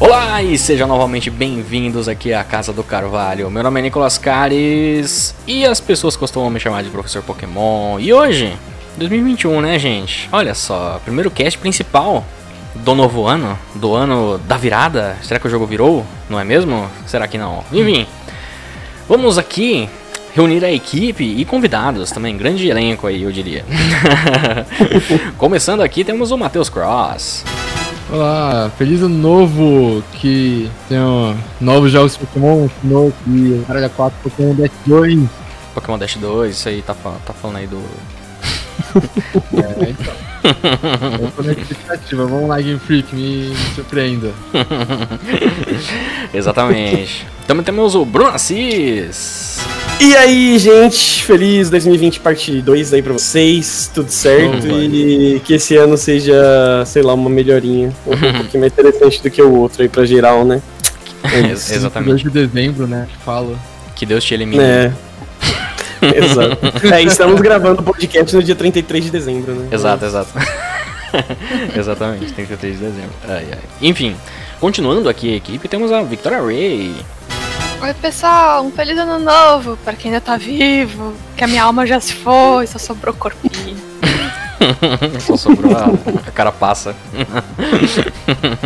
Olá e sejam novamente bem-vindos aqui à Casa do Carvalho. Meu nome é Nicolas Cares e as pessoas costumam me chamar de Professor Pokémon. E hoje, 2021, né, gente? Olha só, primeiro cast principal do novo ano, do ano da virada. Será que o jogo virou? Não é mesmo? Será que não? Enfim, vamos aqui reunir a equipe e convidados também, grande elenco aí, eu diria. Começando aqui, temos o Matheus Cross. Olá, feliz ano novo, que tenham novos jogos Pokémon, novo e Caralho 4 Pokémon Dash 2. Pokémon Dash 2, isso aí tá, tá falando aí do. é, então. Eu tô na expectativa, vamos lá, Game Freak, me, me surpreenda. Exatamente. Também temos o Bruno Assis. E aí, gente, feliz 2020 parte 2 aí pra vocês, tudo certo oh, e que esse ano seja, sei lá, uma melhorinha, um pouquinho mais interessante do que o outro aí pra geral, né? É Exatamente. 2 de dezembro, né, fala. Que Deus te elimine. É. exato. É, estamos gravando o podcast no dia 33 de dezembro, né? Exato, exato. Exatamente, 33 de dezembro. Ai, ai. Enfim, continuando aqui a equipe, temos a Victoria Ray. Oi, pessoal, um feliz ano novo para quem ainda tá vivo, que a minha alma já se foi, só sobrou corpinho. só sobrou a, a carapaça.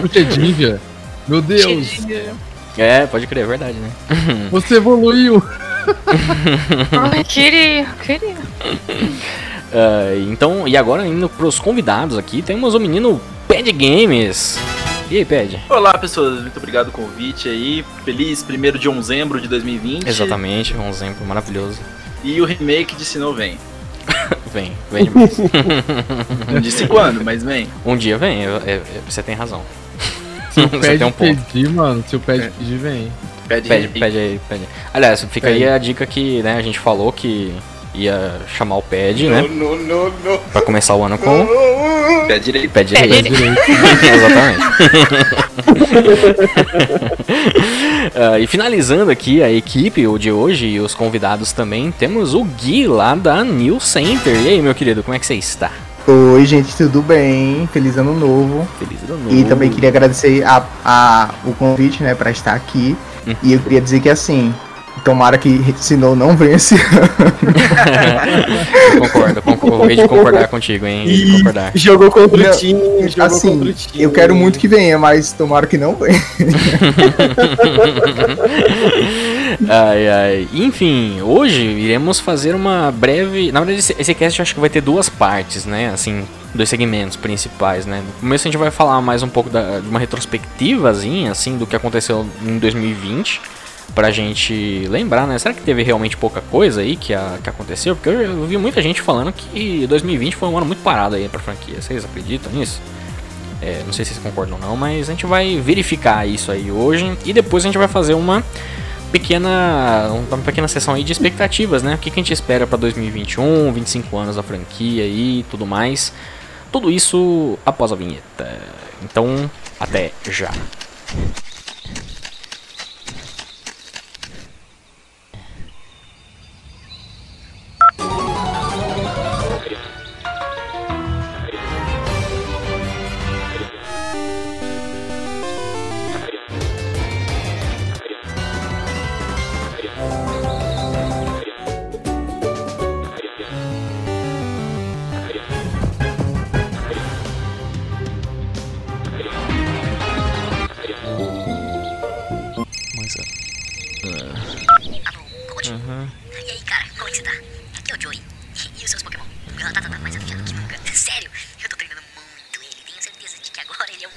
Puxa Meu Deus! É, pode crer, é verdade, né? Você evoluiu! Ai, queria, queria. Uh, então, e agora indo pros convidados aqui, temos o menino Pad Games. E aí, Ped? Olá, pessoas. Muito obrigado pelo convite aí. Feliz primeiro de dezembro de 2020. Exatamente, dezembro maravilhoso. E o remake de Sinnoh vem. vem, vem demais. Não disse quando, mas vem. Um dia vem, eu, eu, você tem razão. Se o Ped um pedir, mano, se o Ped é. pedir, vem. Pede, pede, pede aí, pede. Aliás, fica pede. aí a dica que né, a gente falou que ia chamar o Pad, né? Não, não, não. Pra começar o ano com. Pé direito. Pé direito. Pé direito. Exatamente. uh, e finalizando aqui a equipe o de hoje e os convidados também, temos o Gui lá da New Center. E aí, meu querido, como é que você está? Oi, gente, tudo bem? Feliz ano novo. Feliz ano novo. E também queria agradecer a, a, o convite, né, para estar aqui. E eu queria dizer que assim, Tomara que Sinnoh não venha esse ano. concordo, concordo. de concordar contigo, hein? E concordar. Jogou contra o time, jogou assim, contra o time. Eu quero muito que venha, mas tomara que não venha. ai, ai. Enfim, hoje iremos fazer uma breve. Na verdade, esse, esse cast acho que vai ter duas partes, né? Assim, dois segmentos principais, né? No começo a gente vai falar mais um pouco da, de uma retrospectivazinha, assim, do que aconteceu em 2020 pra gente lembrar, né? Será que teve realmente pouca coisa aí que, a, que aconteceu? Porque eu, eu, vi muita gente falando que 2020 foi um ano muito parado aí pra franquia. Vocês acreditam nisso? É, não sei se vocês concordam ou não, mas a gente vai verificar isso aí hoje e depois a gente vai fazer uma pequena uma pequena sessão aí de expectativas, né? O que, que a gente espera para 2021, 25 anos da franquia e tudo mais. Tudo isso após a vinheta. Então, até já.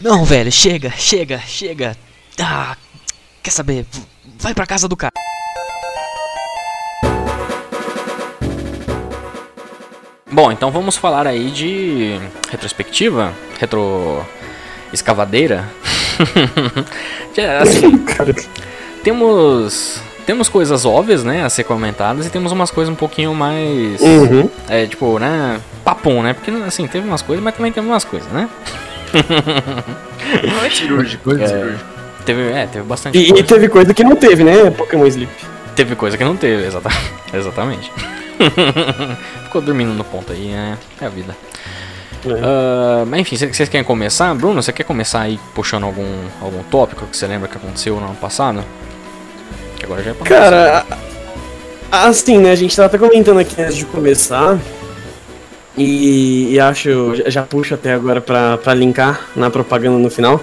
Não, velho, chega, chega, chega. Ah, quer saber? Vai pra casa do cara. Bom, então vamos falar aí de retrospectiva, retro escavadeira. assim, temos temos coisas óbvias, né, a ser comentadas e temos umas coisas um pouquinho mais uhum. é tipo, né, papum, né? Porque assim, teve umas coisas, mas também teve umas coisas, né? Cirúrgico, é, cirúrgico. Teve, é, teve bastante e, coisa. E teve coisa que não teve, né? Pokémon Sleep. Teve coisa que não teve, exatamente. exatamente. Ficou dormindo no ponto aí, é, é a vida. Ah, mas enfim, vocês querem começar? Bruno, você quer começar aí puxando algum, algum tópico que você lembra que aconteceu no ano passado? Que agora já é pra Cara, a- assim, né? A gente tava até comentando aqui antes de começar. E, e acho, já- puxo até agora pra, pra linkar na propaganda no final.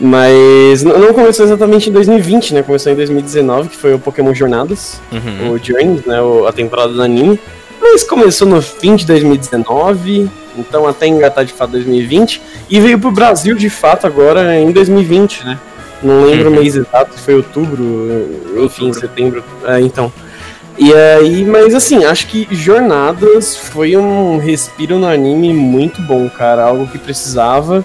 Mas não começou exatamente em 2020, né? Começou em 2019, que foi o Pokémon Jornadas, Uhum. o Journeys, né? a temporada do anime. Mas começou no fim de 2019, então até engatar de fato 2020. E veio pro Brasil de fato agora em 2020, né? Não lembro o mês exato, foi outubro, enfim, setembro. É, então. E aí, mas assim, acho que Jornadas foi um respiro no anime muito bom, cara. Algo que precisava.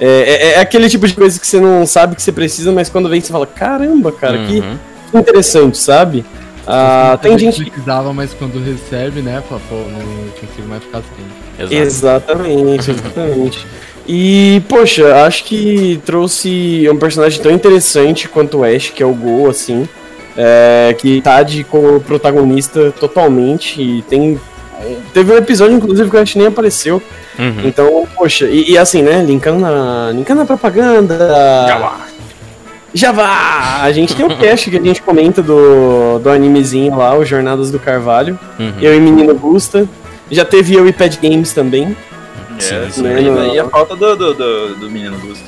É, é- é aquele tipo de coisa que você não sabe que você precisa, mas quando vem você fala, caramba, cara, que Uhum. que interessante, sabe? Ah, tem gente que. precisava, mas quando recebe, né, fala, pô, não consigo mais ficar assim. Exato. Exatamente, exatamente. E, poxa, acho que trouxe um personagem tão interessante quanto o Ash, que é o Go, assim. É, que tá de como protagonista totalmente. E tem. Teve um episódio, inclusive, que o Ash nem apareceu. Uhum. Então, poxa, e, e assim, né? Linkando na, linkando na propaganda. Já vá! A gente tem um cast que a gente comenta do, do animezinho lá, o Jornadas do Carvalho. Uhum. Eu e Menino Gusta. Já teve eu e Pad Games também. Sim, É, sim. né, no- aí a falta do, do, do, do menino Gusto.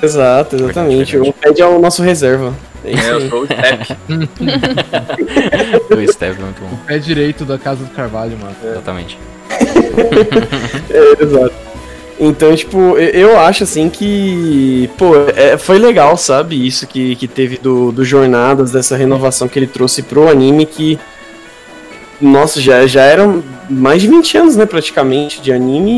Exato, exatamente. Verdade, O Pad é o nosso reserva. É É, eu sou o Step. O Steve é muito bom. Pé direito da casa do Carvalho, mano. Exatamente. É, exato. Então, tipo, eu- eu acho assim que, pô, é, foi legal, sabe? Isso que, que teve do, do Jornadas, dessa renovação que ele trouxe pro anime, que, nossa, já, já eram mais de 20 anos, né, praticamente, de anime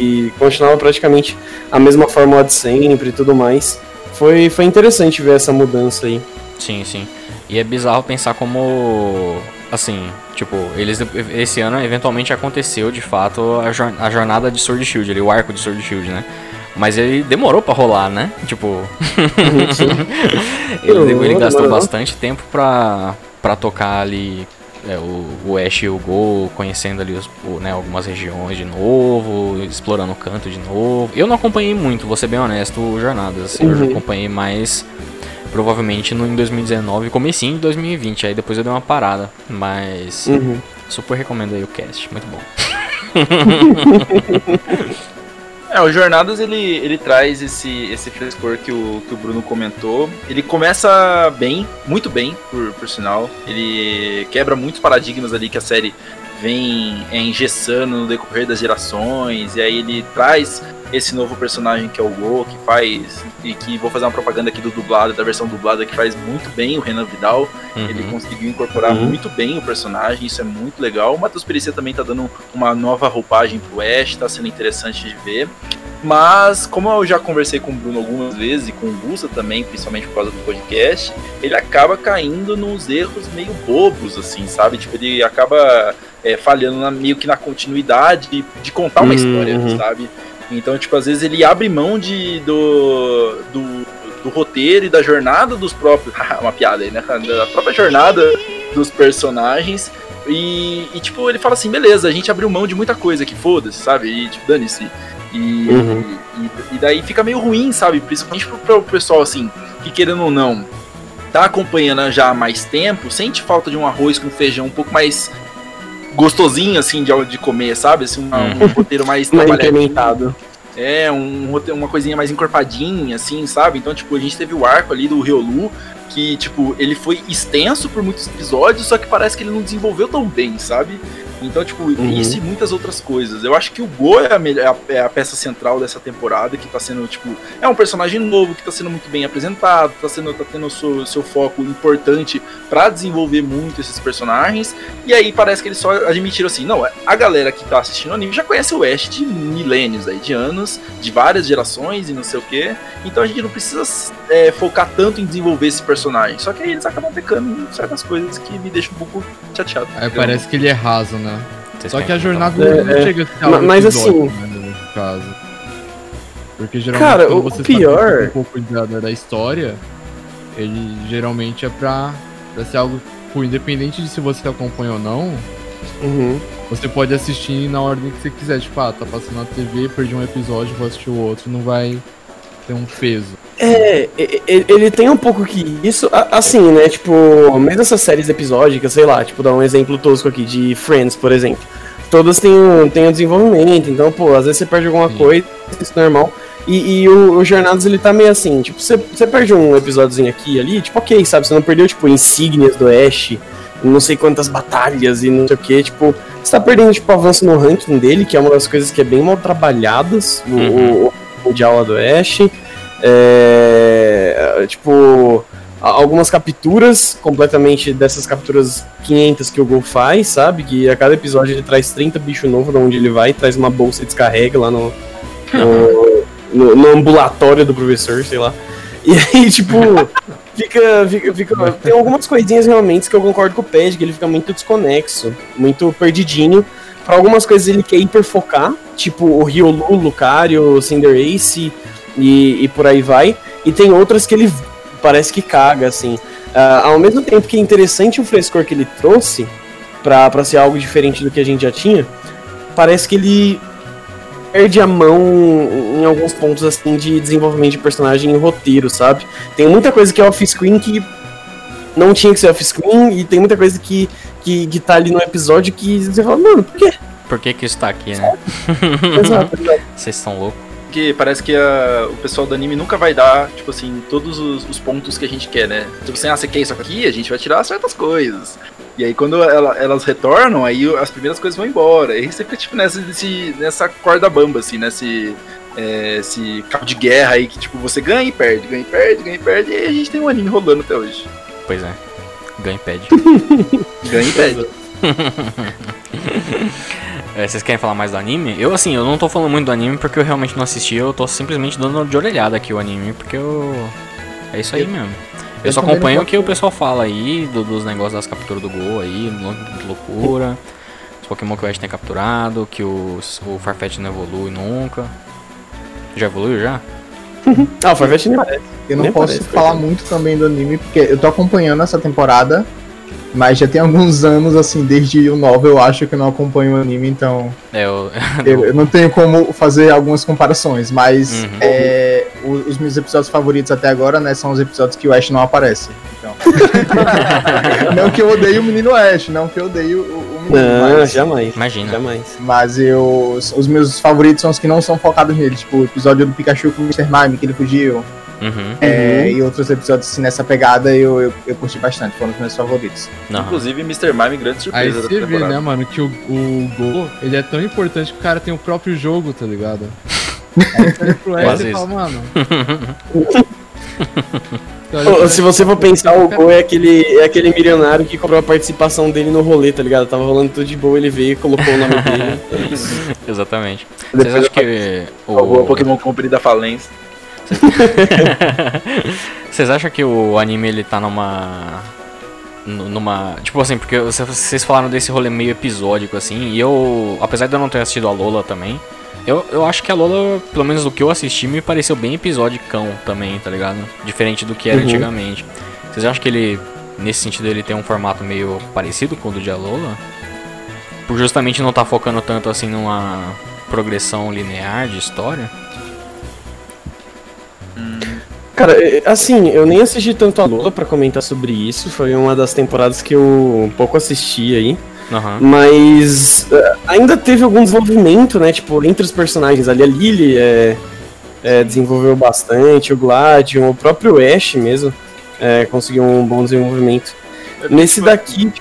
e continuava praticamente a mesma fórmula de sempre e tudo mais. Foi, foi interessante ver essa mudança aí. Sim, sim. E é bizarro pensar como. Assim, tipo, eles esse ano eventualmente aconteceu de fato a, jor- a jornada de Sword Shield, ali, o arco de Sword Shield, né? Mas ele demorou pra rolar, né? Tipo. ele, ele gastou bastante tempo pra, pra tocar ali é, o, o Ash e o Go, conhecendo ali os, o, né, algumas regiões de novo, explorando o canto de novo. Eu não acompanhei muito, vou ser bem honesto, Jornadas. assim, Eu já Uhum. acompanhei mais provavelmente no, em 2019, comecinho de 2020, aí depois eu dei uma parada. Mas Uhum. super recomendo aí o cast, muito bom. É, o Jornadas ele, ele traz esse, esse frescor que o, que o Bruno comentou. Ele começa bem, muito bem, por, por sinal. Ele quebra muitos paradigmas ali que a série vem é, engessando no decorrer das gerações. E aí ele traz esse novo personagem que é o Go, que faz. E que vou fazer uma propaganda aqui do dublado, da versão dublada, que faz muito bem o Renan Vidal. Ele Uhum. conseguiu incorporar Uhum. muito bem o personagem, isso é muito legal. O Matheus Pereira também tá dando uma nova roupagem pro Ash, tá sendo interessante de ver. Mas, como eu já conversei com o Bruno algumas vezes e com o Gusta também, principalmente por causa do podcast, ele acaba caindo nos erros meio bobos, assim, sabe? Tipo, ele acaba é, falhando na- meio que na continuidade de, de contar uma Uhum, história, sabe? Então, tipo, às vezes ele abre mão de, do, do, do roteiro e da jornada dos próprios. uma piada aí, né? Da própria jornada dos personagens. E, e, tipo, ele fala assim: beleza, a gente abriu mão de muita coisa que foda-se, sabe? E, tipo, dane-se. E, Uhum. e, e daí fica meio ruim, sabe? Principalmente pro, pro pessoal, assim, que querendo ou não, tá acompanhando já há mais tempo, sente falta de um arroz com feijão um pouco mais gostosinho, assim, de, de comer, sabe? Assim, uma- um roteiro mais implementado. É, um, uma coisinha mais encorpadinha, assim, sabe? Então, tipo, a gente teve o arco ali do Riolu, que, tipo, ele foi extenso por muitos episódios, só que parece que ele não desenvolveu tão bem, sabe? Então, tipo, Uhum. isso e muitas outras coisas. Eu acho que o Go é a, melhor, é a- é a peça central dessa temporada, que tá sendo, tipo, é um personagem novo, que tá sendo muito bem apresentado, tá, sendo, tá tendo o seu, seu foco importante pra desenvolver muito esses personagens. E aí parece que eles só admitiram assim, não, a galera que tá assistindo o anime já conhece o Ash de milênios aí, de anos, de várias gerações e não sei o que. Então a gente não precisa é, focar tanto em desenvolver esse personagem. Só que aí eles acabam pecando em certas coisas que me deixam um pouco chateado. Aí parece que ele é raso, né? Vocês Só que a jornada É, não é. chega a ser algo mas assim- né, nesse caso. Porque geralmente Cara, quando o você pior- um pouco da, da- da história, ele geralmente é pra, pra ser algo tipo, independente de se você acompanha ou não, Uhum. você pode assistir na ordem que você quiser. Tipo, ah, tá passando na TV, perdi um episódio, vou assistir o outro, não vai ter um peso. É, ele tem um pouco que isso, assim, né? Tipo, mesmo essas séries episódicas, sei lá, tipo, dar um exemplo tosco aqui de Friends, por exemplo. Todas têm um, têm um desenvolvimento, então, pô, às vezes você perde alguma Sim. coisa, isso é normal. E, e o, o Jornadas, ele tá meio assim, tipo, você, você perde um episódiozinho aqui e ali, tipo, ok, sabe? Você não perdeu, tipo, insígnias do Ash, não sei quantas batalhas e não sei o que, tipo, você tá perdendo, tipo, avanço no ranking dele, que é uma das coisas que é bem mal trabalhadas, Uhum. o Mundial lá do Ash. É, tipo, algumas capturas, completamente dessas capturas 500 que o Gol faz, sabe? Que a cada episódio ele traz 30 bicho novo de onde ele vai, traz uma bolsa e descarrega lá no, no, no- no ambulatório do professor, sei lá. E aí, tipo, fica, fica, fica- Tem algumas coisinhas realmente que eu concordo com o Ped, que ele fica muito desconexo, muito perdidinho. Pra algumas coisas ele quer hiperfocar, tipo o Riolu, Lucario, Cinder Ace e, e por aí vai. E tem outras que ele parece que caga, assim. Ah, ao mesmo tempo que é interessante o frescor que ele trouxe pra ser algo diferente do que a gente já tinha, parece que ele perde a mão em alguns pontos assim de desenvolvimento de personagem e roteiro, sabe? Tem muita coisa que é off-screen que não tinha que ser off-screen e tem muita coisa que, que, que tá ali no episódio que você fala, mano, por quê? Por que que isso tá aqui, né? exato. Vocês estão loucos. Porque parece que a- o pessoal do anime nunca vai dar, tipo assim, todos os, os pontos que a gente quer, né? Tipo assim, ah, você quer isso aqui? A gente vai tirar certas coisas. E aí quando ela- elas retornam, aí as primeiras coisas vão embora. E aí você fica tipo nessa, nesse- nessa corda bamba, assim, nesse é, esse cabo de guerra aí que tipo você ganha e perde, ganha e perde, ganha e perde. E aí a gente tem um anime rolando até hoje. Pois é. Gamepad. Perde. É, vocês querem falar mais do anime? Eu, assim, eu não tô falando muito do anime porque eu realmente não assisti, eu tô simplesmente dando de orelhada aqui o anime, porque eu. É isso aí mesmo. Eu, eu só acompanho o que o pessoal fala aí, do- dos negócios das capturas do gol aí, loucura. Os Pokémon que o Ash tem capturado, que o, o Farfetch não evolui nunca. Já evoluiu já? Ah, o Farfetch nem parece. Eu não Nem posso parece, falar muito também do anime, porque eu tô acompanhando essa temporada, mas já tem alguns anos, assim, desde o 9 eu acho que eu não acompanho o anime, então É, eu, eu, eu não tenho como fazer algumas comparações, mas Uhum. é, o- os meus episódios favoritos até agora, né, são os episódios que o Ash não aparece. Então. não que eu odeie o menino Ash, não que eu odeie o, o menino, Não, mas, jamais. Imagina. Jamais. mas eu, os meus favoritos são os que não são focados nele, tipo o episódio do Pikachu com o Mr. Mime, que ele fugiu. Uhum. É, e outros episódios assim, nessa pegada eu, eu, eu curti bastante, foram os meus favoritos. Não. Inclusive, Mr. Mime, grande Aí surpresa da você vê, né, mano, que o, o Go, ele é tão importante que o cara tem o próprio jogo, tá ligado? Aí olha pro e isso. fala, mano... Ô, Se você for pensar, o Go é aquele, é aquele milionário que comprou a participação dele no rolê, tá ligado? Tava rolando tudo de boa, ele veio e colocou o nome dele. É. Exatamente. Vocês acham que O o, Pokémon Company da falência. Vocês acham que o anime ele tá numa. nu- numa. Tipo assim, porque vocês- falaram desse rolê meio episódico assim, e eu. Apesar de eu não ter assistido a Lola também, eu, eu acho que a Lola, pelo menos do que eu assisti, me pareceu bem episodicão também, tá ligado? Diferente do que era Uhum. antigamente. Vocês acham que ele, nesse sentido, ele tem um formato meio parecido com o do de a Lola? Por justamente não tá focando tanto assim numa progressão linear de história? Cara, é, assim, eu nem assisti tanto a Lola pra comentar sobre isso. Foi uma das temporadas que eu um pouco assisti aí. Aham. Mas é, ainda teve algum desenvolvimento, né? Tipo, entre os personagens ali, a Lily é, é, desenvolveu bastante, o Gladion, o próprio Ash mesmo é, conseguiu um bom desenvolvimento. Nesse daqui,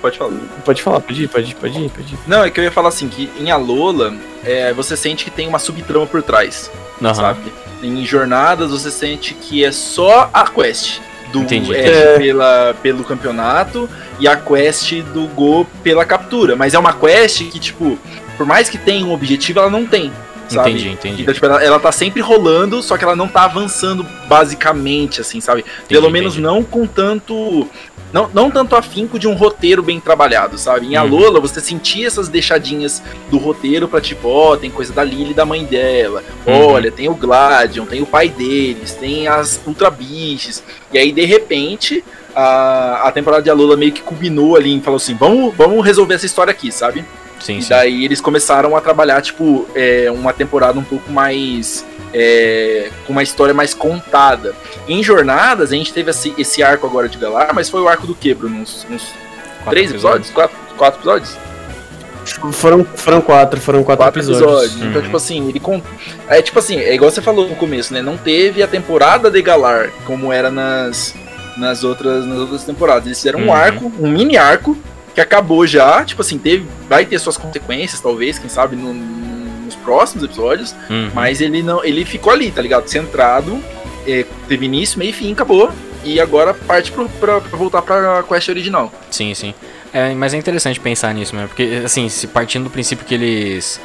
Pode falar. pode falar, pode ir, pode ir, pode ir, pode ir. Não, é que eu ia falar assim, que em Alola, é, você sente que tem uma subtrama por trás, Aham. sabe? Em Jornadas, você sente que é só a quest do Entendi. Ash É. pela, pelo campeonato e a quest do Go pela captura. Mas é uma quest que, tipo, por mais que tenha um objetivo, ela não tem, sabe? Entendi, entendi. Então, tipo, ela, ela tá sempre rolando, só que ela não tá avançando basicamente, assim, sabe? Pelo Entendi, menos entendi. não com tanto. Não, não tanto afinco de um roteiro bem trabalhado, sabe? Em Uhum. Alola, você sentia essas deixadinhas do roteiro pra tipo, ó, tem coisa da Lily e da mãe dela. Uhum. Olha, tem o Gladion, tem o pai deles, tem as Ultra Beasts. E aí, de repente, a, a temporada de Alula meio que culminou ali e falou assim: vamos, vamos resolver essa história aqui, sabe? Sim, E sim. daí eles começaram a trabalhar, tipo, é, uma temporada um pouco mais. É, com uma história mais contada. Em Jornadas, a gente teve esse, esse arco agora de Galar, mas foi o arco do quê, Bruno? Uns, três episódios? Quatro, quatro episódios? Foram, foram quatro, foram quatro, Quatro episódios. episódios. Então, Uhum. tipo assim, ele con- É tipo assim, é igual você falou no começo, né? Não teve a temporada de Galar como era nas, nas, outras, nas outras temporadas. Eles fizeram um Uhum. arco, um mini arco, que acabou já. Tipo assim, teve, vai ter suas consequências, talvez, quem sabe, no- nos próximos episódios. Uhum. Mas ele não. Ele ficou ali, tá ligado? Centrado. é, teve início, meio e fim, acabou. E agora parte pro, pra, pra voltar pra quest original. Sim, sim. É, mas é interessante pensar nisso mesmo, porque, assim, se partindo do princípio que eles.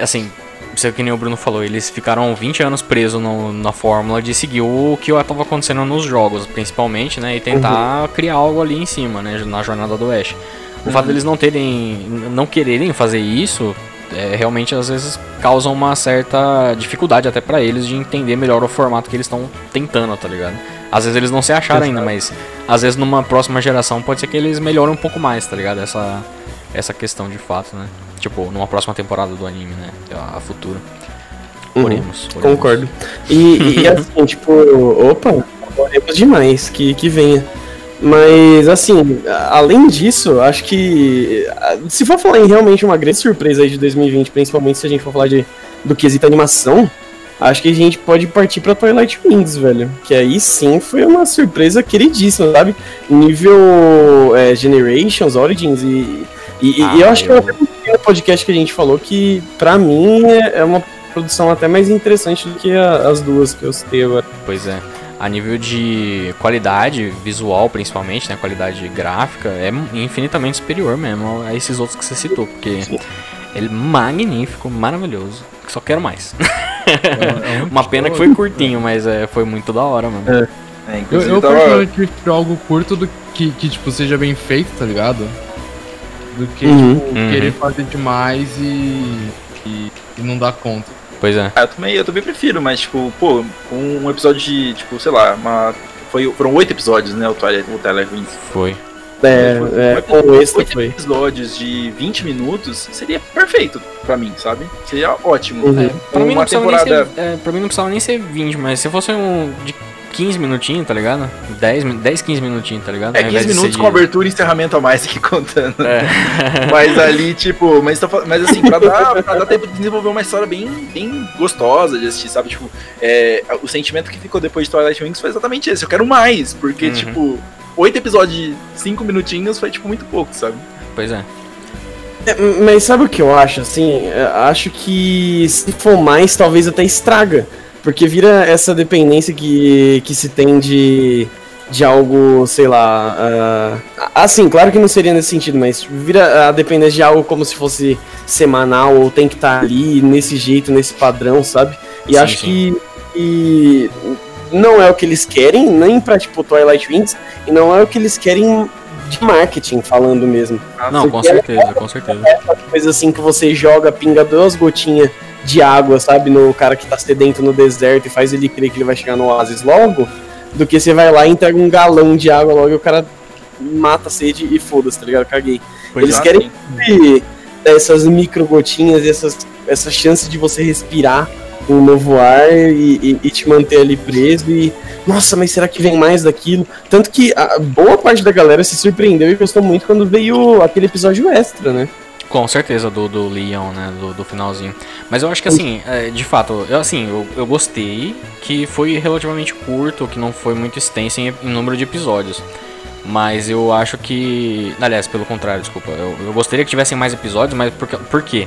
Assim, isso é que nem o Bruno falou, eles ficaram 20 anos presos no- na fórmula de seguir o que estava acontecendo nos jogos, principalmente, né? E tentar criar algo ali em cima, né? Na jornada do Ash. O fato deles não terem. não quererem fazer isso. É, realmente às vezes causa uma certa dificuldade até pra eles de entender melhor o formato que eles estão tentando, tá ligado? Às vezes eles não se acharam ainda, mas às vezes numa próxima geração pode ser que eles melhorem um pouco mais, tá ligado? Essa, essa questão de fato, né? Tipo, numa próxima temporada do anime, né? A, a futura. Uhum. Oremos, oremos. Concordo. E, e assim, tipo, opa, oremos demais que, que venha. Mas, assim, além disso, acho que. Se for falar em realmente uma grande surpresa aí de 2020, principalmente se a gente for falar de, do quesito animação, acho que a gente pode partir pra Twilight Wings, velho. Que aí sim foi uma surpresa queridíssima, sabe? Nível é, Generations, Origins e. E, e Ah, eu acho que comentei no podcast que a gente falou que, pra mim, é é uma produção até mais interessante do que a- as duas que eu citei agora. Pois é. A nível de qualidade visual, principalmente, né? Qualidade gráfica, é infinitamente superior mesmo a esses outros que você citou, porque ele é magnífico, maravilhoso. Só quero mais. É um Uma pena que foi curtinho, mas é, foi muito da hora, mano. É, Eu, inclusive eu tava- prefiro algo curto do que, que, tipo, seja bem feito, tá ligado? Do que, Uhum. tipo, Uhum. querer fazer demais e, e, e não dar conta. Pois é. Ah, eu também, eu também prefiro, mas, tipo, pô, um episódio de, tipo, sei lá, uma. Foi, foram oito episódios, né? O Twilight, o Twilight. Foi. É, Foi- é, foi- com o extra oito foi. episódios de 20 minutos seria perfeito pra mim, sabe? Seria ótimo. Uhum. É, pra, mim não temporada- nem ser, é, pra mim não precisava nem ser 20, mas se fosse um de 15 minutinhos, tá ligado? 10, mi- 10 15 minutinhos, tá ligado? É, Ao invés 15 de minutos com de- abertura e encerramento a mais aqui contando. É. Mas ali, tipo, mas, tá mas assim, pra dar, pra dar tempo de desenvolver uma história bem, bem gostosa de assistir, sabe? Tipo, é, o sentimento que ficou depois de Twilight Wings foi exatamente esse. Eu quero mais, porque, Uhum. tipo, oito episódios de cinco minutinhos foi, tipo, muito pouco, sabe? Pois é. É, mas sabe o que eu acho, assim? É, Acho que se for mais, talvez até estraga. Porque vira essa dependência que, que se tem de, de algo, sei lá. ah, assim, claro que não seria nesse sentido, mas vira a dependência de algo como se fosse semanal ou tem que estar ali nesse jeito, nesse padrão, sabe? E Sim, acho sim. que, que não é o que eles querem, nem pra tipo Twilight Wings, e não é o que eles querem de marketing, falando mesmo Não, com porque é certeza, com certeza. coisa assim que você joga, pinga duas gotinhas de água, sabe, no cara que tá sedento no deserto e faz ele crer que ele vai chegar no oásis logo, do que você vai lá e entrega um galão de água logo e o cara mata a sede e foda-se, tá ligado? Caguei. Eles Ah, querem essas micro gotinhas, essas, essa chance de você respirar um novo ar e, e- e te manter ali preso e. Nossa, mas será que vem mais daquilo? Tanto que a boa parte da galera se surpreendeu e gostou muito quando veio aquele episódio extra, né? Com certeza, do, do Leon, né? Do, do finalzinho. Mas eu acho que assim, é, de fato, eu, assim, eu, eu gostei que foi relativamente curto, que não foi muito extenso em, em número de episódios. Mas eu acho que. Aliás, pelo contrário, desculpa. Eu, eu gostaria que tivessem mais episódios, mas por, por quê?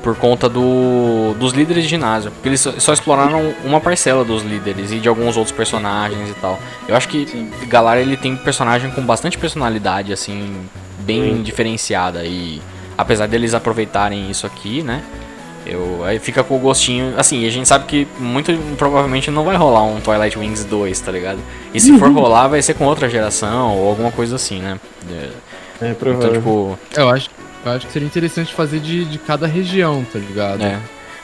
Por conta do, dos líderes de ginásio. Porque eles só, só exploraram uma parcela dos líderes e de alguns outros personagens e tal. Eu acho que Sim. Galar ele tem personagem com bastante personalidade, assim, bem diferenciada. E apesar deles aproveitarem isso aqui, né? Eu, aí fica com o gostinho. Assim, a gente sabe que muito provavelmente não vai rolar um Twilight Wings 2, tá ligado? E se for rolar, vai ser com outra geração ou alguma coisa assim, né? É, É, Então, tipo, Eu acho, eu acho que seria interessante fazer de, de cada região, tá ligado? é.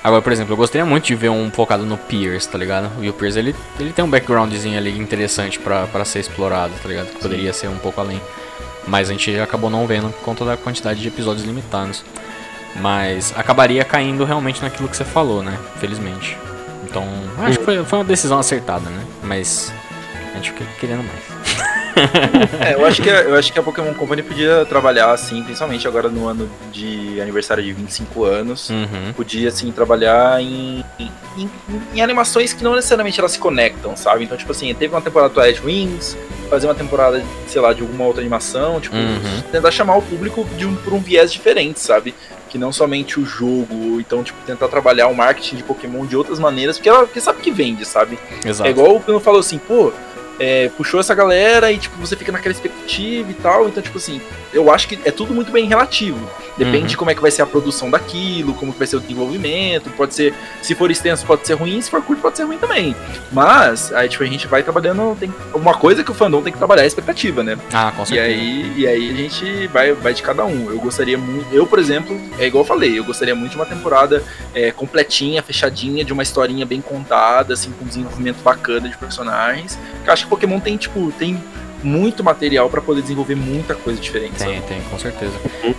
Agora, por exemplo, eu gostaria muito de ver um focado no Pierce, tá ligado? E o Pierce, ele, ele tem um backgroundzinho ali interessante pra, pra ser explorado, tá ligado? Poderia ser um pouco além. Mas a gente acabou não vendo por conta da quantidade de episódios limitados. Mas acabaria caindo realmente naquilo que você falou, né? Felizmente. Então, acho que foi, foi uma decisão acertada, né? Mas a gente fica querendo mais. É, eu acho, que, a- eu acho que a Pokémon Company podia trabalhar assim, principalmente agora no ano de aniversário de 25 anos. Uhum. Podia, assim, trabalhar em, em, em- em animações que não necessariamente elas se conectam, sabe? Então, tipo assim, teve uma temporada do Twilight Wings, fazer uma temporada, sei lá, de alguma outra animação, tipo, Uhum. tentar chamar o público de um, por um viés diferente, sabe? Que não somente o jogo, então, tipo, tentar trabalhar o marketing de Pokémon de outras maneiras, porque, ela, porque sabe que vende, sabe? Exato. É igual o Pino falou assim, pô, é, puxou essa galera e, tipo, você fica naquela expectativa e tal. Então, tipo assim, eu acho que é tudo muito bem relativo. Depende Uhum. de como é que vai ser a produção daquilo, como que vai ser o desenvolvimento. Pode ser, se for extenso, pode ser ruim, se for curto, pode ser ruim também. Mas, aí, tipo, a gente vai trabalhando. Tem, uma coisa que o fandom tem que trabalhar é a expectativa, né? Ah, com E certeza. aí, e aí a gente vai, vai de cada um. Eu gostaria muito. Eu, por exemplo, é igual eu falei, eu gostaria muito de uma temporada é, completinha, fechadinha, de uma historinha bem contada, assim, com um desenvolvimento bacana de personagens. Eu acho que Pokémon tem, tipo, tem muito material pra poder desenvolver muita coisa diferente. Tem, sabe? tem, com certeza.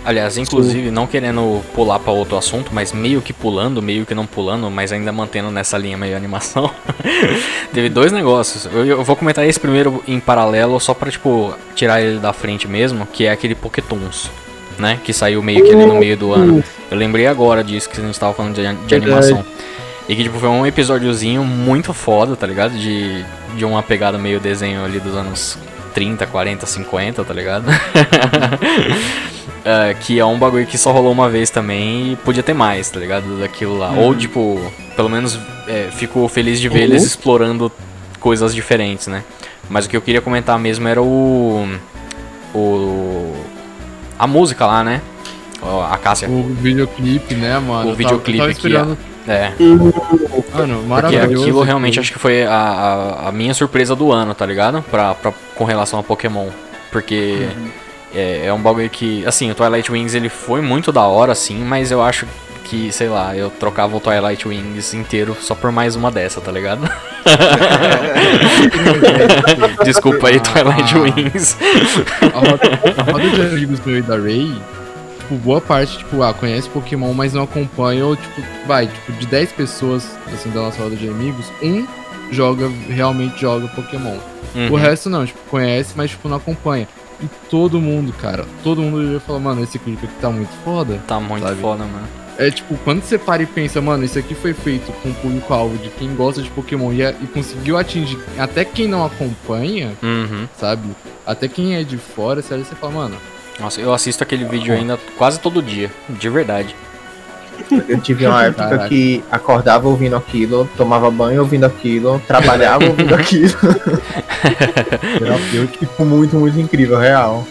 Aliás, inclusive, não querendo pular pra outro assunto, mas meio que pulando, meio que não pulando, mas ainda mantendo nessa linha meio animação. Teve dois negócios. Eu, eu vou comentar esse primeiro em paralelo, só pra, tipo, tirar ele da frente mesmo, que é aquele Pokétons, né? Que saiu meio que ali no meio do ano. Eu lembrei agora disso que a gente tava falando de, de animação. E que, tipo, foi um episódiozinho muito foda, tá ligado? De, de uma pegada meio desenho ali dos anos 30, 40, 50, tá ligado? É, que é um bagulho que só rolou uma vez também e podia ter mais, tá ligado? Daquilo lá. Ou, tipo, pelo menos é, fico feliz de ver eles explorando coisas diferentes, né? Mas o que eu queria comentar mesmo era o. O. A música lá, né? A Cássia. O videoclipe, né, mano? O Eu tava- videoclipe eu tava que esperando. É. Mano, Porque maravilhoso. aquilo realmente acho que foi a, a, a minha surpresa do ano, tá ligado? Pra, pra, com relação a Pokémon. Porque é, é um bagulho que. Assim, o Twilight Wings ele foi muito da hora, assim, mas eu acho que, sei lá, eu trocava o Twilight Wings inteiro só por mais uma dessa, tá ligado? Desculpa aí, Twilight Ah. Wings. A roda, a roda de amigos meu e da Ray, tipo, boa parte, tipo, ah, conhece Pokémon, mas não acompanha, ou, tipo, vai, tipo, de 10 pessoas, assim, da nossa roda de amigos, um joga, realmente joga Pokémon. O Uhum. resto não, tipo, conhece, mas, tipo, não acompanha. E todo mundo, cara, todo mundo ia falar, mano, esse clipe aqui tá muito foda. Tá muito Sabe? foda, mano. É tipo, quando você para e pensa, mano, isso aqui foi feito com o público-alvo de quem gosta de Pokémon e, e conseguiu atingir até quem não acompanha, Uhum. sabe? Até quem é de fora, você olha e você fala, mano, Nossa, eu assisto aquele vídeo ainda quase todo dia, de verdade. Eu tive uma época Caraca. que acordava ouvindo aquilo, tomava banho ouvindo aquilo, trabalhava ouvindo aquilo. Era tipo muito, muito incrível, real.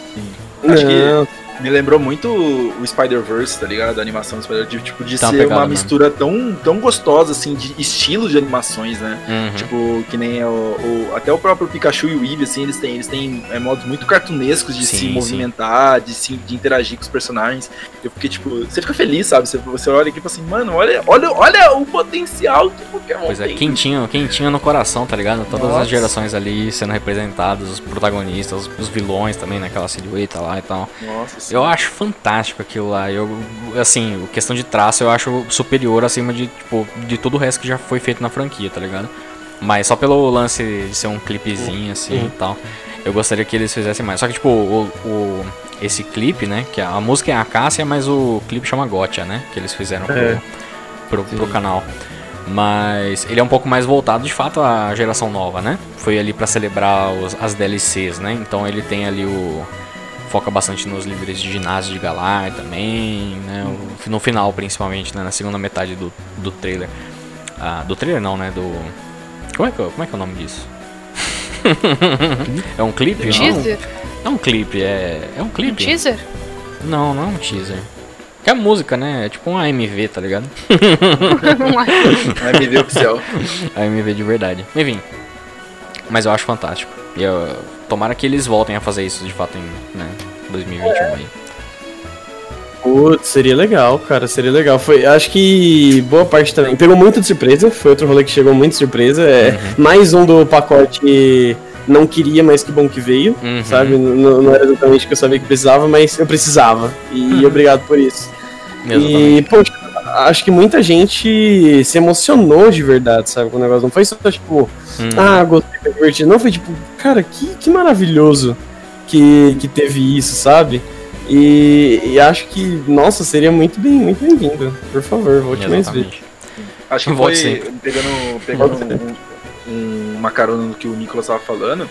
Acho que Não, me lembrou muito o Spider-Verse, tá ligado? A animação do Spider-Verse, tipo, de Tá ser pegada uma mesmo. mistura tão, tão gostosa, assim, de estilo de animações, né? Uhum. Tipo, que nem o, o- até o próprio Pikachu e o Eevee, assim, eles têm, eles têm é, modos muito cartunescos de Sim, se sim. movimentar, de, se, de interagir com os personagens. Eu fiquei, tipo, você fica feliz, sabe? Você, você olha aqui e fala assim, mano, olha, olha, olha o potencial que Pokémon Pois é, tem. quentinho, quentinho no coração, tá ligado? Todas Nossa. as gerações ali sendo representadas, os protagonistas, os vilões também naquela silhueta lá e tal. Nossa, Eu acho fantástico aquilo lá. Eu, assim, questão de traço eu acho superior acima de, tipo, de todo o resto que já foi feito na franquia, tá ligado? Mas só pelo lance de ser um clipezinho assim e tal. Eu gostaria que eles fizessem mais. Só que, tipo, o, o- esse clipe, né? Que a, a música é a Cássia, mas o clipe chama Gotcha, né? Que eles fizeram pro, É. pro, pro canal. Mas ele é um pouco mais voltado de fato à geração nova, né? Foi ali pra celebrar os- as DLCs, né? Então ele tem ali o. Foca bastante nos líderes de ginásio de Galar também, né? No final, principalmente, né? Na segunda metade do, do trailer. Ah, do trailer não, né? Do. Como é que, como é, que é o nome disso? é um clipe? Não, Teaser? é um clipe, é. É um Um clipe. teaser? Não, não é um teaser. Que é música, né? É tipo um AMV, tá ligado? Me ver oficial. AMV de verdade. Enfim. Mas eu acho fantástico. E eu, tomara que eles voltem a fazer isso de fato em né, 2021 aí. Putz, seria legal, cara, seria legal. Foi, acho que boa parte também. Pegou muito de surpresa, foi outro rolê que chegou muito de surpresa. É Uhum. mais um do pacote não queria, mas que bom que veio, Uhum. sabe? N- não era exatamente o que eu sabia que precisava, mas eu precisava. E obrigado por isso. E, poxa, acho que muita gente se emocionou de verdade, sabe? Com o negócio. Não foi só tipo, Hum. ah, gostei, foi divertido. Não, foi tipo, cara, que, que maravilhoso que, que teve isso, sabe? E, e acho que, nossa, seria muito bem, muito bem-vindo. Por favor, volte mais vezes. Acho que Volte foi, sempre. pegando, pegando um, um, uma carona no que o Nicolas estava falando,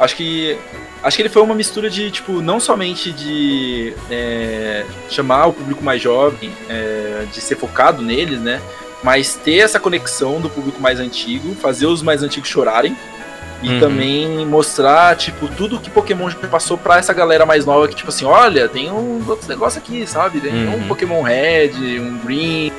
acho que acho que ele foi uma mistura de, tipo, não somente de é, chamar o público mais jovem, é, de ser focado neles, né? Mas ter essa conexão do público mais antigo, fazer os mais antigos chorarem. E Uhum. também mostrar, tipo, tudo que Pokémon já passou pra essa galera mais nova que, tipo assim, olha, tem um outros negócios aqui, sabe? Tem Uhum. um Pokémon Red, um Green,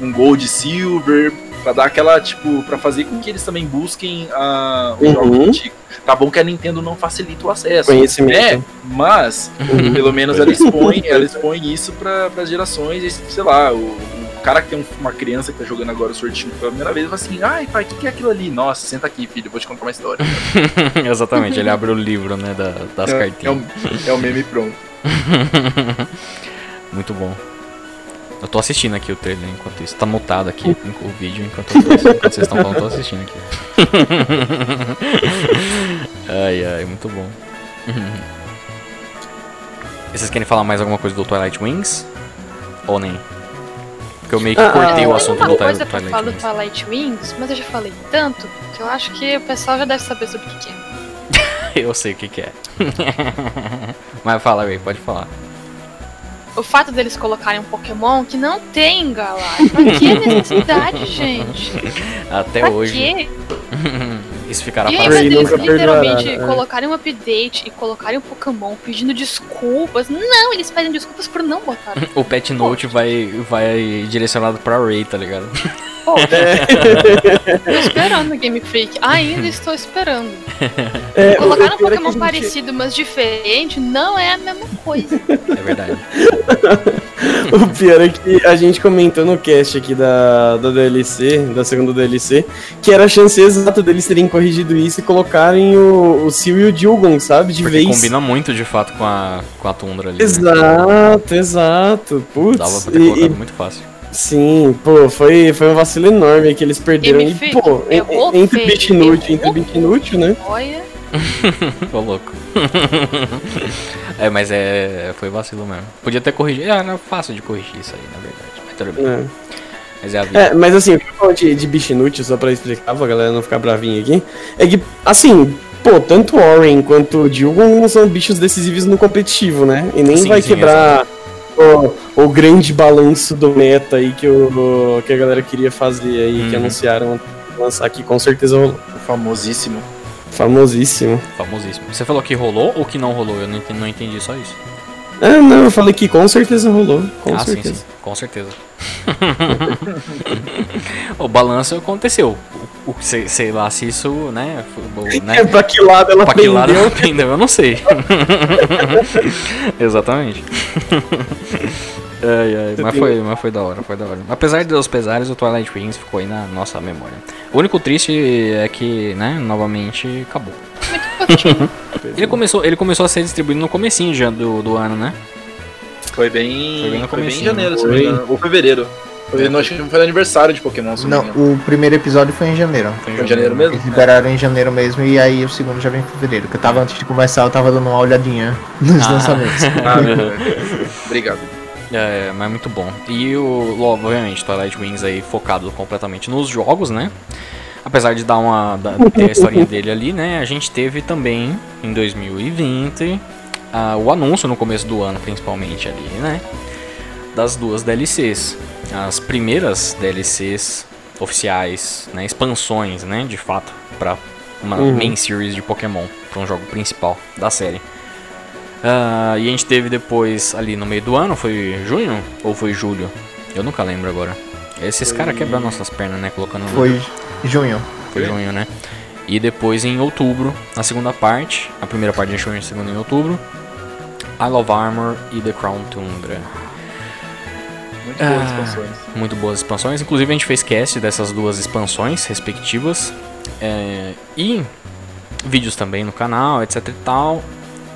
um Gold Silver, pra dar aquela, tipo, pra fazer com que eles também busquem ah, os Uhum. jogos antigos. Tá bom que a Nintendo não facilita o acesso. Conhecimento. É, mas pelo menos ela expõe, ela expõe isso para as gerações, e, sei lá, o, o cara que tem um- uma criança que tá jogando agora o sortinho pela primeira vez, fala assim, ai pai, o que, que é aquilo ali? Nossa, senta aqui, filho, eu vou te contar uma história. Exatamente, ele abre o livro, né, da- das é, é, cartinhas. o, é o meme pronto. Muito bom. Eu tô assistindo aqui o trailer enquanto isso. Tá mutado aqui o vídeo enquanto, eu tô, enquanto vocês estão falando, eu tô assistindo aqui. ai, ai, muito bom. E vocês querem falar mais alguma coisa do Twilight Wings? Ou nem? Porque eu meio que Ah, cortei o assunto Tem do uma Twi- coisa pra Twilight falar do Wings. Twilight Wings, mas eu já falei tanto que eu acho que o pessoal já deve saber sobre o que, que é. Eu sei o que, que é. Mas fala, Ray, pode falar. O fato deles colocarem um Pokémon que não tem Galar. Pra que necessidade, gente? Até pra hoje. quê? Isso ficará E aí, mas eles literalmente perdoará, é. colocarem um update e colocarem um Pokémon pedindo desculpas. Não, eles pedem desculpas por não botar. O Pet Note vai, vai direcionado pra Ray, tá ligado? Pô, É. tô esperando Game Freak. Ainda estou esperando. É, Colocar um é Pokémon gente- parecido, mas diferente, não é a mesma coisa. É verdade. O pior é que a gente comentou no cast aqui da, da DLC, da segunda DLC, que era a chance exata deles terem corrigido isso e colocarem o, o Sil e o Dilgon, sabe? De Porque vez. combina muito de fato com a, com a Tundra ali. né? Exato, exato. Putz. Dava pra ter e- colocado e- muito fácil. Sim, pô, foi, foi um vacilo enorme que eles perderam. E, pô, en- en- entre bit inútil, entre bit inútil, né? Olha, Ô louco. é, mas é. Foi vacilo mesmo. Podia ter corrigido. Ah, era fácil de corrigir isso aí, na verdade. Mas tudo bem. É. Mas é a vida. É, mas assim, o que eu falo de, de bicho inútil, só pra explicar, pra galera não ficar bravinha aqui, é que, assim, pô, tanto o Oren quanto o Dilgon não são bichos decisivos no competitivo, né? E nem Sim, vai sim, quebrar o, o grande balanço do meta aí que, o, que a galera queria fazer aí, que Uhum. anunciaram lançar aqui, com certeza rolou. O famosíssimo. Famosíssimo. Famosíssimo. Você falou que rolou ou que não rolou? Eu não entendi, não entendi só isso. Ah, não, eu falei que com certeza rolou, com ah, sim, certeza. sim. Com certeza. o balanço aconteceu. Sei, sei lá se isso, né? foi- né? É, pra que lado ela Pra que lado ela aprendeu, eu não sei. Exatamente. Ai, ai, mas, foi, mas foi da hora, foi da hora. Apesar dos pesares, o Twilight Wings ficou aí na nossa memória. O único triste é que, né, novamente acabou. Ele começou, ele começou a ser distribuído no comecinho já do, do ano, né? Foi bem. Foi bem no Foi bem em comecinho. janeiro, se não me Foi. engano. Ou fevereiro. Foi, não, acho que foi no aniversário de Pokémon, não, Não, o primeiro episódio foi em janeiro. Foi em janeiro mesmo? Eles liberaram em janeiro mesmo e aí o segundo já vem em fevereiro. Que eu tava antes de começar, eu tava dando uma olhadinha nos Ah. lançamentos. Ah. Obrigado. É, mas muito bom. E o, logo, obviamente, Twilight Wings aí focado completamente nos jogos, né? Apesar de dar uma da, ter a historinha dele ali, né? A gente teve também em 2020 ah, o anúncio no começo do ano, principalmente ali, né? Das duas DLCs. As primeiras DLCs oficiais, né? Expansões, né? De fato, para uma Uhum. main series de Pokémon, para um jogo principal da série. Ah, e a gente teve depois ali no meio do ano, foi junho ou foi julho? Eu nunca lembro agora. Esses caras quebram nossas pernas, né? Colocando no Foi junho. foi junho, né? E depois em outubro, na segunda parte, a primeira parte em junho a segunda em outubro, I Love Armor e The Crown Tundra. Muito boas Ah. expansões. Muito boas expansões. Inclusive a gente fez cast dessas duas expansões respectivas. É, e vídeos também no canal, etc e tal.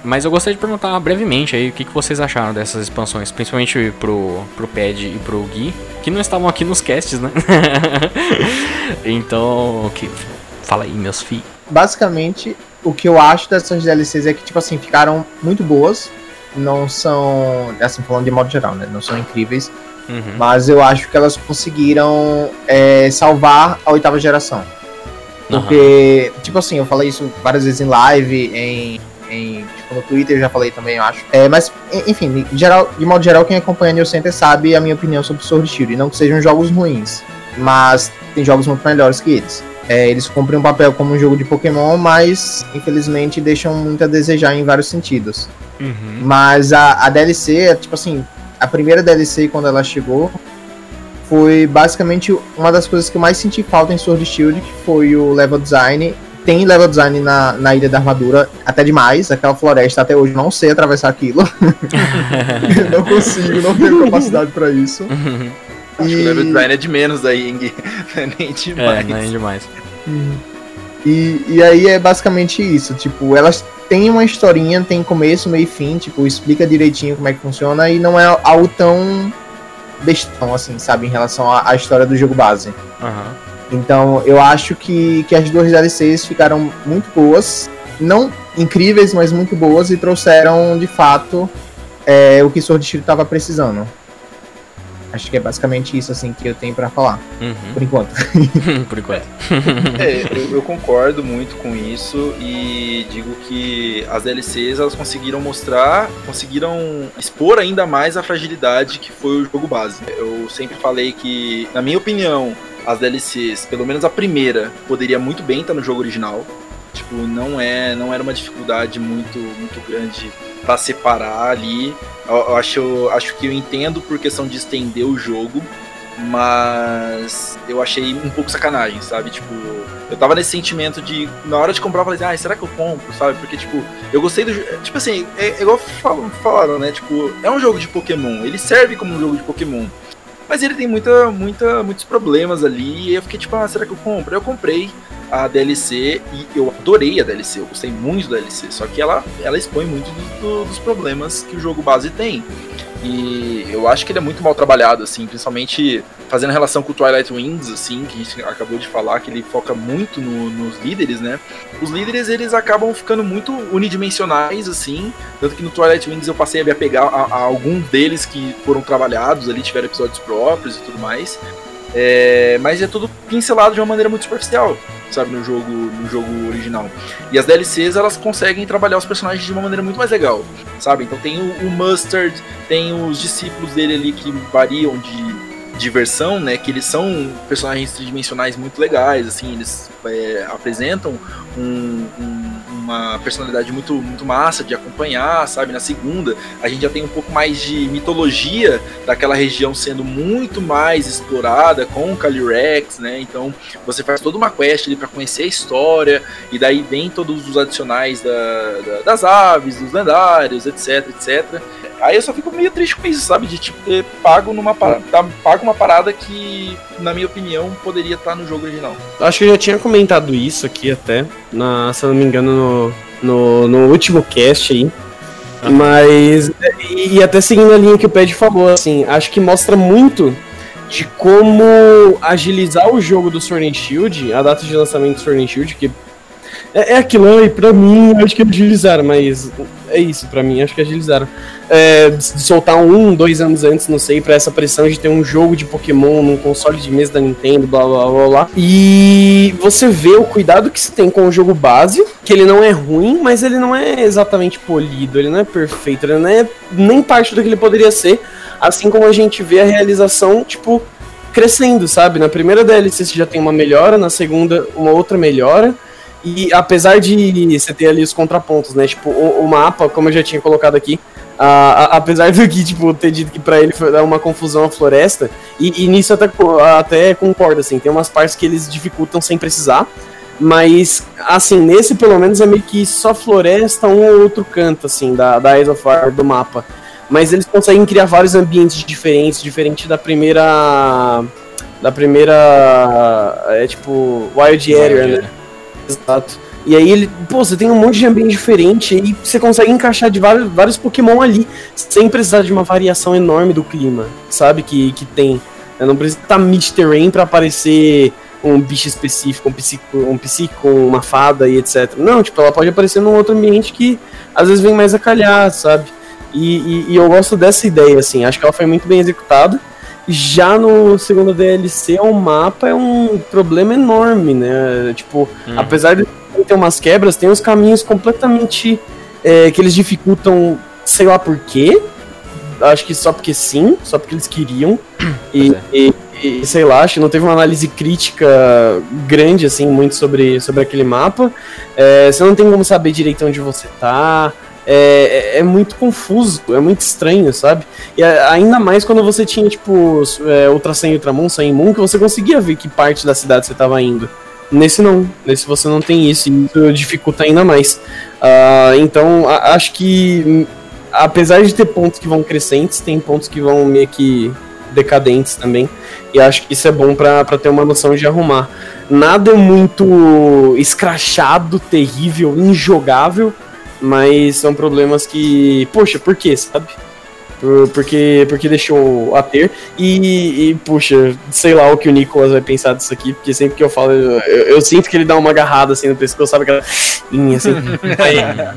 Mas eu gostaria de perguntar brevemente aí o que, que vocês acharam dessas expansões, principalmente pro, pro Pad e pro Gui, que não estavam aqui nos casts, né? então, que, fala aí, meus filhos. Basicamente, o que eu acho dessas DLCs é que, tipo assim, ficaram muito boas. Não são, assim, falando de modo geral, né? Não são incríveis. Uhum. Mas eu acho que elas conseguiram é, salvar a oitava geração. Porque, tipo assim, eu falei isso várias vezes em live, em, em tipo, no Twitter eu já falei também, eu acho. É, mas, en- enfim, de, geral, de modo geral, quem acompanha New Center sabe a minha opinião sobre Sword Shield. E não que sejam jogos ruins, mas tem jogos muito melhores que eles. É, eles cumprem um papel como um jogo de Pokémon, mas infelizmente deixam muito a desejar em vários sentidos. Uhum. Mas a, a DLC, é, tipo assim, a primeira DLC quando ela chegou foi basicamente uma das coisas que eu mais senti falta em Sword Shield, que foi o level design. Tem level design na, na Ilha da Armadura, até demais. Aquela floresta até hoje eu não sei atravessar aquilo. não consigo, não tenho capacidade pra isso. Acho que o level design é de menos aí, hein, Gui? Não é nem É, demais. é demais. E, e aí é basicamente isso, tipo, elas têm uma historinha, tem começo, meio e fim, tipo, explica direitinho como é que funciona e não é algo tão bestão, assim, sabe, em relação à, à história do jogo base. Aham. Então, eu acho que, que as duas DLCs ficaram muito boas, não incríveis, mas muito boas e trouxeram, de fato, é, o que Sword Shield tava precisando. Acho que é basicamente isso, assim, que eu tenho pra falar, Uhum. por enquanto. Por enquanto. É, eu, eu concordo muito com isso e digo que as DLCs elas conseguiram mostrar, conseguiram expor ainda mais a fragilidade que foi o jogo base. Eu sempre falei que, na minha opinião, as DLCs, pelo menos a primeira, poderia muito bem estar no jogo original. Tipo, não é, não era uma dificuldade muito, muito grande para separar ali. Eu, eu acho, acho que eu entendo por questão de estender o jogo, mas eu achei um pouco sacanagem, sabe? Tipo, eu tava nesse sentimento de, na hora de comprar, eu falei, ah, será que eu compro, sabe? Porque, tipo, eu gostei do. Tipo assim, é, é igual falam, falaram, né? Tipo, é um jogo de Pokémon, ele serve como um jogo de Pokémon. Mas ele tem muita, muita, muitos problemas ali, e eu fiquei tipo, ah, será que eu compro? Eu comprei a DLC e eu adorei a DLC, eu gostei muito da DLC, só que ela, ela expõe muito do- do- dos problemas que o jogo base tem. E eu acho que ele é muito mal trabalhado, assim, principalmente fazendo relação com o Twilight Wings, assim, que a gente acabou de falar, que ele foca muito no- nos líderes, né? Os líderes, eles acabam ficando muito unidimensionais, assim, tanto que no Twilight Wings eu passei a me apegar a, a alguns deles que foram trabalhados ali, tiveram episódios próprios e tudo mais. É, mas é tudo pincelado de uma maneira muito superficial, sabe, no jogo, no jogo original. E as DLCs, elas conseguem trabalhar os personagens de uma maneira muito mais legal, sabe? Então tem o, o Mustard, tem os discípulos dele ali que variam de diversão, né? Que eles são personagens tridimensionais muito legais, assim, eles é, apresentam um- um- uma personalidade muito, muito massa de acompanhar, sabe? Na segunda, a gente já tem um pouco mais de mitologia daquela região sendo muito mais explorada com o Calyrex, né? Então você faz toda uma quest ali para conhecer a história, e daí vem todos os adicionais da- da- das aves, dos lendários, etc, etc. Aí eu só fico meio triste com isso, sabe? De tipo ter pago numa parada, tá, pago uma parada que, na minha opinião, poderia estar no jogo original. Acho que eu já tinha comentado isso aqui até, na, se eu não me engano, no, no, no último cast aí. Mas, e, e até seguindo a linha que o Ped falou, assim, acho que mostra muito de como agilizar o jogo do Sword and Shield, a data de lançamento do Sword and Shield, que é, é aquilo, e pra mim, acho que agilizaram, mas é isso, pra mim, acho que agilizaram. É, soltar um, dois anos antes, não sei, pra essa pressão de ter um jogo de Pokémon num console de mesa da Nintendo, blá blá blá blá. E você vê o cuidado que se tem com o jogo base, que ele não é ruim, mas ele não é exatamente polido, ele não é perfeito, ele não é nem parte do que ele poderia ser. Assim como a gente vê a realização, tipo, crescendo, sabe? Na primeira DLC você já tem uma melhora, na segunda uma outra melhora. E apesar de você ter ali os contrapontos, né? Tipo, o, o mapa, como eu já tinha colocado aqui, a- a- apesar do que, tipo, ter dito que pra ele foi uma confusão a floresta, e, e nisso até, até concordo, assim, tem umas partes que eles dificultam sem precisar, mas, assim, nesse pelo menos é meio que só floresta, um ou outro canto, assim, da, da Eyes of Fire do mapa. mas eles conseguem criar vários ambientes diferentes, diferente da primeira. Da primeira. É tipo. Wild Area, né? Exato. E aí ele, pô, você tem um monte de ambiente diferente e você consegue encaixar de vários, vários Pokémon ali, sem precisar de uma variação enorme do clima, sabe? Que, que tem. Não precisa estar mid Rain pra aparecer um bicho específico, um psico, um psico, uma fada e etc. Não, tipo, ela pode aparecer num outro ambiente que às vezes vem mais a calhar, sabe? E, e, e eu gosto dessa ideia, assim, acho que ela foi muito bem executada. Já no segundo DLC, o mapa é um problema enorme, né? Tipo, Hum. apesar de ter umas quebras, tem uns caminhos completamente é, que eles dificultam, sei lá por quê. Acho que só porque sim, só porque eles queriam. E, é. e- e, sei lá, acho que não teve uma análise crítica grande, assim, muito sobre, sobre aquele mapa. É, você não tem como saber direito onde você tá. É, é- é muito confuso, é muito estranho, sabe? E ainda mais quando você tinha, tipo, é, Ultra Sun e Ultramon, Sun e Moon, que você conseguia ver que parte da cidade você tava indo. Nesse não, nesse você não tem isso, e isso dificulta ainda mais. Ah, então, a- acho que, hum, apesar de ter pontos que vão crescentes, tem pontos que vão meio que decadentes também. E acho que isso é bom pra ter uma noção de arrumar. Nada é muito escrachado, terrível, injogável, mas são problemas que, poxa, por quê, sabe? Por- Porque, porque deixou a ter. E, e, puxa, sei lá o que o Nicolas vai pensar disso aqui, porque sempre que eu falo, eu, eu- eu sinto que ele dá uma agarrada assim no pescoço, sabe aquela. Inha, assim. Aí,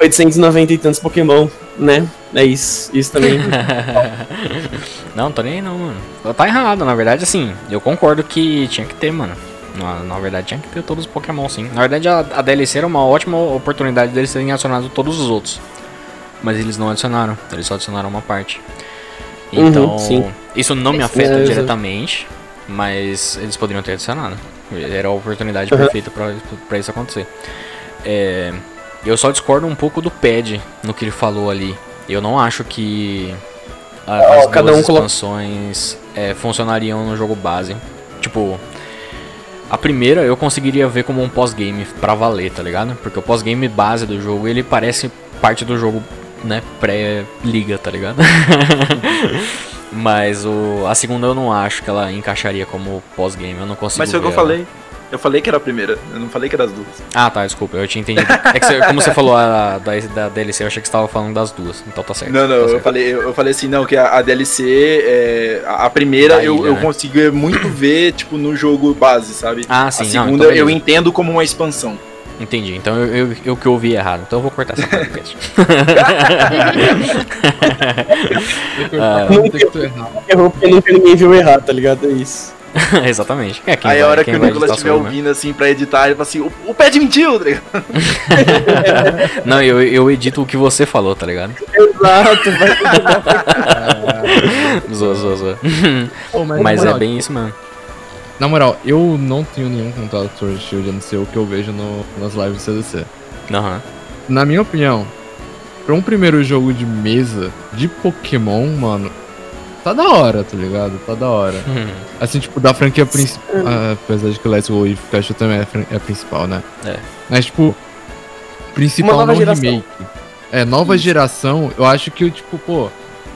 890 e tantos Pokémon, né? É isso. Isso também. não, tô nem aí não, mano. Tá errado, na verdade, assim, eu concordo que tinha que ter, mano. Na, na verdade, tinha que ter todos os Pokémon, sim. Na verdade, a, a DLC era uma ótima oportunidade deles terem adicionado todos os outros. Mas eles não adicionaram, eles só adicionaram uma parte. Uhum, Então, sim. isso não me afeta É, diretamente, mas eles poderiam ter adicionado. Era a oportunidade Uhum. perfeita pra, pra isso acontecer. É, eu só discordo um pouco do Pad no que ele falou ali. Eu não acho que as cada duas um expansões é, funcionariam no jogo base. Tipo, a primeira eu conseguiria ver como um pós-game pra valer, tá ligado? Porque o pós-game base do jogo, ele parece parte do jogo, né, pré-liga, tá ligado? Mas o, a segunda eu não acho que ela encaixaria como pós-game, eu não consigo Mas foi o que eu ela. falei. Eu falei que era a primeira, eu não falei que era as duas. Ah, tá, desculpa, eu tinha entendido. É que você- como você falou a, da, da DLC, eu achei que você tava falando das duas. Então tá certo. Não, não, tá eu certo. falei, eu, eu falei assim, não, que a, a DLC, é, a, a primeira Da eu, ilha, eu né? consigo muito ver, tipo, no jogo base, sabe? Ah, sim, a não, segunda então eu entendo como uma expansão. Entendi, então eu, eu, eu que ouvi errado. Então eu vou cortar essa parte do cast. Ah, Não. Errou porque nunca ninguém viu errar, tá ligado? É isso. Exatamente. É, quem Aí vai, a hora que o Nicolas estiver né? ouvindo assim pra editar, ele fala assim, o, o Pad mentiu, tá ligado? Não, eu, eu edito o que você falou, tá ligado? Exato, vai. Zoa, zoa, zoa. Pô, Mas é bem isso mesmo. Na moral, eu não tenho nenhum contato com Sword Shield, a não ser o que eu vejo no- nas lives do CDC. Aham. Na minha opinião, pra um primeiro jogo de mesa de Pokémon, mano, tá da hora, tá ligado? Tá da hora. Assim, tipo, da franquia principal. apesar de que Let's Go e Pikachu também é, é principal, né? É. Mas, tipo, principal Uma nova não geração. remake. É, nova geração, eu acho que, tipo, pô,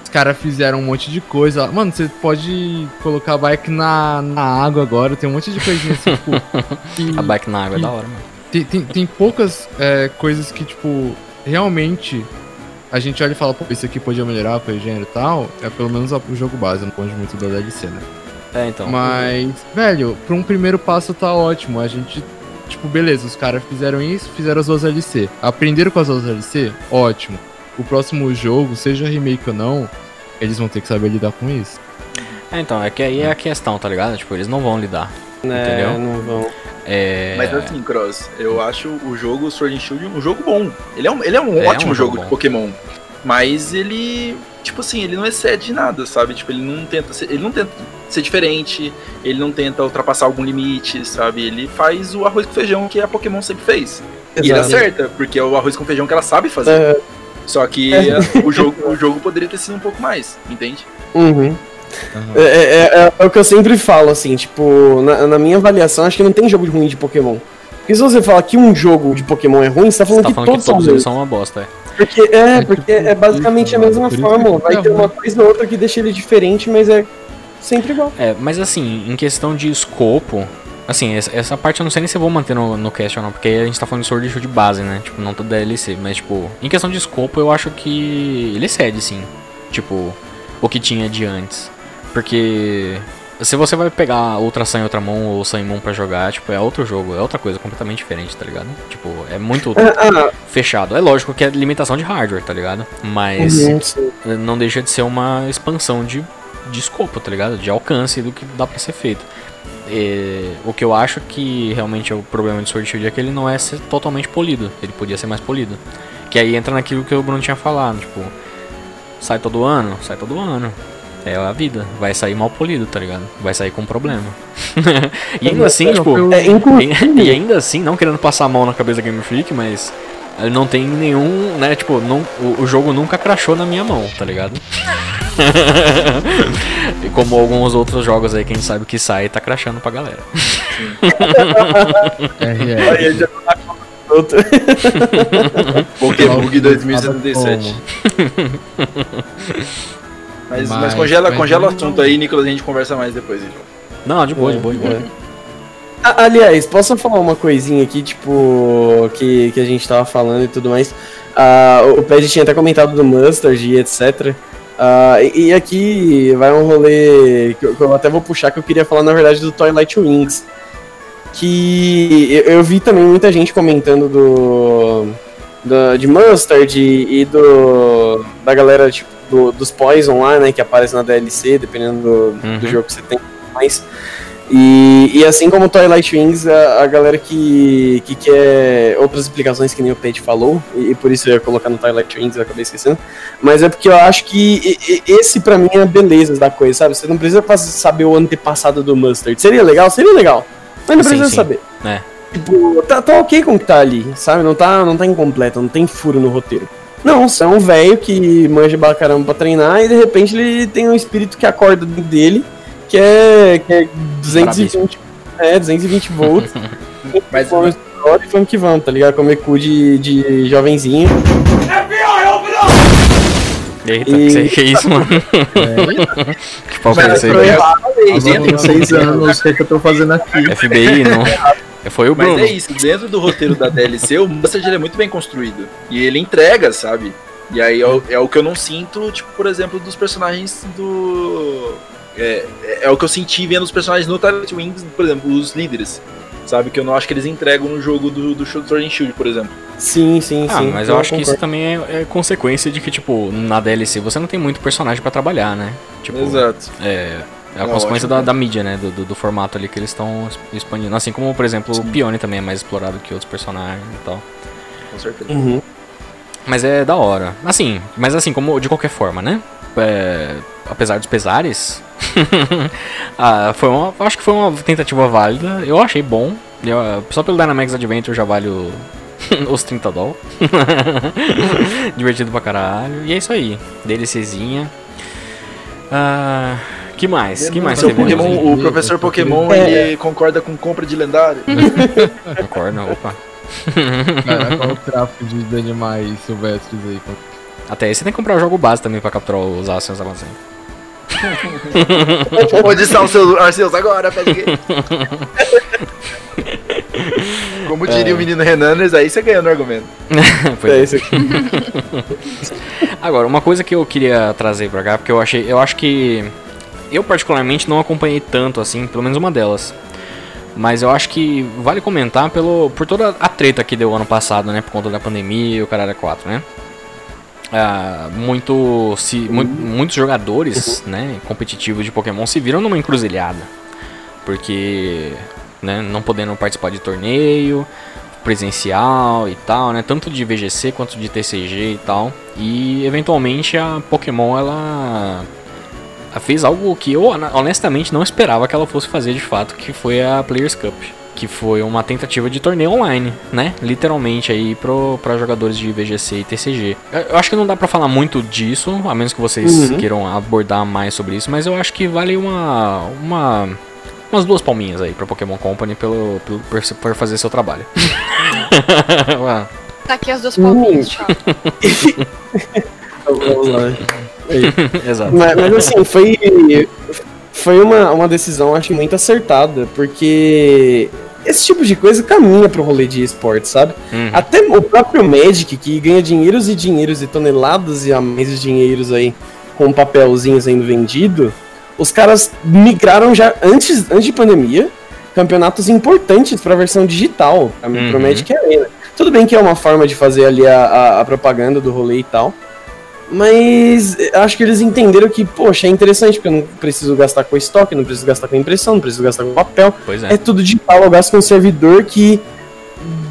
os caras fizeram um monte de coisa. Mano, você pode colocar bike na, na água agora, tem um monte de coisinha assim, tipo. que- A bike na água é da hora, mano. tem, tem, tem poucas é, coisas que, tipo, realmente a gente olha e fala, pô, isso aqui podia melhorar o gênero e tal. É pelo menos o jogo base, não pode muito da DLC, né? É, então. Mas, velho, pra um primeiro passo tá ótimo. A gente, tipo, beleza, os caras fizeram isso, fizeram as duas DLC. Aprenderam com as duas DLC? Ótimo. O próximo jogo, seja remake ou não, eles vão ter que saber lidar com isso. É, então, é que aí é a questão, tá ligado? Tipo, eles não vão lidar. Né, Entendeu? não vão. É. Mas assim, Cross, eu acho o jogo Sword and Shield um jogo bom. Ele é um, ele é um É ótimo um jogo jogo de Pokémon. Mas ele, tipo assim, ele não excede nada, sabe? Tipo, ele não tenta ser, ele não tenta ser diferente, ele não tenta ultrapassar algum limite, sabe? Ele faz o arroz com feijão que a Pokémon sempre fez. E ele Exato. acerta, porque é o arroz com feijão que ela sabe fazer. É, Só que É. o, jogo, o jogo poderia ter sido um pouco mais, entende? uhum. É, é- é- é o que eu sempre falo, assim, tipo, na, na minha avaliação, acho que não tem jogo ruim de Pokémon. Porque se você falar que um jogo de Pokémon é ruim, você tá Você falando tá que falando todos que todos são eles ruins. são uma bosta, é. Porque, é, É porque é basicamente isso, a mesma fórmula. que Vai ter uma coisa ou outra que deixa ele diferente, mas é sempre igual. É, mas assim, em questão de escopo, assim, essa, parte eu não sei nem se eu vou manter no, no cast ou não, porque a gente tá falando de Sword Shield base, né? Tipo, não todo DLC, mas tipo, em questão de escopo eu acho que ele cede, sim. Tipo, o que tinha de antes. Porque se você vai pegar Ultra Sun em outra mão ou Sun em mão pra jogar, tipo, é outro jogo, é outra coisa completamente diferente, tá ligado? Tipo, é muito Ah, fechado. É lógico que é limitação de hardware, tá ligado? Mas uhum, não deixa de ser uma expansão de, de escopo, tá ligado? De alcance do que dá pra ser feito. É, o que eu acho que realmente é o problema de Sword Shield é que ele não é totalmente polido. Ele podia ser mais polido. Que aí entra naquilo que o Bruno tinha falado, tipo, sai todo ano? Sai todo ano. É a vida. Vai sair mal polido, tá ligado? Vai sair com problema. e ainda assim, tipo. É, inclusive, E ainda assim, não querendo passar a mão na cabeça da Game Freak, mas ele não tem nenhum, né, tipo, não, o, o jogo nunca crashou na minha mão, tá ligado? e como alguns outros jogos aí que a gente sabe que sai, tá crashando pra galera. RR. aí já tá com outro. Pokébug 2077. Mas, mas Mas- congela, mas congela o assunto aí, Nicolas, a gente conversa mais depois, então. Não, de boa, de boa, de boa. É. Aliás, posso falar uma coisinha aqui, tipo, que, que a gente tava falando e tudo mais. Ah, o Ped tinha até comentado do Mustard e etc. Ah, e, e aqui vai um rolê que eu, que eu até vou puxar, que eu queria falar, na verdade, do Twilight Wings. Que eu, eu vi também muita gente comentando do. do- de Mustard e, e do. da galera, tipo, do- dos Poison lá, né, que aparece na DLC, dependendo do, do Uhum. jogo que você tem. Mas, e, e assim como Twilight Wings, a, a galera que, que quer outras explicações que nem o Pete falou, e, e por isso eu ia colocar no Twilight Wings, eu acabei esquecendo, mas é porque eu acho que e- e- esse pra mim é a beleza da coisa, sabe? Você não precisa saber o antepassado do Mustard. Seria legal? Seria legal. Mas não Sim, precisa sim. saber. É. Tipo, tá, tá ok com o que tá ali, sabe? Não tá, não tá incompleto, não tem furo no roteiro. Não, você é um velho que manja pra caramba pra treinar e de repente ele tem um espírito que acorda dentro dele, que é, que é 220, é, 220 volts. Mas, vamos embora e vamos que vamos, tá ligado? Comer cu de, de jovenzinho. Eita, E- que, sei- que isso, mano? que pau que é mas esse aí, eu velho? falei, Eu dentro, tenho seis anos, o que, é que eu tô fazendo aqui? FBI, não. Foi o mas Bruno. é isso, dentro do roteiro da DLC, o Mustard é muito bem construído. E ele entrega, sabe? E aí é o, é o que eu não sinto, tipo, por exemplo, dos personagens do. É, é, é o que eu senti vendo os personagens no Twilight Wings, por exemplo, os líderes. Sabe? Que eu não acho que eles entregam no jogo do, do Sword and Shield, por exemplo. Sim, sim, Ah, sim. mas eu acho que isso concordo. também é, é consequência de que, tipo, na DLC você não tem muito personagem pra trabalhar, né? Tipo, Exato. É, é a Não, consequência ótimo, da, né? da mídia, né? Do, do, do formato ali que eles estão expandindo. Assim como, por exemplo, o Pione também é mais explorado que outros personagens e tal. Com certeza. Uhum. Mas é da hora. Assim, mas assim, como de qualquer forma, né? É, apesar dos pesares, ah, foi uma, acho que foi uma tentativa válida. Eu achei bom. Eu, só pelo Dynamax Adventure já vale o- os 30 doll. Divertido pra caralho. E é isso aí. DLCzinha. Ah, que mais? Que mais teve? Pokémon, o professor Pokémon, É. ele concorda com compra de lendário. Concordo, opa. Caraca, olha o tráfico de, animais silvestres aí. Até aí você tem que comprar o jogo base também pra capturar os Ascians Amazon. Onde estão os seus Arceus agora. Como diria o menino Renaners, aí você ganhou no argumento. É é. isso aqui. Agora, uma coisa que eu queria trazer pra cá, porque eu achei. Eu acho que. Eu particularmente não acompanhei tanto assim, pelo menos uma delas. Mas eu acho que vale comentar pelo, por toda a treta que deu ano passado, né? Por conta da pandemia e o caralho 4, né? Ah, muito, se, mu- muitos jogadores né, competitivos de Pokémon se viram numa encruzilhada. Porque né, não podendo participar de torneio presencial e tal, né? Tanto de VGC quanto de TCG e tal. E eventualmente a Pokémon ela ela fez algo que eu honestamente não esperava que ela fosse fazer de fato, que foi a Players Cup. Que foi uma tentativa de torneio online, né? Literalmente aí pro, pra jogadores de VGC e TCG. Eu, acho que não dá pra falar muito disso, a menos que vocês Uhum. queiram abordar mais sobre isso, mas eu acho que vale uma. uma umas duas palminhas aí pra Pokémon Company pelo, pelo, por, por fazer seu trabalho. Tá aqui as duas palminhas, tchau. Vamos lá. Aí. Exato. Mas, mas, assim, foi, foi uma, uma decisão, acho, muito acertada, porque esse tipo de coisa caminha pro rolê de esporte, sabe? Uhum. Até o próprio Magic, que ganha dinheiros e dinheiros e toneladas e a mais de dinheiros aí com papelzinho sendo vendido, os caras migraram já antes, antes de pandemia, campeonatos importantes pra versão digital, pra- pro Uhum. Magic Arena. Tudo bem que é uma forma de fazer ali a, a- a propaganda do rolê e tal. Mas acho que eles entenderam que, poxa, é interessante, porque eu não preciso gastar com estoque, não preciso gastar com impressão, não preciso gastar com papel. Pois é. É tudo digital, eu gasto com um servidor que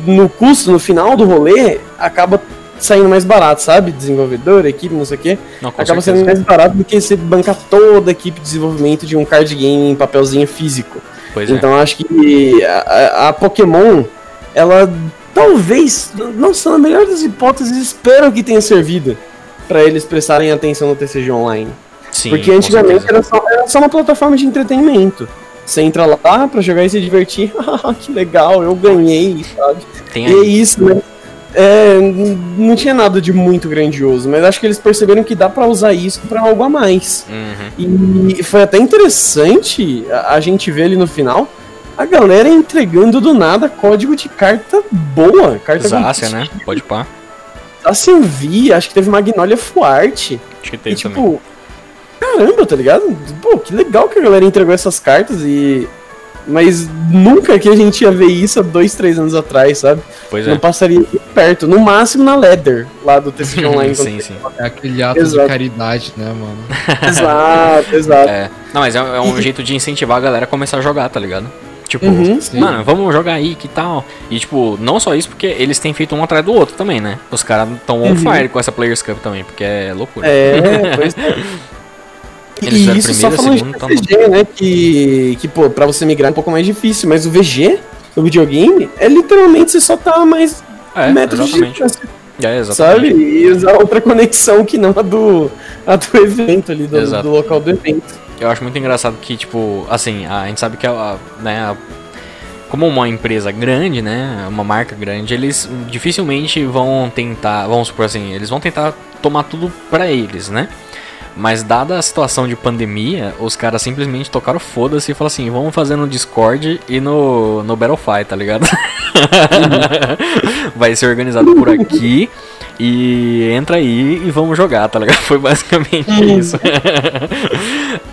no custo, no final do rolê, acaba saindo mais barato, sabe? Desenvolvedor, equipe, não sei o quê. Não, acaba certeza. sendo mais barato do que você bancar toda a equipe de desenvolvimento de um card game em papelzinho físico. Pois é. Então acho que a, a- Pokémon, ela talvez, não são a melhor das hipóteses, espero que tenha servido pra eles prestarem atenção no TCG Online. Sim, Porque antigamente era só, era só uma plataforma de entretenimento. Você entra lá pra jogar e se divertir. Ah, que legal, eu ganhei, sabe? Tem E é isso, né? É, não tinha nada de muito grandioso, mas acho que eles perceberam que dá pra usar isso pra algo a mais. Uhum. E foi até interessante a, gente ver ali no final a galera entregando do nada código de carta boa, carta Zácia, né? Pode pá. Assim eu vi, acho que teve Magnolia Fuarte. Acho que E teve também. tipo, caramba, tá ligado? Pô, que legal que a galera entregou essas cartas e. Mas nunca que a gente ia ver isso há dois, três anos atrás, sabe? Pois Não é. passaria de perto. No máximo na Leather, lá do TCG Online. sim, sim. É aquele ato Exato. de caridade, né, mano? Exato, exato. É. Não, mas é, é um jeito de incentivar a galera a começar a jogar, tá ligado? Tipo, Uhum. Mano, vamos jogar aí, que tal? E tipo, não só isso, porque eles têm feito um atrás do outro também, né? Os caras tão on Uhum. fire com essa Players Cup também, porque é loucura. É, pois é. Eles E isso só falando segundo, de tá TCG, né? Que, que, pô, pra você migrar é um pouco mais difícil, mas o VG, o videogame, é literalmente você só tá mais É, método de distância, É, sabe? E usar outra conexão que não a do, a do evento ali, do, do local do evento. Eu acho muito engraçado que, tipo, assim, a gente sabe que a, a- né, a- como uma empresa grande, né, uma marca grande, eles dificilmente vão tentar, vamos supor assim, eles vão tentar tomar tudo pra eles, né? Mas dada a situação de pandemia, os caras simplesmente tocaram foda-se e falaram assim, vamos fazer no Discord e no, no Battlefy, tá ligado? Vai ser organizado por aqui e entra aí e vamos jogar, tá ligado? Foi basicamente isso.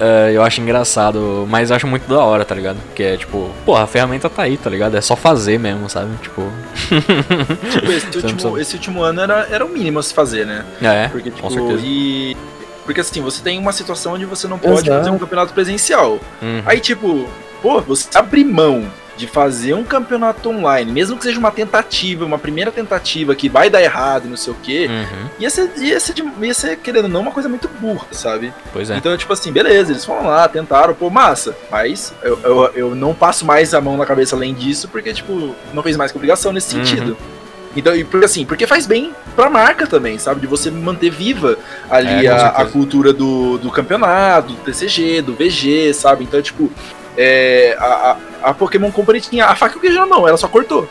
É, eu acho engraçado, mas eu acho muito da hora, tá ligado? Porque é tipo, porra, a ferramenta tá aí, tá ligado? É só fazer mesmo, sabe? Tipo. Tipo, esse, último, precisa- esse último ano era, era o mínimo a se fazer, né? É, Porque, com tipo, certeza. e. Porque assim, você tem uma situação onde você não pode Exato. fazer um campeonato presencial. Uhum. Aí, tipo, pô, você abrir mão de fazer um campeonato online, mesmo que seja uma tentativa, uma primeira tentativa que vai dar errado, não sei o quê, Uhum, ia ser, ia ser, de- ia ser, querendo ou não, uma coisa muito burra, sabe? Pois é. Então, tipo assim, beleza, eles foram lá, tentaram, pô, massa, mas eu, eu, eu não passo mais a mão na cabeça além disso, porque, tipo, não fez mais que obrigação nesse Uhum. sentido. Então, e porque assim, porque faz bem pra marca também, sabe? De você manter viva ali É, a, a cultura do, do campeonato, do TCG, do VG, sabe? Então, tipo, é, a, a, a Pokémon Company tinha a faca e o queijo na mão, ela só cortou.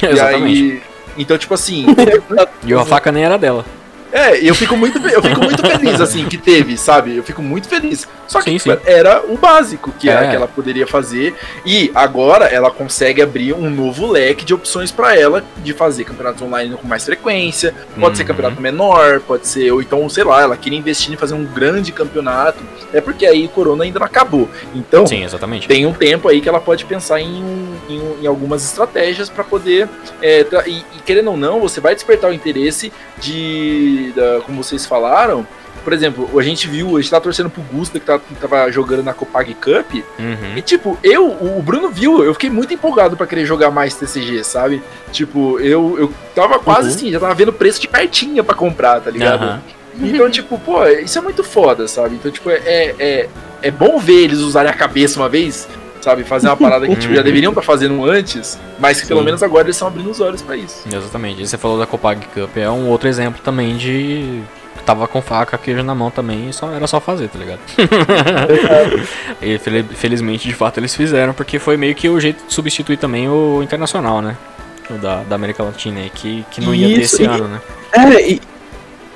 Exatamente. E aí, então, tipo assim, E a faca nem era dela. É, eu fico muito, eu fico muito feliz, assim, que teve, sabe? Eu fico muito feliz. Só que Sim, sim. era o básico que, É. que ela poderia fazer. E agora ela consegue abrir um novo leque de opções pra ela de fazer campeonatos online com mais frequência. Pode ser Uhum. campeonato menor, pode ser. Ou então, sei lá, ela queria investir em fazer um grande campeonato. É porque aí o Corona ainda não acabou. Então. Sim, exatamente. Tem um tempo aí que ela pode pensar em, em, em algumas estratégias para poder. é, e, e querendo ou não, você vai despertar o interesse de. Da- como vocês falaram. Por exemplo, a gente viu, a gente tá torcendo pro Gusta que, tá, que tava jogando na Copag Cup. Uhum. E tipo, eu, o Bruno viu, eu fiquei muito empolgado pra querer jogar mais TCG, sabe? Tipo, eu, eu tava quase Uhum. assim, já tava vendo preço de cartinha pra comprar, tá ligado? Aham. Então, tipo, pô, isso é muito foda, sabe? Então, tipo, é, é, é bom ver eles usarem a cabeça uma vez, sabe? Fazer uma parada que tipo, já deveriam estar fazendo antes, mas que pelo Sim. menos agora eles estão abrindo os olhos pra isso. Exatamente. E você falou da Copag Cup, é um outro exemplo também de. Tava com faca, queijo na mão também, e só, era só fazer, tá ligado? e fel- felizmente, de fato, eles fizeram, porque foi meio que o jeito de substituir também o internacional, né? o da, da América Latina aí, que, que não ia ter Isso, esse e- ano, né? É, e,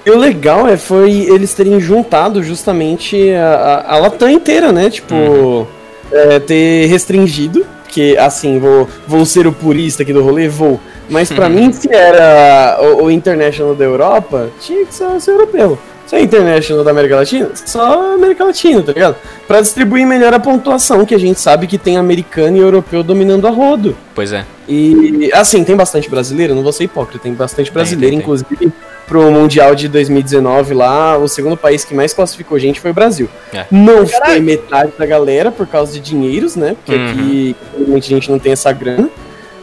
e o legal é foi eles terem juntado justamente a, a, a Latam inteira, né? Tipo, Uhum. É, ter restringido, que assim, vou, vou ser o purista aqui do rolê, vou. Mas pra Uhum. mim, se era o, o International da Europa, tinha que ser, ser europeu. Se é International da América Latina, só América Latina, tá ligado? Pra distribuir melhor a pontuação, que a gente sabe que tem americano e europeu dominando a rodo. Pois é. E assim, tem bastante brasileiro, não vou ser hipócrita, tem bastante brasileiro, tem, tem. inclusive pro Mundial de 2019 lá, o segundo país que mais classificou gente foi o Brasil. É. Não foi metade da galera por causa de dinheiros, né? Porque Uhum. aqui muita gente não tem essa grana.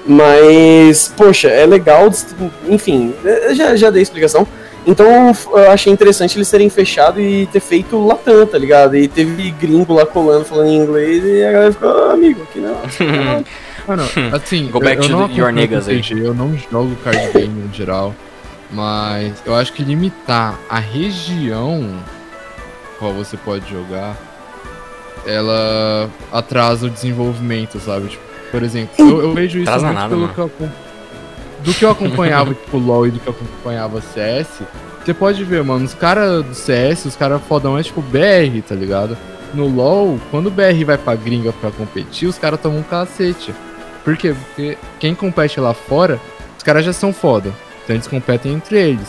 Mas, poxa, é legal, enfim, eu já, já dei explicação. Então eu achei interessante eles terem fechado e ter feito Latam, tá ligado? E teve gringo lá colando falando em inglês e a galera ficou, ah, amigo, aqui não. Mano, assim, Go back eu, eu to your niggas aí. Eu não jogo card game no geral, mas eu acho que limitar a região qual você pode jogar, ela atrasa o desenvolvimento, sabe? Tipo, por exemplo, eu, eu vejo isso muito nada, pelo mano. que eu, do que eu acompanhava, tipo, LoL e do que eu acompanhava CS. Você pode ver, mano, os caras do CS, os caras fodão é tipo BR, tá ligado? No LoL, quando o BR vai pra gringa pra competir, os caras tomam um cacete. Por quê? Porque quem compete lá fora, os caras já são foda. Então eles competem entre eles.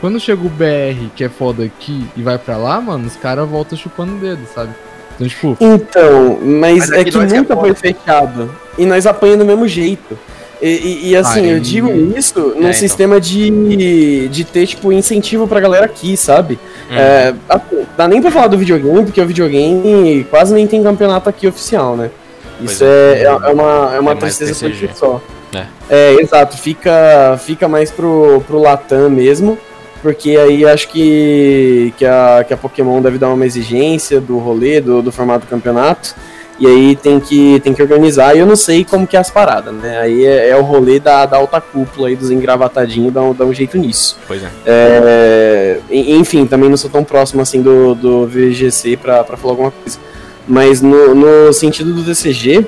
Quando chega o BR, que é foda aqui, e vai pra lá, mano, os caras voltam chupando o dedo, sabe? Então, tipo, Então, mas, Mas é que é nunca foi fechado. E nós apanhamos do mesmo jeito. E, e- e, assim, Aí- eu digo isso num então. sistema de, de ter, tipo, incentivo pra galera aqui, sabe? Hum. É, assim, dá nem pra falar do videogame, porque o videogame quase nem tem campeonato aqui oficial, né? Isso Pois é, é, é uma, é uma É tristeza por si só. É. É, exato. Fica, fica mais pro, pro Latam mesmo. Porque aí acho que, que, a, que a Pokémon deve dar uma exigência do rolê, do, do formato do campeonato. E aí tem que, tem que organizar. E eu não sei como que é as paradas, né? Aí é, é o rolê da, da alta cúpula aí dos engravatadinhos, dá um, dá um jeito nisso. Pois é. É, en- enfim, também não sou tão próximo assim do, do VGC pra, pra falar alguma coisa. Mas no, no sentido do DCG,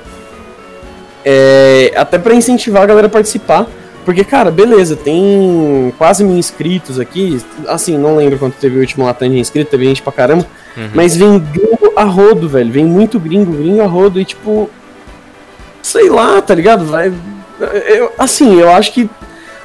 é, até pra incentivar a galera a participar. Porque, cara, beleza, tem quase mil inscritos aqui. Assim, não lembro quanto teve o último Latam de inscrito, teve gente pra caramba. Uhum. Mas vem gringo a rodo, velho. Vem muito gringo, gringo a rodo. E tipo. Sei lá, tá ligado? Vai. Eu, assim, eu acho que.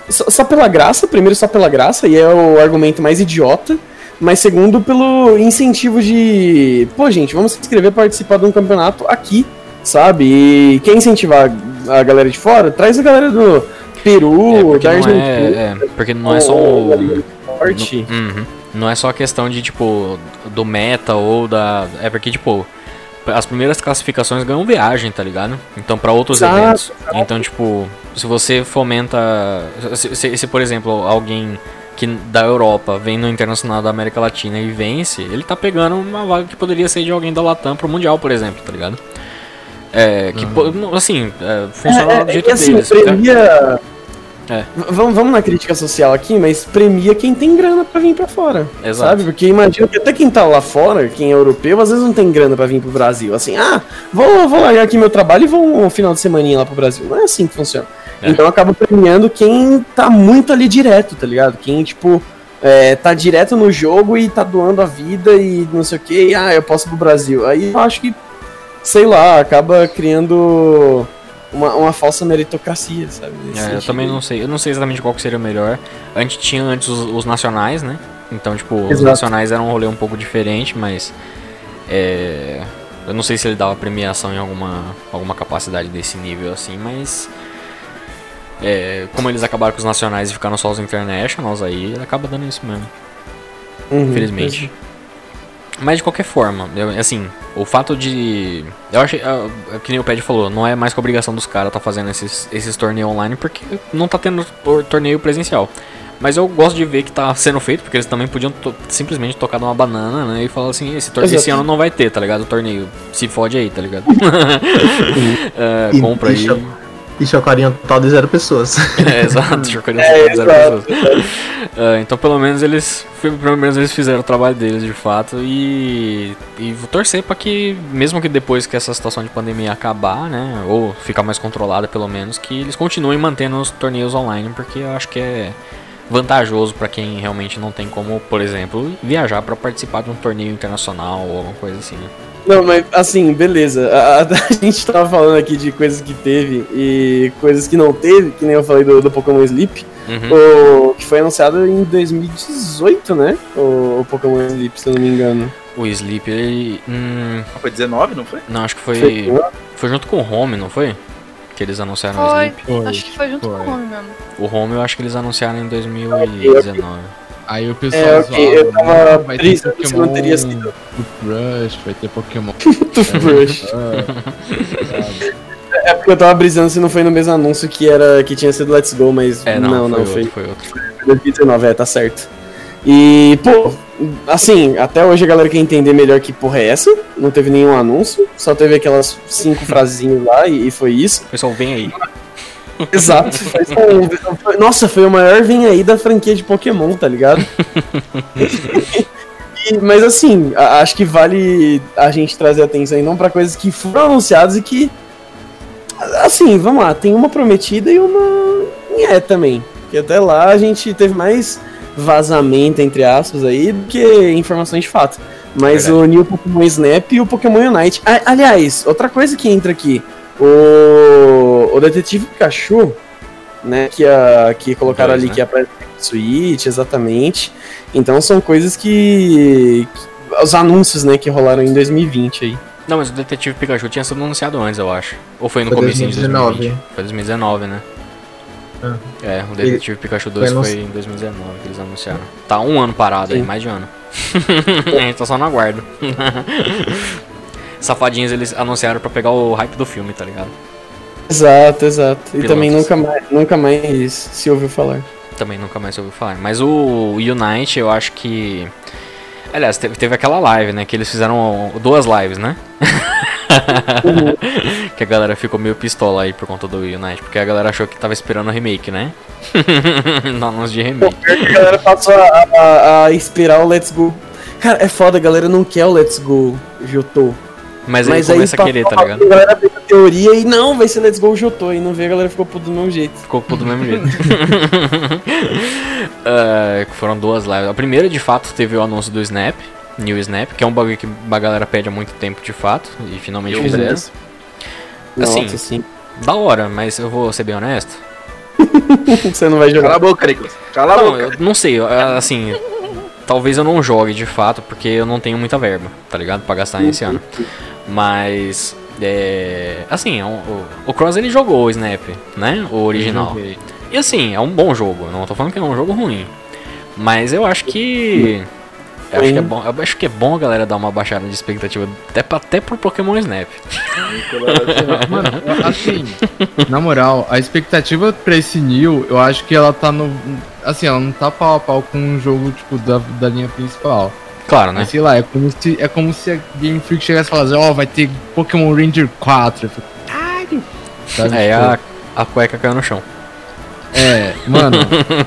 Só, só pela graça, primeiro só pela graça, e é o argumento mais idiota. Mas segundo, pelo incentivo de. Pô, gente, vamos se inscrever pra participar de um campeonato aqui, sabe? E quer incentivar a galera de fora? Traz a galera do Peru, É, porque da Argentina. é, é, porque não é só o. Forte. Uhum. Não é só a questão de, tipo, do meta ou da. É porque, tipo, as primeiras classificações ganham viagem, tá ligado? Então, pra outros Exato, eventos. Então, tipo, se você fomenta. Se, se- se, por exemplo, alguém que da Europa vem no Internacional da América Latina e vence, ele tá pegando uma vaga que poderia ser de alguém da Latam pro Mundial, por exemplo, tá ligado? É, que, não, assim, é, funciona É, do é, jeito que, assim, deles. premia. É. V- Vamos, vamos na crítica social aqui, mas premia quem tem grana pra vir pra fora. Exato. Sabe? Porque imagina que até quem tá lá fora, quem é europeu, às vezes não tem grana pra vir pro Brasil. Assim, ah, vou, vou largar aqui meu trabalho e vou um final de semaninha lá pro Brasil. Não é assim que funciona. É. Então acaba premiando quem tá muito ali direto, tá ligado? Quem, tipo, é, tá direto no jogo e tá doando a vida e não sei o que, ah, eu posso ir pro Brasil. Aí eu acho que, sei lá, acaba criando uma, uma falsa meritocracia, sabe? É, eu também não sei. Eu não sei exatamente qual que seria o melhor. A gente tinha antes os, os nacionais, né? Então, tipo, os Exato. nacionais eram um rolê um pouco diferente, mas. É, eu não sei se ele dava premiação em alguma, alguma capacidade desse nível assim, mas. é, como eles acabaram com os nacionais e ficaram só os internationals, aí acaba dando isso mesmo, Uhum, infelizmente. Mas de qualquer forma, eu- assim, o fato de. Eu achei. ah, Que nem o Ped falou, não é mais que obrigação dos caras tá fazendo esses, esses torneios online porque não tá tendo tor- torneio presencial. Mas eu gosto de ver que tá sendo feito, porque eles também podiam to- simplesmente tocar numa banana, né? E falar assim, esse, esse ano não vai ter, tá ligado? O torneio. Se fode aí, tá ligado? É, E compra aí. E chocaria um total de zero pessoas. É, exato, chocaria É, zero exato. pessoas. Ah, então pelo menos eles pelo menos eles fizeram o trabalho deles de fato e e vou torcer para que mesmo que depois que essa situação de pandemia acabar, né, ou ficar mais controlada pelo menos, que eles continuem mantendo os torneios online, porque eu acho que é vantajoso para quem realmente não tem como, por exemplo, viajar para participar de um torneio internacional ou alguma coisa assim. Né? Não, mas assim, beleza. A, a- gente tava falando aqui de coisas que teve e coisas que não teve, que nem eu falei do, do Pokémon Sleep, Uhum. o, que foi anunciado em 2018, né? O, o Pokémon Sleep, se eu não me engano. O Sleep, ele. Hum, Foi 19, não foi? não, acho que foi. Foi- Foi junto com o Home, não foi? Que eles anunciaram o Foi. Sleep. Foi. Acho que foi junto Foi. com o nome mesmo. O Home eu acho que eles anunciaram em 2019. Aí o pessoal É, ok, eu tava "Ah, vai ter brisando se não teria Pokémon sido. Toothbrush, vai ter Pokémon. Toothbrush. Ah, É porque eu tava brisando se não foi no mesmo anúncio que era que tinha sido Let's Go, mas É, não, não, não, foi, foi, outro, foi outro. 2019, é, tá certo. E, pô, assim, até hoje a galera quer entender melhor que porra é essa. Não teve nenhum anúncio, só teve aquelas cinco frasinhas lá e, e foi isso. Pessoal vem aí. Exato. Foi nossa, foi o maior vem aí da franquia de Pokémon, tá ligado? E- mas assim, a- acho que vale a gente trazer atenção aí não pra coisas que foram anunciadas e que. Assim, vamos lá, tem uma prometida e uma. É também. Que até lá a gente teve mais vazamento, entre aspas, aí, do que informações de fato. Mas Verdade. o New Pokémon Snap e o Pokémon Unite. A- aliás, outra coisa que entra aqui. O, o Detetive Pikachu, né, que, a, que colocaram Dois, ali né? que aparece no Switch, exatamente. Então são coisas que, que- Os anúncios, né, que rolaram em 2020 aí. Não, mas o Detetive Pikachu tinha sido anunciado antes, eu acho. Ou foi no Foi começo de 2019. 2020? Foi 2019, né? Ah. É, o Detetive Pikachu 2 foi foi, em 2019 que eles anunciaram. Tá um ano parado aí, Sim. mais de ano. a gente tá só no aguardo. Safadinhos eles anunciaram pra pegar o hype do filme, tá ligado? Exato, exato. E Pilotos. também nunca mais, nunca mais se ouviu falar. Também nunca mais ouvi falar. Mas o Unite, eu acho que. Aliás, teve, teve aquela live, né? Que eles fizeram duas lives, né? que a galera ficou meio pistola aí por conta do Unite. Porque a galera achou que tava esperando o remake, né? no anúncio de remake. A galera passou a, a- a esperar o Let's Go. Cara, é foda, a galera não quer o Let's Go Jotô. Mas, aí começa a querer, tá ligado? A galera teoria e não, vai ser Let's Go Jotô. E não vê, a galera ficou do mesmo jeito. Ficou puto do mesmo jeito. Ah, foram duas lives. A primeira, de fato, teve o anúncio do Snap, New Snap, que é um bagulho que a galera pede há muito tempo, de fato, e finalmente Eu fizeram. mesmo. Assim, Nossa, sim. Da hora, mas eu vou ser bem honesto. Você não vai Cala jogar. a boca, Nicolas. Cala a Não, boca. eu não sei, eu- assim. Talvez eu não jogue de fato, porque eu não tenho muita verba, tá ligado? Pra gastar nesse ano. Mas. É. Assim, é o, o Cross ele jogou o Snap, né? O original. E assim, é um bom jogo. Não tô falando que é um jogo ruim. Mas eu acho que. Eu acho que, é bom, eu acho que é bom a galera dar uma baixada de expectativa até, pra, até pro Pokémon Snap. Mano, assim, na moral, a expectativa pra esse New, eu acho que ela tá no. Assim, ela não tá pau a pau com um jogo, tipo, da, da linha principal. Claro, né? Mas sei lá, é como se, é como se a Game Freak chegasse e falasse, ó, vai ter Pokémon Ranger 4. Eu fico, caralho! É, tipo, a, a cueca caiu no chão. É, mano,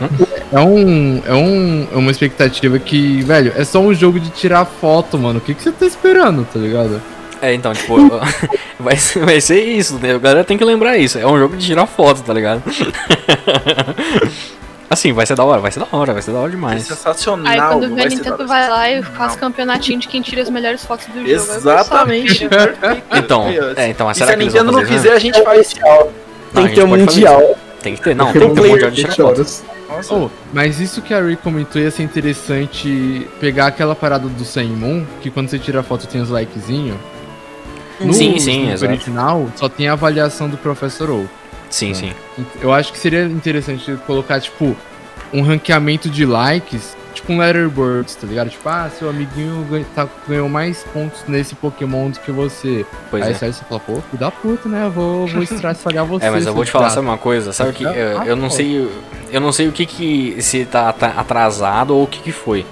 é um, é um, é uma expectativa que, velho, é só um jogo de tirar foto, mano. O que, que você tá esperando, tá ligado? É, então, tipo, vai, ser- vai ser isso, né? A galera tem que lembrar isso. É um jogo de tirar foto, tá ligado? assim, vai ser da hora, vai ser da hora, vai ser da hora É demais. sensacional. Aí quando não vem a vai ser Nintendo vai lá e faz Não. campeonatinho de quem tira as melhores fotos do jogo. Aí o pessoal Exatamente. Então, é, então, E será se a que vão Nintendo não fizer, a gente faz. Não, Tem a que ter um isso. mundial. Tem que ter, não, tem que ter um mundial de. Nossa. Oh, mas isso que a Ri comentou ia ser interessante pegar aquela parada do Sun Moon, que quando você tira a foto tem os likezinhos. No Sim, sim, exato. original só tem a avaliação do Professor Oak. Sim, sim. Eu acho que seria interessante colocar, tipo, um ranqueamento de likes, tipo um letterboard, tá ligado? Tipo, ah, seu amiguinho ganha- tá- ganhou mais pontos nesse Pokémon do que você. Pois Aí é. você fala, pô, filho da puta, né? Eu vou, vou estragar você. É, mas eu vou te falar, sabe uma coisa? Sabe que eu, eu não sei, eu não sei o que que se tá, atrasado ou o que que foi.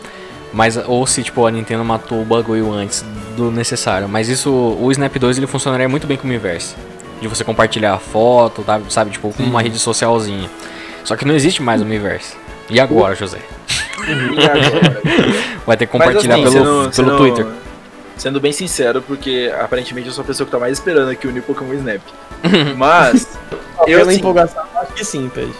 Mas ou se tipo a Nintendo matou o bagulho antes do necessário, mas isso o Snap 2 ele funcionaria muito bem com o Miiverse. de você compartilhar a foto, tá? sabe? Tipo, com uma rede socialzinha. Só que não existe mais o Miiverse. E agora, José? Agora? Vai ter que Mas, compartilhar assim, pelo, sendo- pelo sendo- Twitter. Sendo bem sincero, porque aparentemente eu sou a pessoa que tá mais esperando aqui unir Pokémon Snap. Mas, eu Pela assim, empolgação, acho que sim, Pede.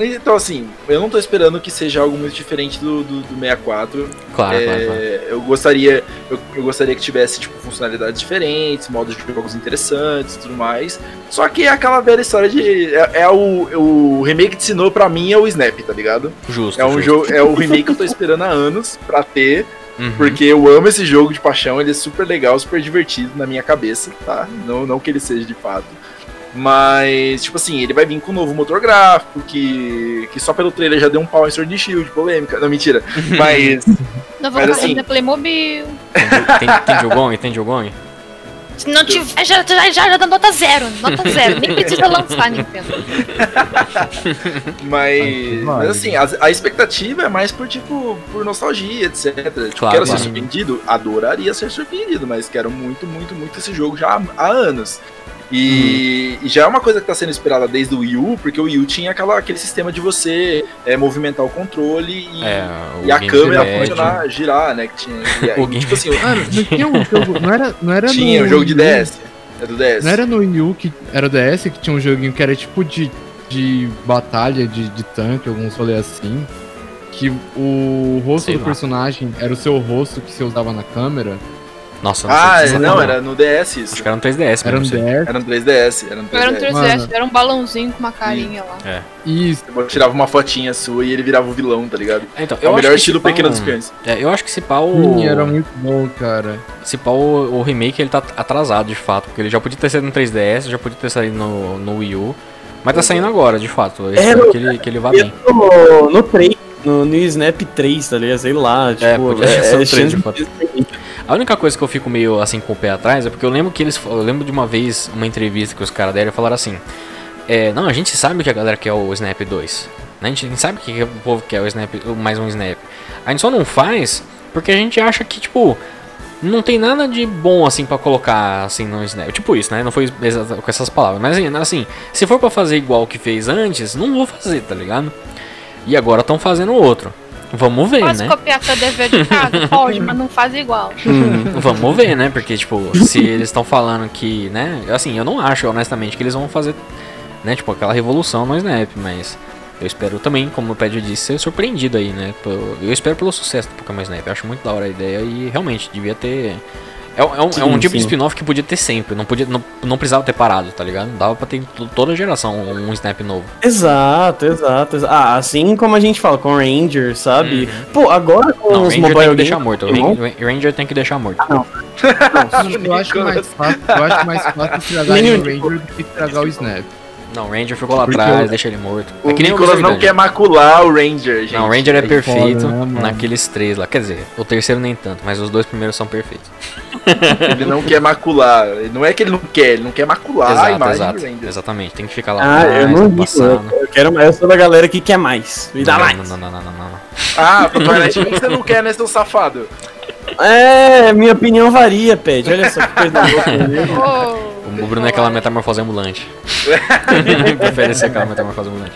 Então assim, eu não tô esperando que seja algo muito diferente do, do, do 64. Claro, É, claro, claro. Eu gostaria, eu, eu gostaria que tivesse tipo funcionalidades diferentes, modos de jogos interessantes, e tudo mais. Só que é aquela velha história de é, é o, o remake de Sinnoh pra mim é o Snap, tá ligado? Justo. É um jogo, é o remake que eu tô esperando há anos pra ter, Uhum. porque eu amo esse jogo de paixão, ele é super legal, super divertido na minha cabeça, tá? Não, não que ele seja de fato. Mas, tipo assim, ele vai vir com um novo motor gráfico, que, que só pelo trailer já deu um pau em Sword and Shield, polêmica. Não, mentira. Mas, Não vou Mas, assim- da Playmobil. Tem, tem Jogong? Tem Jogong? Se não tiver, já, já, já dá nota zero. Nota zero. Nem precisa lançar, Nintendo. mas, mas assim, a, a expectativa é mais por, tipo, por nostalgia, etc. Tipo, Claro, quero claro. ser surpreendido? Adoraria ser surpreendido, mas quero muito, muito, muito esse jogo já há, há anos. E, Uhum. e já é uma coisa que está sendo esperada desde o Wii U, porque o Wii U tinha aquela, aquele sistema de você é, movimentar o controle e, É, o e a câmera funcionar, girar, né? Que tinha, e O Game- tipo assim, Mano, não tinha um jogo. Não era, não era tinha no um jogo de? DS. É do DS. Não era no Wii U que era o DS que tinha um joguinho que era tipo de, de batalha, de, de tanque, alguns rolês assim. Que o rosto Sei do lá. personagem era o seu rosto que você usava na câmera. Nossa, não Ah, sei não, não. era no DS isso. Acho que era no 3DS Era um mesmo. DS. Era no 3DS. Era no 3DS. Era um 3DS, Mano. era um balãozinho com uma carinha lá. Isso. Você tirava uma fotinha sua e ele virava o vilão, tá ligado? É, Então, É eu o acho melhor que estilo se pá Pequeno um- dos Espiões. É, eu acho que se pá o. Sim, era muito bom, cara. Se pá o, o remake ele tá atrasado de fato. Porque ele já podia ter saído no 3DS, já podia ter saído no, no Wii U. Mas tá saindo agora, de fato. Eu espero no- que, ele, que ele vá bem. No, no 3, no, no Snap 3, tá ligado? Sei lá, tipo, podia ser o 3, chance de fato. A única coisa que eu fico meio assim com o pé atrás é porque eu lembro que eles. Eu lembro de uma vez, uma entrevista que os caras deram e falaram assim. É, não, a gente sabe que a galera quer o Snap 2. Né? A gente sabe que o povo quer o Snap, mais um Snap. A gente só não faz porque a gente acha que, tipo, não tem nada de bom assim pra colocar assim no Snap. Tipo isso, né? Não foi com essas palavras. Mas assim, assim, se for pra fazer igual o que fez antes, não vou fazer, tá ligado? E agora estão fazendo outro. Vamos ver, Posso né? copiar teu dever de casa? Pode, mas não faz igual. Vamos ver, né? Porque, tipo, se eles estão falando que, né? Assim, eu não acho, honestamente, que eles vão fazer, né? Tipo, aquela revolução no Snap, mas eu espero também, como o Pedro disse, ser surpreendido aí, né? Eu espero pelo sucesso do Pokémon Snap. Eu acho muito da hora a ideia e realmente devia ter. É, um- é um, é um Sim, tipo de sim. spin-off que podia ter sempre, não, podia, não, não precisava ter parado, tá ligado? Dava pra ter toda geração um Snap novo. Exato, exato. exa- Ah, assim como a gente fala com Ranger, sabe? Uhum. Pô, agora com Não, os Ranger mobile tem que deixar morto. Ranger tem que deixar morto. Eu acho mais fácil, eu acho mais fácil estragar Nem o o Ranger do que estragar o Snap. Não, Ranger ficou lá Porque atrás, eu- deixa ele morto. O é que nem o Nicolas não quer macular o Ranger, gente. Não, o Ranger é Aí perfeito foda, né, naqueles três lá. Quer dizer, o terceiro nem tanto, mas os dois primeiros são perfeitos. Ele não quer macular. Não é que ele não quer, ele não quer macular a exato, imagem exato. do Ranger. Exatamente, tem que ficar lá Ah, atrás, eu não vi. Eu, eu quero mais. Eu sou da galera que quer mais. Me dá não, mais. Não, não, não, não, não, não. Ah, pro Twilight Link você não quer, né, seu safado? É, minha opinião varia, Pet. Olha só que coisa louca. O Bruno é aquela metamorfose ambulante. Prefere ser aquela metamorfose ambulante.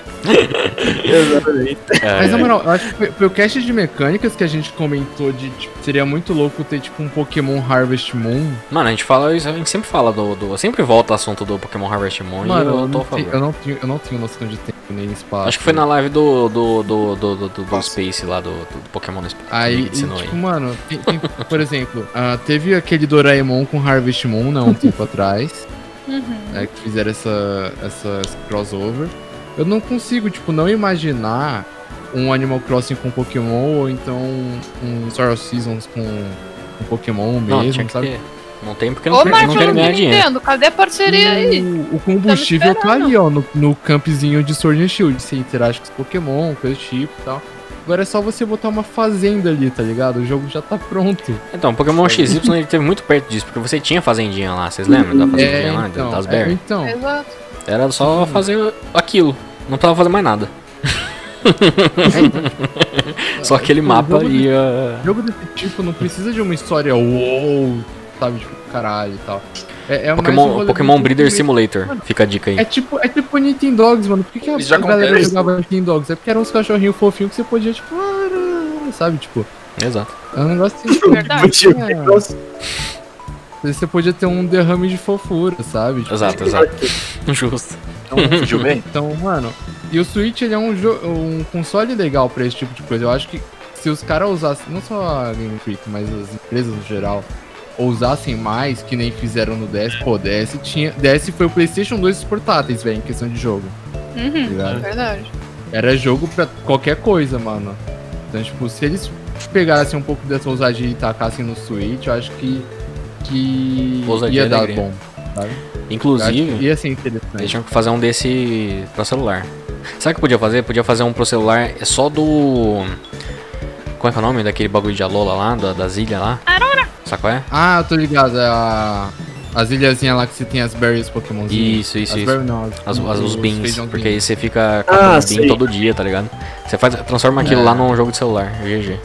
Exatamente. É, Mas na é. moral, eu acho que foi, foi o cast de mecânicas que a gente comentou de tipo, seria muito louco ter tipo um Pokémon Harvest Moon. Mano, a gente fala isso, a gente sempre fala do. do sempre volta ao assunto do Pokémon Harvest Moon Mano, e eu eu tô favor. eu, não tenho, eu não tenho noção de tempo nem espaço. Acho que foi na live do. do. do. do, do, do- do Space lá, do, do Pokémon Space. Aí, e, tipo, aí. mano, tem- tem- por exemplo, ah, teve aquele Doraemon com Harvest Moon, né, um tempo atrás, Uhum. né, que fizeram essa, essa esse crossover. Eu não consigo, tipo, não imaginar um Animal Crossing com Pokémon ou então um Star of Seasons com, com Pokémon Não, mesmo, sabe? Não tem porque Ô, não, quer- não quero ganhar dinheiro. Nintendo, cadê a parceria aí? O, o combustível tá ali, ó, no, no campzinho de Sword and Shield. Você interage com os Pokémon, coisa do tipo e tal. Agora é só você botar uma fazenda ali, tá ligado? O jogo já tá pronto. Então, Pokémon XY ele teve muito perto disso, porque você tinha fazendinha lá, vocês lembram da fazendinha É, lá, então, das é, berries? então, Exato. Era só fazer aquilo, não precisava fazer mais nada. só aquele mapa ia. jogo desse tipo não precisa de uma história wow, sabe? Tipo, caralho e tal. É, é mais um Pokémon, Pokémon Breeder Simulator. Mano, Fica a dica aí. É tipo, é tipo Nintendogs, mano. Por que, que a, a galera jogava Nintendogs? É porque eram uns cachorrinhos fofinhos que você podia, tipo, ah, sabe? Tipo, Exato. é um negócio assim. tipo, Verdade. é, você podia ter um derrame de fofura, sabe? Tipo, Exato, exato. Justo. Então, fugiu bem? Então, mano, e o Switch ele é um, um console legal pra esse tipo de coisa. Eu acho que se os caras usassem, não só a Game Freak, mas as empresas no geral, usassem mais, que nem fizeram no DS, pô, DS tinha. DS foi o PlayStation 2 dos portáteis, velho, em questão de jogo. Tá Uhum, ligado? verdade. Era jogo pra qualquer coisa, mano. Então, tipo, se eles pegassem um pouco dessa ousadia e tacassem no Switch, eu acho que. que Ousadia ia e dar alegria. bom. Que Inclusive, ia ser eles interessante. tinham que fazer um desse pra celular. Sabe o que podia fazer? Podia fazer um pro celular é só do. Como é que é o nome daquele bagulho de Alola lá, da, das ilhas lá? Aurora! Sabe qual é? Ah, eu tô ligado. é A... As ilhazinhas lá que você tem as berries Pokémonzinhas. Isso, isso, as isso. berries não, As, as- os beans, porque aí você fica Ah, catando bean todo dia, tá ligado? Você faz, transforma aquilo É. lá num jogo de celular, GG.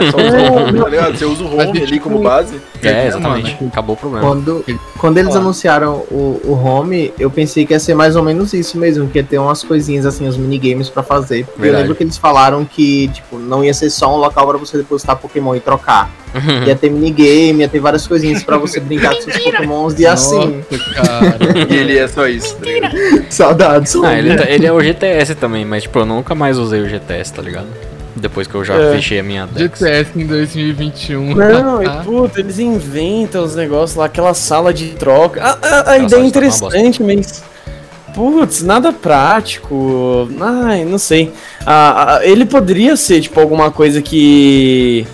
É, só usa o home, tá ligado? Você usa o Mas, home ali tipo, como base. É, exatamente. Acabou o problema. Quando, quando eles anunciaram o, o Home, eu pensei que ia ser mais ou menos isso mesmo, que ia ter umas coisinhas assim, os minigames pra fazer. Porque Verdade. eu lembro que eles falaram que, tipo, não ia ser só um local pra você depositar Pokémon e trocar. Ia ter minigame, ia ter várias coisinhas pra você brincar com seus Pokémons e assim. Nossa. E ele é só isso, tá? Saudades. Ah, ele, tá- ele é o GTS também, mas tipo, eu nunca mais usei o GTS, tá ligado? Depois que eu já É. fechei a minha Dex. GTS em 2021. Não, e puta, eles inventam os negócios lá, aquela sala de troca. A, a- a ideia é é interessante, mas. Putz, nada prático. Ai, não sei. Ah, ah, ele poderia ser, tipo, alguma coisa que.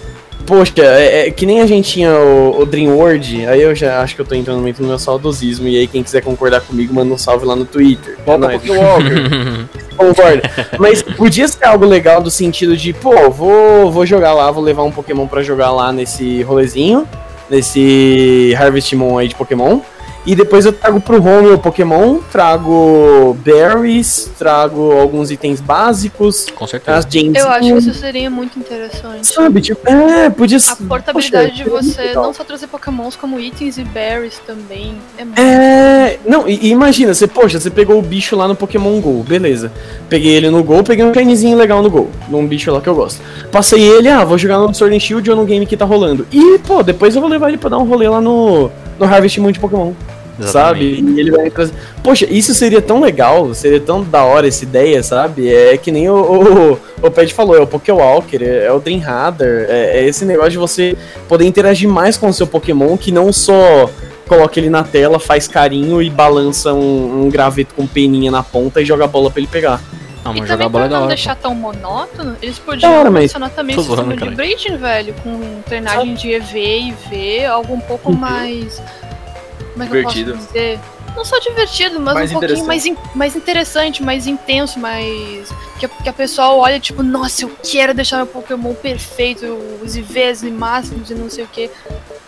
Poxa, é, é que nem a gente tinha o, o Dream World, aí eu já acho que eu tô entrando muito no meu saudosismo, e aí quem quiser concordar comigo, manda um salve lá no Twitter. É Volta nóis. pro Walker. Concordo. Mas podia ser algo legal do sentido de, pô, vou, vou jogar lá, vou levar um Pokémon pra jogar lá nesse rolezinho, nesse Harvest Moon aí de Pokémon. E depois eu trago pro home o Pokémon, trago berries, trago alguns itens básicos, Com certeza. as gems. Eu acho que isso seria muito interessante. Sabe, tipo, é, podia A ser. portabilidade poxa, de você não só trazer pokémons como itens e berries também. É muito É. Não, e, e imagina, você, poxa, você pegou o bicho lá no Pokémon GO, beleza. Peguei ele no GO, peguei um shinyzinho legal no GO, num bicho lá que eu gosto. Passei ele, ah, vou jogar no Sword and Shield ou no game que tá rolando. E, pô, depois eu vou levar ele pra dar um rolê lá no, no Harvest Moon de Pokémon. Exatamente. Sabe? E ele vai trazer. Poxa, isso seria tão legal, seria tão da hora essa ideia, sabe? É que nem o, o, o Pet falou, é o Pokéwalker, é, é o Dream Radar, é, é esse negócio de você poder interagir mais com o seu Pokémon, que não só coloca ele na tela, faz carinho e balança um, um graveto com peninha na ponta e joga a bola pra ele pegar. Não, E mas jogar também bola pra é da não hora. deixar tão monótono, eles podiam hora, mas- também o sistema zoando, de breeding, velho, com treinagem de EV e V, algo um pouco Uhum. mais. Como é que Divertido. eu posso dizer? Não só divertido, mas Mais um pouquinho mais, in- mais interessante, mais intenso, mais. Que, a- que a pessoa olha, tipo, nossa, eu quero deixar meu Pokémon perfeito, os IVs e máximos e não sei o que.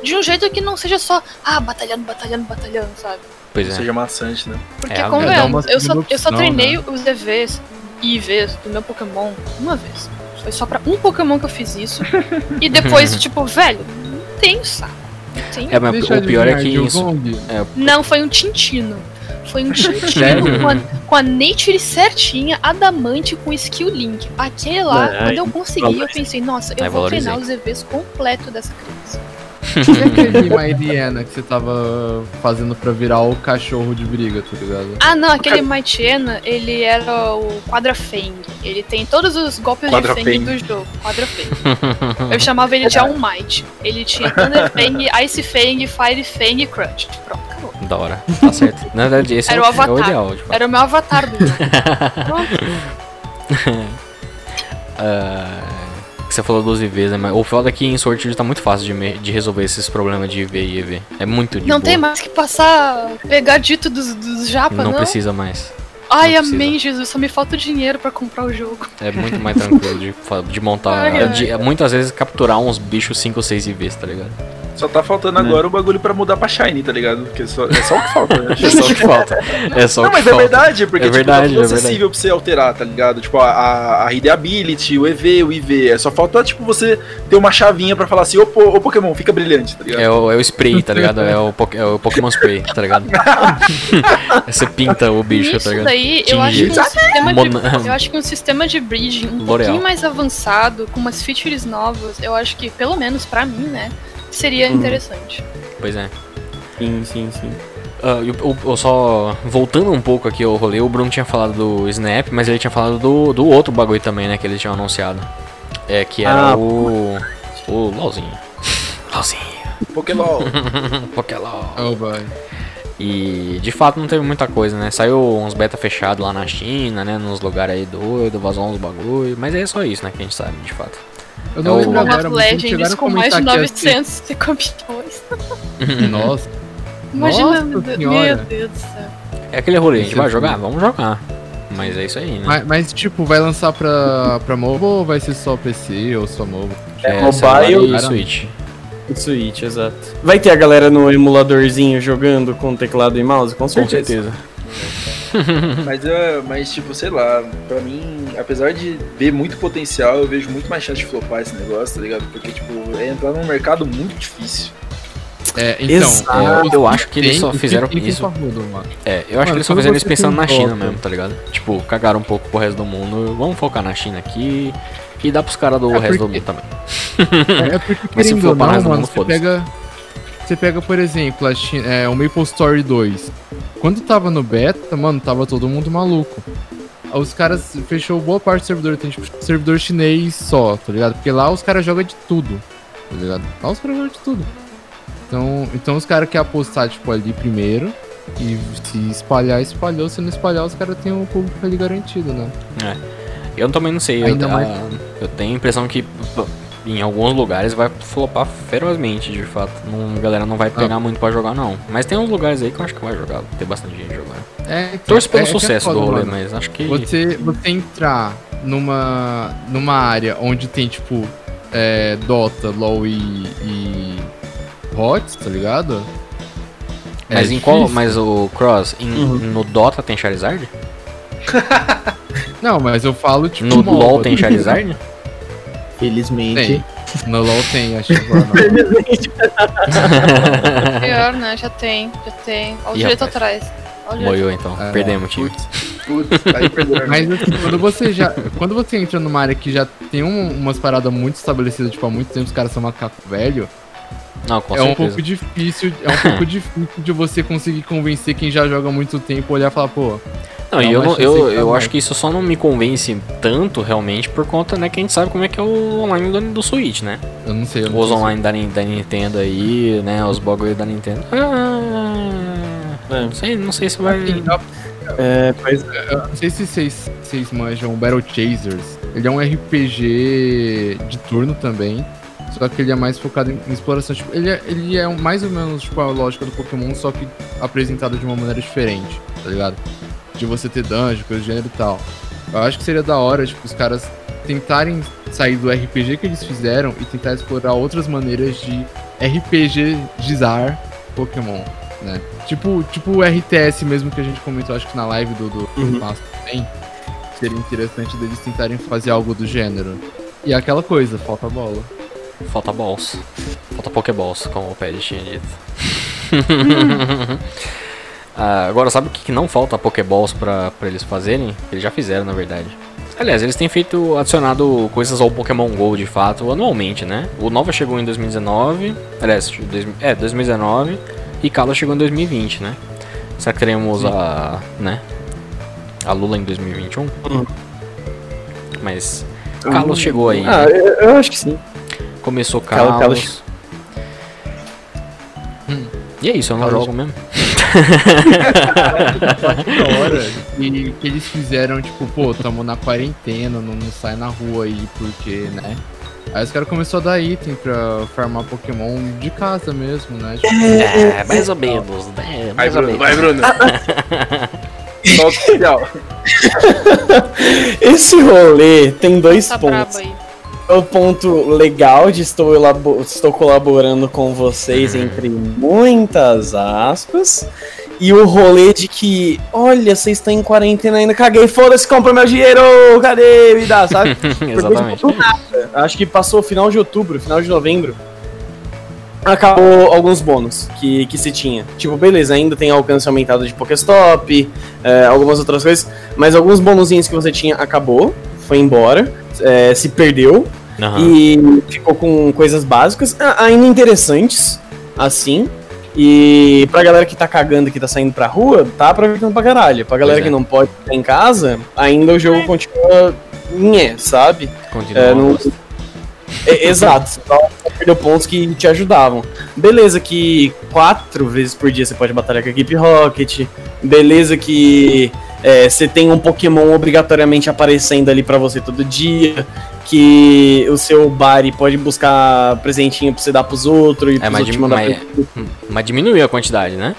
De um jeito que não seja só, ah, batalhando, batalhando, batalhando, sabe? Pois Não é. seja maçante, né? Porque, É, convenhamos, uma eu só, eu só treinei os EVs e IVs do meu Pokémon uma vez. Foi só pra um Pokémon que eu fiz isso. e depois, tipo, velho, não tenho saco. É, mas o pior é que isso. Gilgong. Não, foi um Tintino. Foi um Tintino com a, com a nature certinha, adamante com skill link. Aquele lá, É, quando eu consegui, eu pensei, nossa, eu Aí vou treinar os EVs completo dessa criança. E aquele Mairiana que você tava fazendo pra virar o cachorro de briga, tá ligado? Ah, não, aquele Maitiena, ele era o Quadrafang. Ele tem todos os golpes de. Fang do jogo. Quadrafang. Eu chamava ele de All Might. Ele tinha Thunder Fang, Ice Fang, Fire Fang e Crunch. Pronto, acabou. Da hora. Tá certo. Na verdade, esse Era é, o o, é o Avatar. ideal. Tipo. Era o meu avatar do jogo. Pronto. Ah, que você falou dos IVs, né? Mas o foda é que em Sword tá muito fácil de, me- de resolver esses problemas de IV e EV. É muito de Não boa. tem mais que passar, pegar dito dos, dos japa, Não, não? precisa mais. Ai, precisa. amém, Jesus. Só me falta o dinheiro pra comprar o jogo. É muito mais tranquilo de, de montar. Ai, ai. de- muitas vezes capturar uns bichos 5 ou 6 IVs, tá ligado? Só tá faltando Né. agora o bagulho pra mudar pra Shiny, tá ligado? Porque só- é só o que falta, né? É só o que falta. É só Não, o que mas é falta. verdade, porque É tipo, verdade, tá tudo é verdade. acessível pra você alterar, tá ligado? Tipo, a, a, a Hidden Ability, o EV, o IV. É só falta, tipo, você ter uma chavinha pra falar assim, ô, ô Pokémon, fica brilhante, tá ligado? É o, é o spray, tá ligado? É o, é o Pokémon Spray, tá ligado? Você pinta o bicho, Nisso tá ligado? daí, eu acho, um sistema de, eu acho que um sistema de breeding um pouquinho mais avançado, com umas features novas, eu acho que, pelo menos pra mim, né, seria Uhum. interessante. Pois é. Sim, sim, sim. Ah, e o- o- o- só voltando um pouco aqui ao rolê, o Bruno tinha falado do Snap, mas ele tinha falado do, do outro bagulho também, né? Que eles tinham anunciado. É, que era Ah, o. O LOLzinho. LOLzinho. Pokémon. Pokélol. Oh, boy. E de fato não teve muita coisa, né? Saiu uns beta fechados lá na China, né? Nos lugares aí doido, vazou uns bagulho. Mas é só isso, né? Que a gente sabe, de fato. Eu não É o- lembro agora, mas Legends com mais de comentar que ia 900 campeões. ser- Nossa. Imagina, Nossa meu Deus- do céu. É aquele rolê, a gente vai é jogar? Vamos jogar. Mas é isso aí, né? Mas, mas, tipo, vai lançar pra, pra mobile ou vai ser só PC ou só mobile? É, celular mobile- e Switch. Switch, exato. Vai ter a galera no emuladorzinho jogando com teclado e mouse? Com Com certeza. certeza. mas, mas, tipo, sei lá, pra mim, apesar de ver muito potencial, eu vejo muito mais chance de flopar esse negócio, tá ligado? Porque, tipo, é entrar num mercado muito difícil. É, então. Exato. é, Eu acho que eles tem- só tem- fizeram tem isso. parrudo, mano. É, eu acho Mano, que eles só fizeram isso pensando na tem China mesmo, tá ligado? Tipo, cagaram um pouco pro resto do mundo. Vamos focar na China aqui e dá pros caras do É resto do mundo também. É porque, Mas se for pra não, resto do mano, mundo, você pega, você pega, por exemplo, a Chi- é, o Maple Story 2. Quando tava no beta, mano, tava todo mundo maluco. Os caras fechou boa parte do servidor, tem tipo servidor chinês só, tá ligado? Porque lá os caras jogam de tudo, tá ligado? Lá os caras jogam de tudo. Então, então os caras querem apostar, tipo, ali primeiro. E se espalhar, espalhou. Se não espalhar, os caras têm o público ali garantido, né? Eu também não sei. Eu, Ainda ah, mais- eu tenho a impressão que em alguns lugares vai flopar ferozmente, de fato. Não, a galera não vai Ah. pegar muito pra jogar, não. Mas tem uns lugares aí que eu acho que vai jogar. Tem bastante gente jogando. É, Torço pelo é- é é sucesso foda, do rolê, mano. mas acho que. Você, você entrar numa, numa área onde tem, tipo, é, Dota, LoL e, e HOTS, tá ligado? É Mas em qual. Mas o Cross, em- Uhum. no Dota tem Charizard? Não, mas eu falo, tipo, No MOBA, LoL tem Charizard? Felizmente. Tem. No LoL tem, acho que não. Pior, né? Já tem, já tem. Olha o Ih, direito rapaz. atrás. Olha o. Moiou então. É, Perdemos, time. Putz, aí perderam. Mas assim, quando você já. Quando você entra numa área que já tem um- umas paradas muito estabelecidas, tipo, há muito tempo os caras são macaco velho, Não, com é um certeza. pouco difícil. É um pouco difícil de você conseguir convencer quem já joga há muito tempo, olhar e falar, pô, Não, e eu, não- eu, pra eu acho que isso só não me convence tanto realmente por conta, né, que a gente sabe como é que é o online do, do Switch, né? eu não sei. Eu não Os online da, da Nintendo aí, né, os bagulho da Nintendo. Ah, É. não sei, não sei se vai... Assim, É, pois eu não sei se vocês, vocês manjam o Battle Chasers. Ele é um RPG de turno também. Só que ele é mais focado em, em exploração. Tipo, ele, é, ele é mais ou menos tipo, a lógica do Pokémon, só que apresentado de uma maneira diferente, tá ligado? De você ter dungeon, coisa do gênero e tal. Eu acho que seria da hora, tipo, os caras tentarem sair do RPG que eles fizeram e tentar explorar outras maneiras de RPGizar Pokémon, né? Tipo, tipo o RTS mesmo que a gente comentou, acho que na live do, do Uhum. Passo também. Seria interessante deles tentarem fazer algo do gênero. E é aquela coisa, falta bola. Falta balls. Falta Pokéballs, como o Ped tinha dito. Ah, agora, sabe o que, que não falta Pokéballs pra, pra eles fazerem? Eles já fizeram, na verdade. Aliás, eles têm feito, adicionado coisas ao Pokémon GO de fato anualmente, né? O Nova chegou em 2019, aliás, dois- é, 2019, e Kala chegou em 2020, né? Será que teremos a, né? A Lula em 2021? Uhum. Mas Kalos chegou aí. Ah, eu, eu acho que sim. Começou Kalos. Kalos. Hum, E é isso, eu não Kalos- jogo mesmo. E que eles fizeram, tipo, pô, tamo na quarentena, não, não sai na rua aí, porque, né? Aí os caras começaram a dar item pra farmar Pokémon de casa mesmo, né? Tipo, É, mais ou menos, né? Vai, Mais ou Bruno, menos. vai, Bruno. Solta o especial. Esse rolê tem dois Tá pontos. O ponto legal de estou, estou colaborando com vocês, entre muitas aspas. E o rolê de que, olha, vocês estão em quarentena ainda, caguei, foda-se, compra meu dinheiro, cadê? Me dá, sabe? Exatamente. Porque, do nada, Acho que passou final de outubro, final de novembro. Acabou alguns bônus que, que se tinha. Tipo, beleza, ainda tem alcance aumentado de Pokéstop, é, algumas outras coisas, mas alguns bonuzinhos que você tinha acabou, foi embora, é, se perdeu Aham. e ficou com coisas básicas, ainda interessantes, assim. E pra galera que tá cagando, que tá saindo pra rua, tá aproveitando pra caralho. Pra galera é. que não pode ficar em casa, ainda o jogo continua. Nhé, sabe? Continua. É, não- É, exato, só perdeu pontos que te ajudavam. Beleza que quatro vezes por dia você pode batalhar com a equipe Rocket. Beleza que é, você tem um Pokémon obrigatoriamente aparecendo ali pra você todo dia. Que o seu Bari pode buscar presentinho pra você dar pros outros e É, pros mas, outros mas, pra- mas diminuiu a quantidade, né?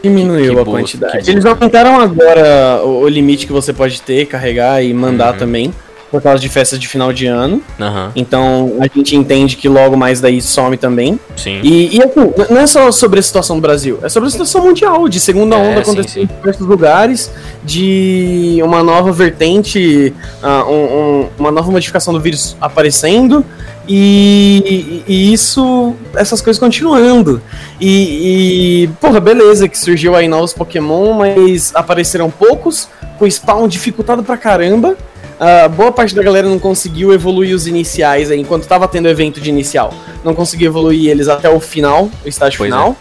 Diminuiu que a boa, quantidade. Eles aumentaram agora o, o limite que você pode ter, carregar e mandar Uhum. também. Por causa de festas de final de ano. Aham. Então a gente entende que logo mais daí some também. Sim. E, e assim, não é só sobre a situação do Brasil, é sobre a situação mundial, de segunda É, onda sim, acontecendo sim. em diversos lugares, de uma nova vertente, ah, um- um- uma nova modificação do vírus aparecendo. E, e isso, essas coisas continuando. E, e, porra, beleza que surgiu aí novos Pokémon, mas apareceram poucos, com spawn dificultado pra caramba. Ah, boa parte da galera não conseguiu evoluir os iniciais aí, enquanto tava tendo evento de inicial. Não conseguiu evoluir eles até o final, o estágio Pois final.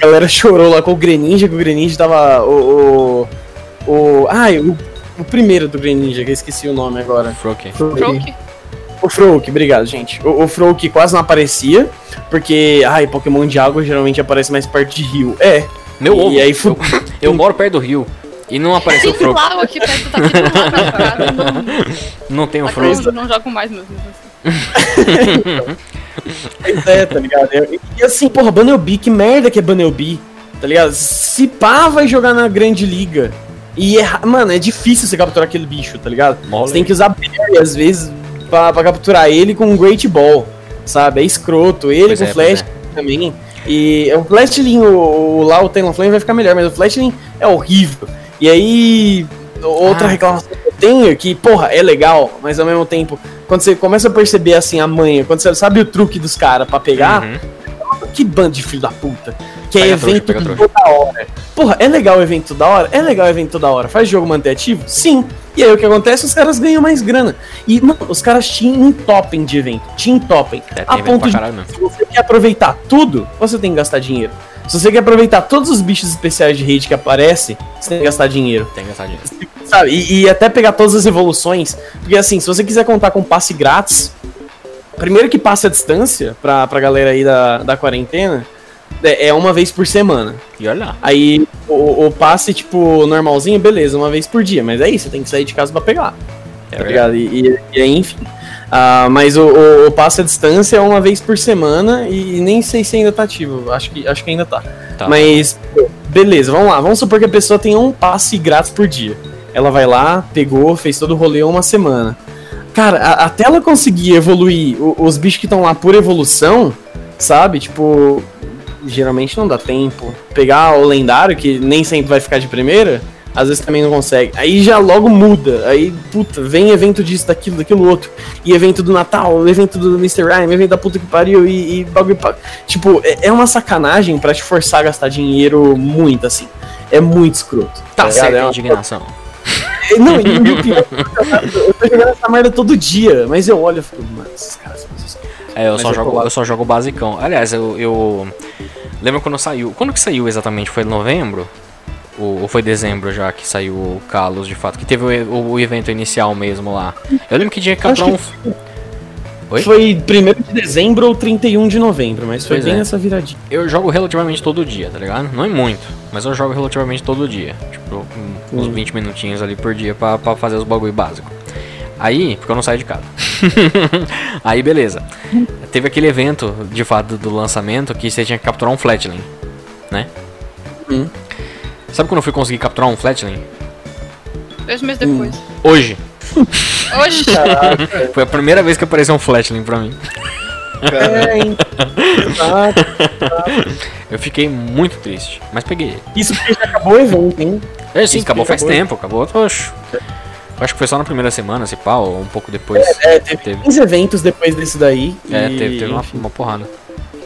A galera chorou lá com o Greninja, que o Greninja tava. O. o, o ai, o, o primeiro do Greninja, que eu esqueci o nome agora. Froke. Croak. O Froak, obrigado, gente. O, o Froak quase não aparecia, porque, ai, Pokémon de água geralmente aparece mais perto de rio. É. Meu e ovo. aí eu, eu moro perto do rio. E não apareceu o Tem Froke. lago aqui perto, tá aqui do lado. Não, Não tem o Froke. eu não jogo mais mesmo. Pois é, tá ligado? E, assim, porra, Bunnelby, que merda que é Bunnelby, tá ligado? Se pá, vai jogar na grande liga. E, é, mano, é difícil você capturar aquele bicho, tá ligado? Mole. Você tem que usar Berry, às vezes, pra, pra capturar ele com um Great Ball, sabe? É escroto. Ele Pois com é, Flash também. E o Flashlin, o, o, lá o Talonflame vai ficar melhor, mas o Flashlin é horrível. E aí, outra Ah. reclamação que eu tenho é que, porra, é legal, mas ao mesmo tempo, quando você começa a perceber assim a manha, quando você sabe o truque dos caras pra pegar, Uhum. que bando de filho da puta. Que é Pega trouxa, evento trouxa. toda hora. Porra, é legal o evento toda hora? É legal o evento toda hora. Faz jogo manter ativo? Sim. E aí o que acontece? Os caras ganham mais grana. E, mano, os caras te entopem de evento. Te entopem. É, a ponto de caralho se você quer aproveitar tudo, você tem que gastar dinheiro. Se você quer aproveitar todos os bichos especiais de raid que aparecem, você tem que gastar dinheiro. Tem que gastar dinheiro. Sabe? E, e até pegar todas as evoluções. Porque assim, se você quiser contar com passe grátis, primeiro que passe a distância pra, pra galera aí da, da quarentena, é, é uma vez por semana. E olha lá. Aí o, o passe, tipo, normalzinho, beleza, uma vez por dia. Mas aí você tem que sair de casa pra pegar. É tá ligado? E, e- e aí, enfim. Ah, mas o, o, o passe à distância é uma vez por semana e nem sei se ainda tá ativo. Acho que, acho que ainda tá. Tá. Mas, beleza, vamos lá. Vamos supor que a pessoa tenha um passe grátis por dia. Ela vai lá, pegou, fez todo o rolê uma semana. Cara, a- até ela conseguir evoluir o- os bichos que estão lá por evolução, sabe? Tipo, geralmente não dá tempo. Pegar o lendário, que nem sempre vai ficar de primeira, às vezes também não consegue. Aí já logo muda. Aí, puta, vem evento disso, daquilo, daquilo outro. E evento do Natal, evento do Mr. Rhyme, evento da puta que pariu e, e bagulho. Tipo, é, é uma sacanagem pra te forçar a gastar dinheiro muito, assim. É muito escroto. Tá ligado? certo É uma- indignação. é, Não, e, o pior, eu tô jogando essa merda todo dia, mas eu olho e fico, mano, esses caras são esses É, eu Mas só, é jogo, eu só jogo basicão. Aliás, eu, eu. Lembra quando saiu? Quando que saiu exatamente? Foi novembro? Ou, ou foi dezembro já que saiu o Kalos de fato? Que teve o, o, o evento inicial mesmo lá. Eu lembro que tinha que capturar um. Oi? Foi 1 de dezembro ou 31 de novembro, mas foi Pois bem é. essa viradinha. Eu jogo relativamente todo dia, tá ligado? Não é muito, mas eu jogo relativamente todo dia. Tipo, uns Hum. 20 minutinhos ali por dia pra, pra fazer os bagulho básico. Aí, porque eu não saio de casa. Aí, beleza. Teve aquele evento, de fato, do lançamento que você tinha que capturar um Flatling, né? Hum. Sabe quando eu fui conseguir capturar um Flatling? Dois meses depois. Hoje. Oxi, Foi a primeira vez que apareceu um Flatling pra mim. É. Eu fiquei muito triste, mas peguei ele. Isso porque já acabou o evento, hein? É, sim, Isso acabou faz acabou. tempo, acabou. Oxe. Eu acho que foi só na primeira semana, se pá, ou um pouco depois. É, teve Teve. 15 eventos depois desse daí. É, e- teve, teve uma, uma porrada.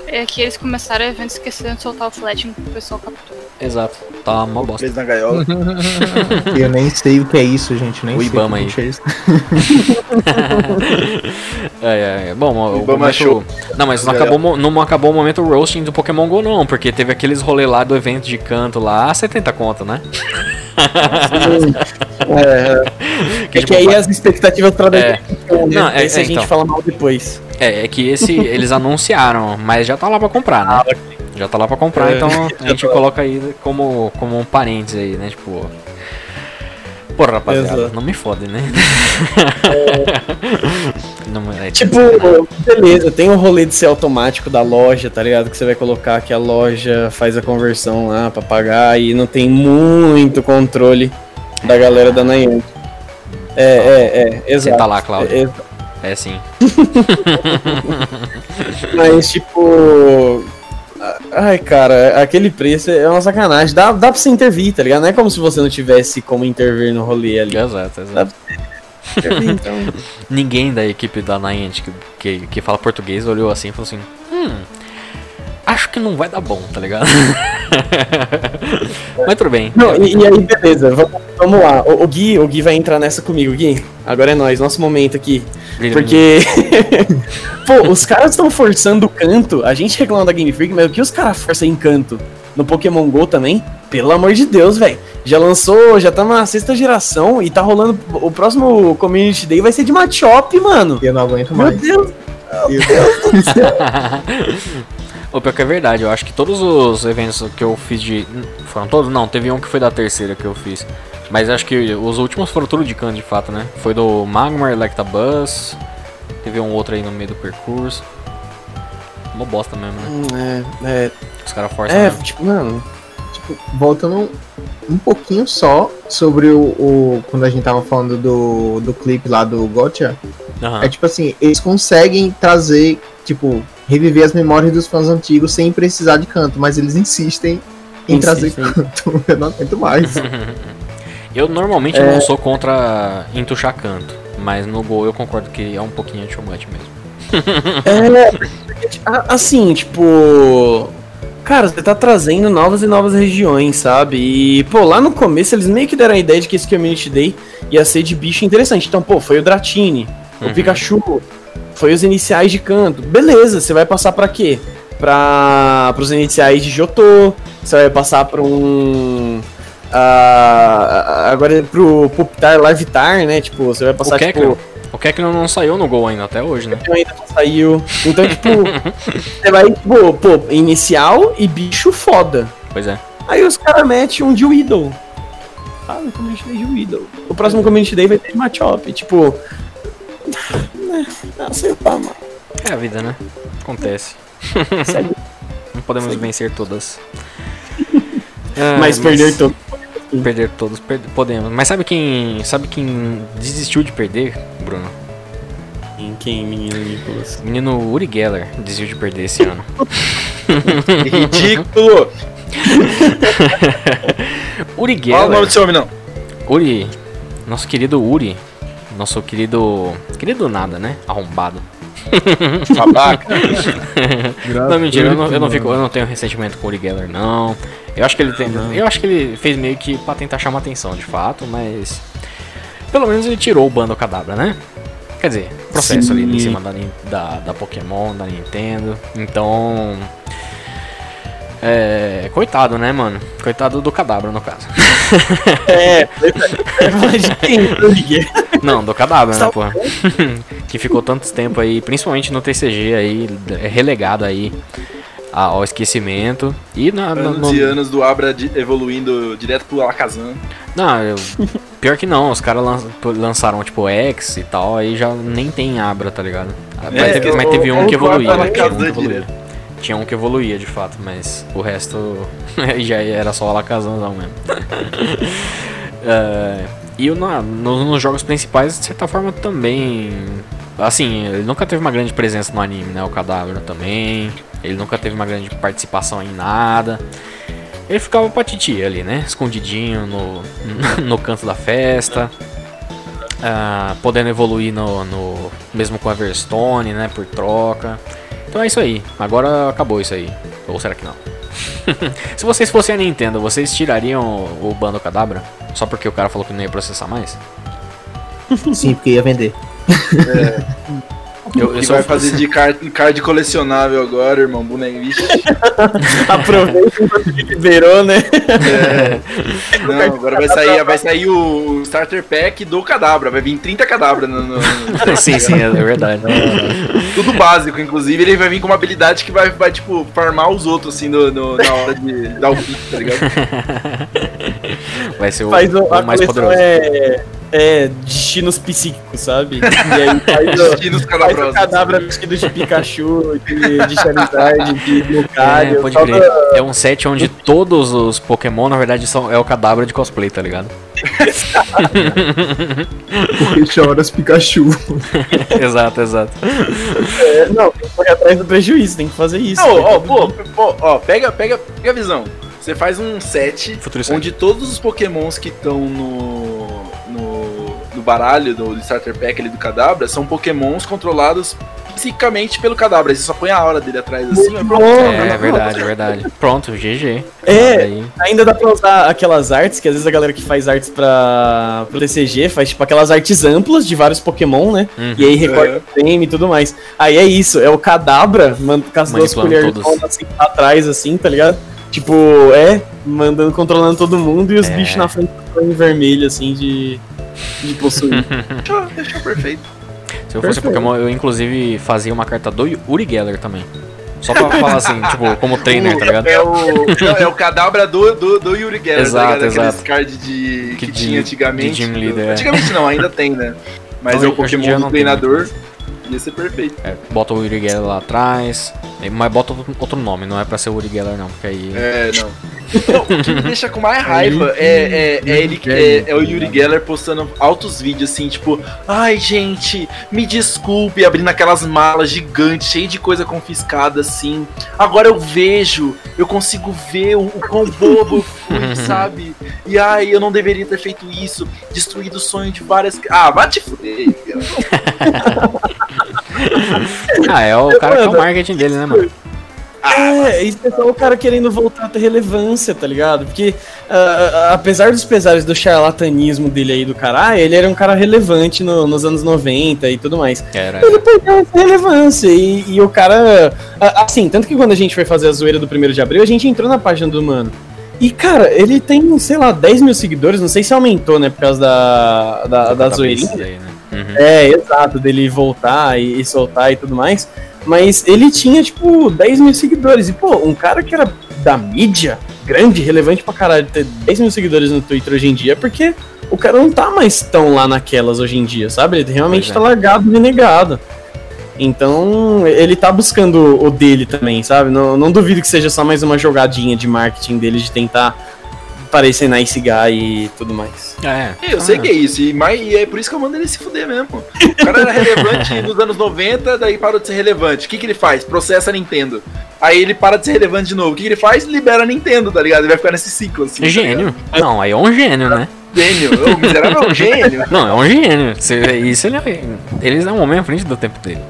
É que eles começaram o evento esquecendo de soltar o flating que o pessoal capturou. Exato. Tá uma bosta. Preso na gaiola. Eu nem sei o que é isso, gente. Nem O sei Ibama o que aí. é isso. É, é, é. Bom, o Ibama momento... Show. Não, mas não É. acabou, não acabou o momento roasting do Pokémon GO não, porque teve aqueles rolê lá do evento de canto lá, 70 conto, né? É, Que, é tipo, que aí as expectativas pra É. né? Não, é- é, a gente então. fala mal depois. É, é que esse eles anunciaram, mas já tá lá pra comprar, né? Já tá lá pra comprar, É, então a gente tá coloca aí como, como um parênteses aí, né? Tipo. Porra, rapaziada, Exato. não me fode, né? Não, é, Tipo, beleza, tem o rolê de ser automático da loja, tá ligado? Que você vai colocar que a loja faz a conversão lá pra pagar e não tem muito controle da galera da Niantic. É, é, é, exato. Senta lá, Cláudio. É, exato. É sim. Mas, tipo. Ai, cara, aquele preço é uma sacanagem. Dá, dá pra você intervir, tá ligado? Não é como se você não tivesse como intervir no rolê ali. Exato, exato. Intervir, então. Ninguém da equipe da Niantic que, que, que fala português olhou assim e falou assim: Hum, acho que não vai dar bom, tá ligado? Mas tudo bem. Não, e, e aí, beleza, vamos, vamos lá. O, o Gui, o Gui vai entrar nessa comigo, Gui. Agora é nós, nosso momento aqui. Porque. Pô, os caras estão forçando o canto. A gente reclama da Game Freak, mas o que os caras forçam em canto no Pokémon GO também? Pelo amor de Deus, velho. Já lançou, já tá na sexta geração e tá rolando. O próximo Community Day vai ser de Machop, mano. Eu não aguento Meu mais. Deus. Eu- O pior que é verdade, eu acho que todos os eventos que eu fiz de. Foram todos? Não, teve um que foi da terceira que eu fiz. Mas acho que os últimos foram tudo de canto de fato, né? Foi do Magmar, Electabuzz. Teve um outro aí no meio do percurso. Uma bosta mesmo, né? É, é, Os caras forçam é, mesmo. tipo, mano. Tipo, voltando um pouquinho só sobre o, o- Quando a gente tava falando do, do clipe lá do Gotcha. Aham. É tipo assim, eles conseguem trazer, tipo, reviver as memórias dos fãs antigos sem precisar de canto, mas eles insistem em trazer Insistem. canto. Eu não aguento mais. Eu normalmente É. não sou contra entuchar canto. Mas no gol eu concordo que é um pouquinho too much mesmo. É, assim, tipo. Cara, você tá trazendo novas e novas regiões, sabe? E, pô, lá no começo eles meio que deram a ideia de que esse Community Day ia ser de bicho interessante. Então, pô, foi o Dratini, Uhum. o Pikachu, foi os iniciais de canto. Beleza, você vai passar pra quê? Pra, pros iniciais de Jotô, você vai passar pra um. ah, agora pro Pupitar Larvitar, né? Tipo, você vai passar o Kekler, tipo. o Kekler não saiu no gol ainda até hoje, né? ainda não saiu. Então, tipo, você vai, tipo, pô, inicial e bicho foda. Pois é. Aí os caras metem um de Weedle. Ah, no Community Day de Weedle. O próximo Community Day vai ter de Machop. Tipo. Não, sei lá, mano. É a vida, né? Acontece. Segue. Não podemos Segue. vencer todas. Ah, Mas perder todo. Perder todos, perde- podemos. Mas sabe quem. Sabe quem desistiu de perder, Bruno? Em quem, menino Nicolas? Menino Uri Geller desistiu de perder esse ano. Ridículo! Uri Fala o nome Geller. do seu homem, não. Uri. Nosso querido Uri. Nosso querido. Querido nada, né? Arrombado. Babaca. Não, mentira, eu não, eu não fico, eu não tenho ressentimento com o Uri Geller, não. Eu acho que ele tem. Eu acho que ele fez meio que pra tentar chamar atenção, de fato, mas. Pelo menos ele tirou o bando cadabra, né? Quer dizer, processo ali em Sim. cima da, da, da Pokémon, da Nintendo. Então. É. Coitado, né, mano? Coitado do cadabra, no caso. É. Não, do cadabra, né, Só- porra? que ficou tanto tempo aí, principalmente no TCG aí, relegado aí ao esquecimento. E na, Anos no- e anos do Abra evoluindo direto pro Alakazam. Não, eu- pior que não, os caras lan- lançaram tipo X e tal, aí já nem tem Abra, tá ligado? Mas, É, teve, o- mas teve um que evoluía. Tinha um que evoluía. direto. Tinha um que evoluía de fato, mas o resto já era só Alakazamzão mesmo. É, E o na- no- nos jogos principais, de certa forma, também. Assim, ele nunca teve uma grande presença no anime, né? O Cadabra também. Ele nunca teve uma grande participação em nada. Ele ficava pra titia ali, né? Escondidinho no, no canto da festa. Ah, podendo evoluir no, no. Mesmo com a Verstone, né? Por troca. Então é isso aí. Agora acabou isso aí. Ou será que não? Se vocês fossem a Nintendo, vocês tirariam o o Bando Cadabra? Só porque o cara falou que não ia processar mais? Sim, porque ia vender. Eu, eu que vai fazer de card, card colecionável agora, irmão. Vixe. Aproveita enquanto liberou, né? Não, agora vai sair, vai sair o Starter Pack do Cadabra. Vai vir 30 Cadabra no, no- no- sim, sim, é verdade. Tudo básico, inclusive. Ele vai vir com uma habilidade que vai, vai tipo, farmar os outros, assim, no, no- na hora de dar o pique, tá ligado? Vai ser o, Faz o, mais poderoso. é, é destinos psíquicos, sabe? E aí faz o, Destinos faz o cadáver vestido de Pikachu, de, de Charizard, de Lucario. É, pode crer. da- É um set onde todos os Pokémon, na verdade, são, é o Cadabra de cosplay, tá ligado? Porque chora as Pikachu. exato, exato. é, não, tem que correr atrás do prejuízo, tem que fazer isso. Não, ó, pô, pô, ó, pega, pega, pega a visão. Você faz um set Futuro set. onde todos os pokémons que estão no baralho do Starter Pack ali do Cadabra são pokémons controlados psicamente pelo Cadabra. Aí Você só põe a aura dele atrás assim, pronto. bom, É, né? verdade, é verdade. Pronto, GG. É, Aí, Ainda dá pra usar aquelas artes, que às vezes a galera que faz artes pra, pro TCG faz tipo aquelas artes amplas de vários Pokémon, né? Uhum. E aí recorta o frame e tudo mais. Aí é isso, é o Cadabra, man- com as duas colheres assim atrás, assim, tá ligado? Tipo, é, mandando, controlando todo mundo e os É. bichos na frente em vermelho, assim, de, de possuir. Fechou, fechou perfeito. se eu fosse Perfeito. Pokémon, eu inclusive fazia uma carta do Uri Geller também. Só pra falar assim, tipo, como trainer, tá ligado? É o, é o Cadabra do, do, do Yuri Geller, Exato, tá ligado? Aqueles card de, que, Que de- tinha antigamente. de Gym Leader, é. Antigamente não, ainda tem, né? Mas Hoje- é o Pokémon do treinador. Ia ser perfeito. É, bota o Uri Geller lá atrás. é, Mas bota outro- nome, não é pra ser o Uri Geller não, porque aí. É, não. Não, o que me deixa com mais raiva é, é, é ele que é, é o Yuri Geller postando altos vídeos assim, tipo, ai gente, me desculpe, abrindo aquelas malas gigantes, cheio de coisa confiscada assim. Agora eu vejo, eu consigo ver o, o quão bobo eu fui, sabe? E ai, eu não deveria ter feito isso, destruído o sonho de várias. Ah, vai te fuder. Ah, é o cara que é o marketing dele, né, mano? É, isso é só o cara querendo voltar a ter relevância, tá ligado? Porque, ah, ah, apesar dos pesares do charlatanismo dele aí do caralho, ele era um cara relevante no- nos anos 90 e tudo mais. Era. Ele perdeu essa relevância e, e o cara. ah, Assim, tanto que quando a gente foi fazer a zoeira do 1 de abril, a gente entrou na página do mano. E, cara, ele tem, sei lá, 10 mil seguidores, não sei se aumentou, né, por causa da, da, da zoeirinha. Aí, né? Uhum. É, exato, dele voltar e, e soltar e tudo mais. Mas ele tinha, tipo, 10 mil seguidores. E, pô, um cara que era da mídia, grande, relevante pra caralho, ter 10 mil seguidores no Twitter hoje em dia, porque o cara não tá mais tão lá naquelas hoje em dia, sabe? Ele realmente Pois é. tá largado, renegado. Então, ele tá buscando o dele também, sabe? Não, não duvido que seja só mais uma jogadinha de marketing dele de tentar parecer nice guy e tudo mais. É. Eu sei que é isso, e, mas, e é por isso que eu mando ele se fuder mesmo. O cara era relevante nos anos 90, daí parou de ser relevante. O que, que ele faz? Processa a Nintendo. Aí ele para de ser relevante de novo. O que, que ele faz? Libera a Nintendo, tá ligado? Ele vai ficar nesse ciclo assim. tá Gênio. Não, aí é um gênio, né? Gênio. O miserável é um gênio. Não, é um gênio. Você- Isso ele é. Eles é um homem à frente do tempo dele.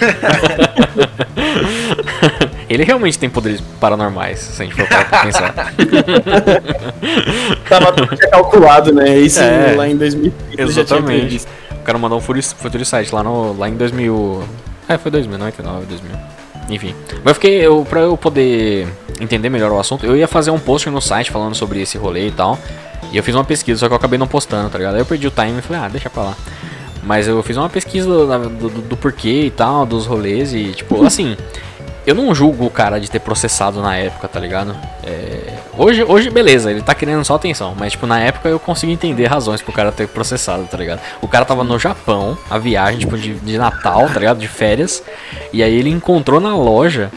ele realmente tem poderes paranormais, se a gente for parar pra pensar. Tava tudo já calculado, né? Isso É. lá em 2030 já tinha Exatamente. previsto. O cara mandou um Sight lá, no, lá em 2000. É, foi 2000, 99, 2000. Enfim. Mas eu fiquei. Eu, pra eu poder entender melhor o assunto, eu ia fazer um post no site falando sobre esse rolê e tal. E eu fiz uma pesquisa, só que eu acabei não postando, tá ligado? Aí eu perdi o time e falei, ah, deixa pra lá. Mas eu fiz uma pesquisa do, do, do porquê e tal, dos rolês e, tipo, assim. Eu não julgo o cara de ter processado na época, tá ligado? É, hoje, hoje, beleza, ele tá querendo só atenção, mas, tipo, na época eu consigo entender razões pro cara ter processado, tá ligado? O cara tava no Japão, a viagem, tipo, de, de Natal, tá ligado? De férias, e aí ele encontrou na loja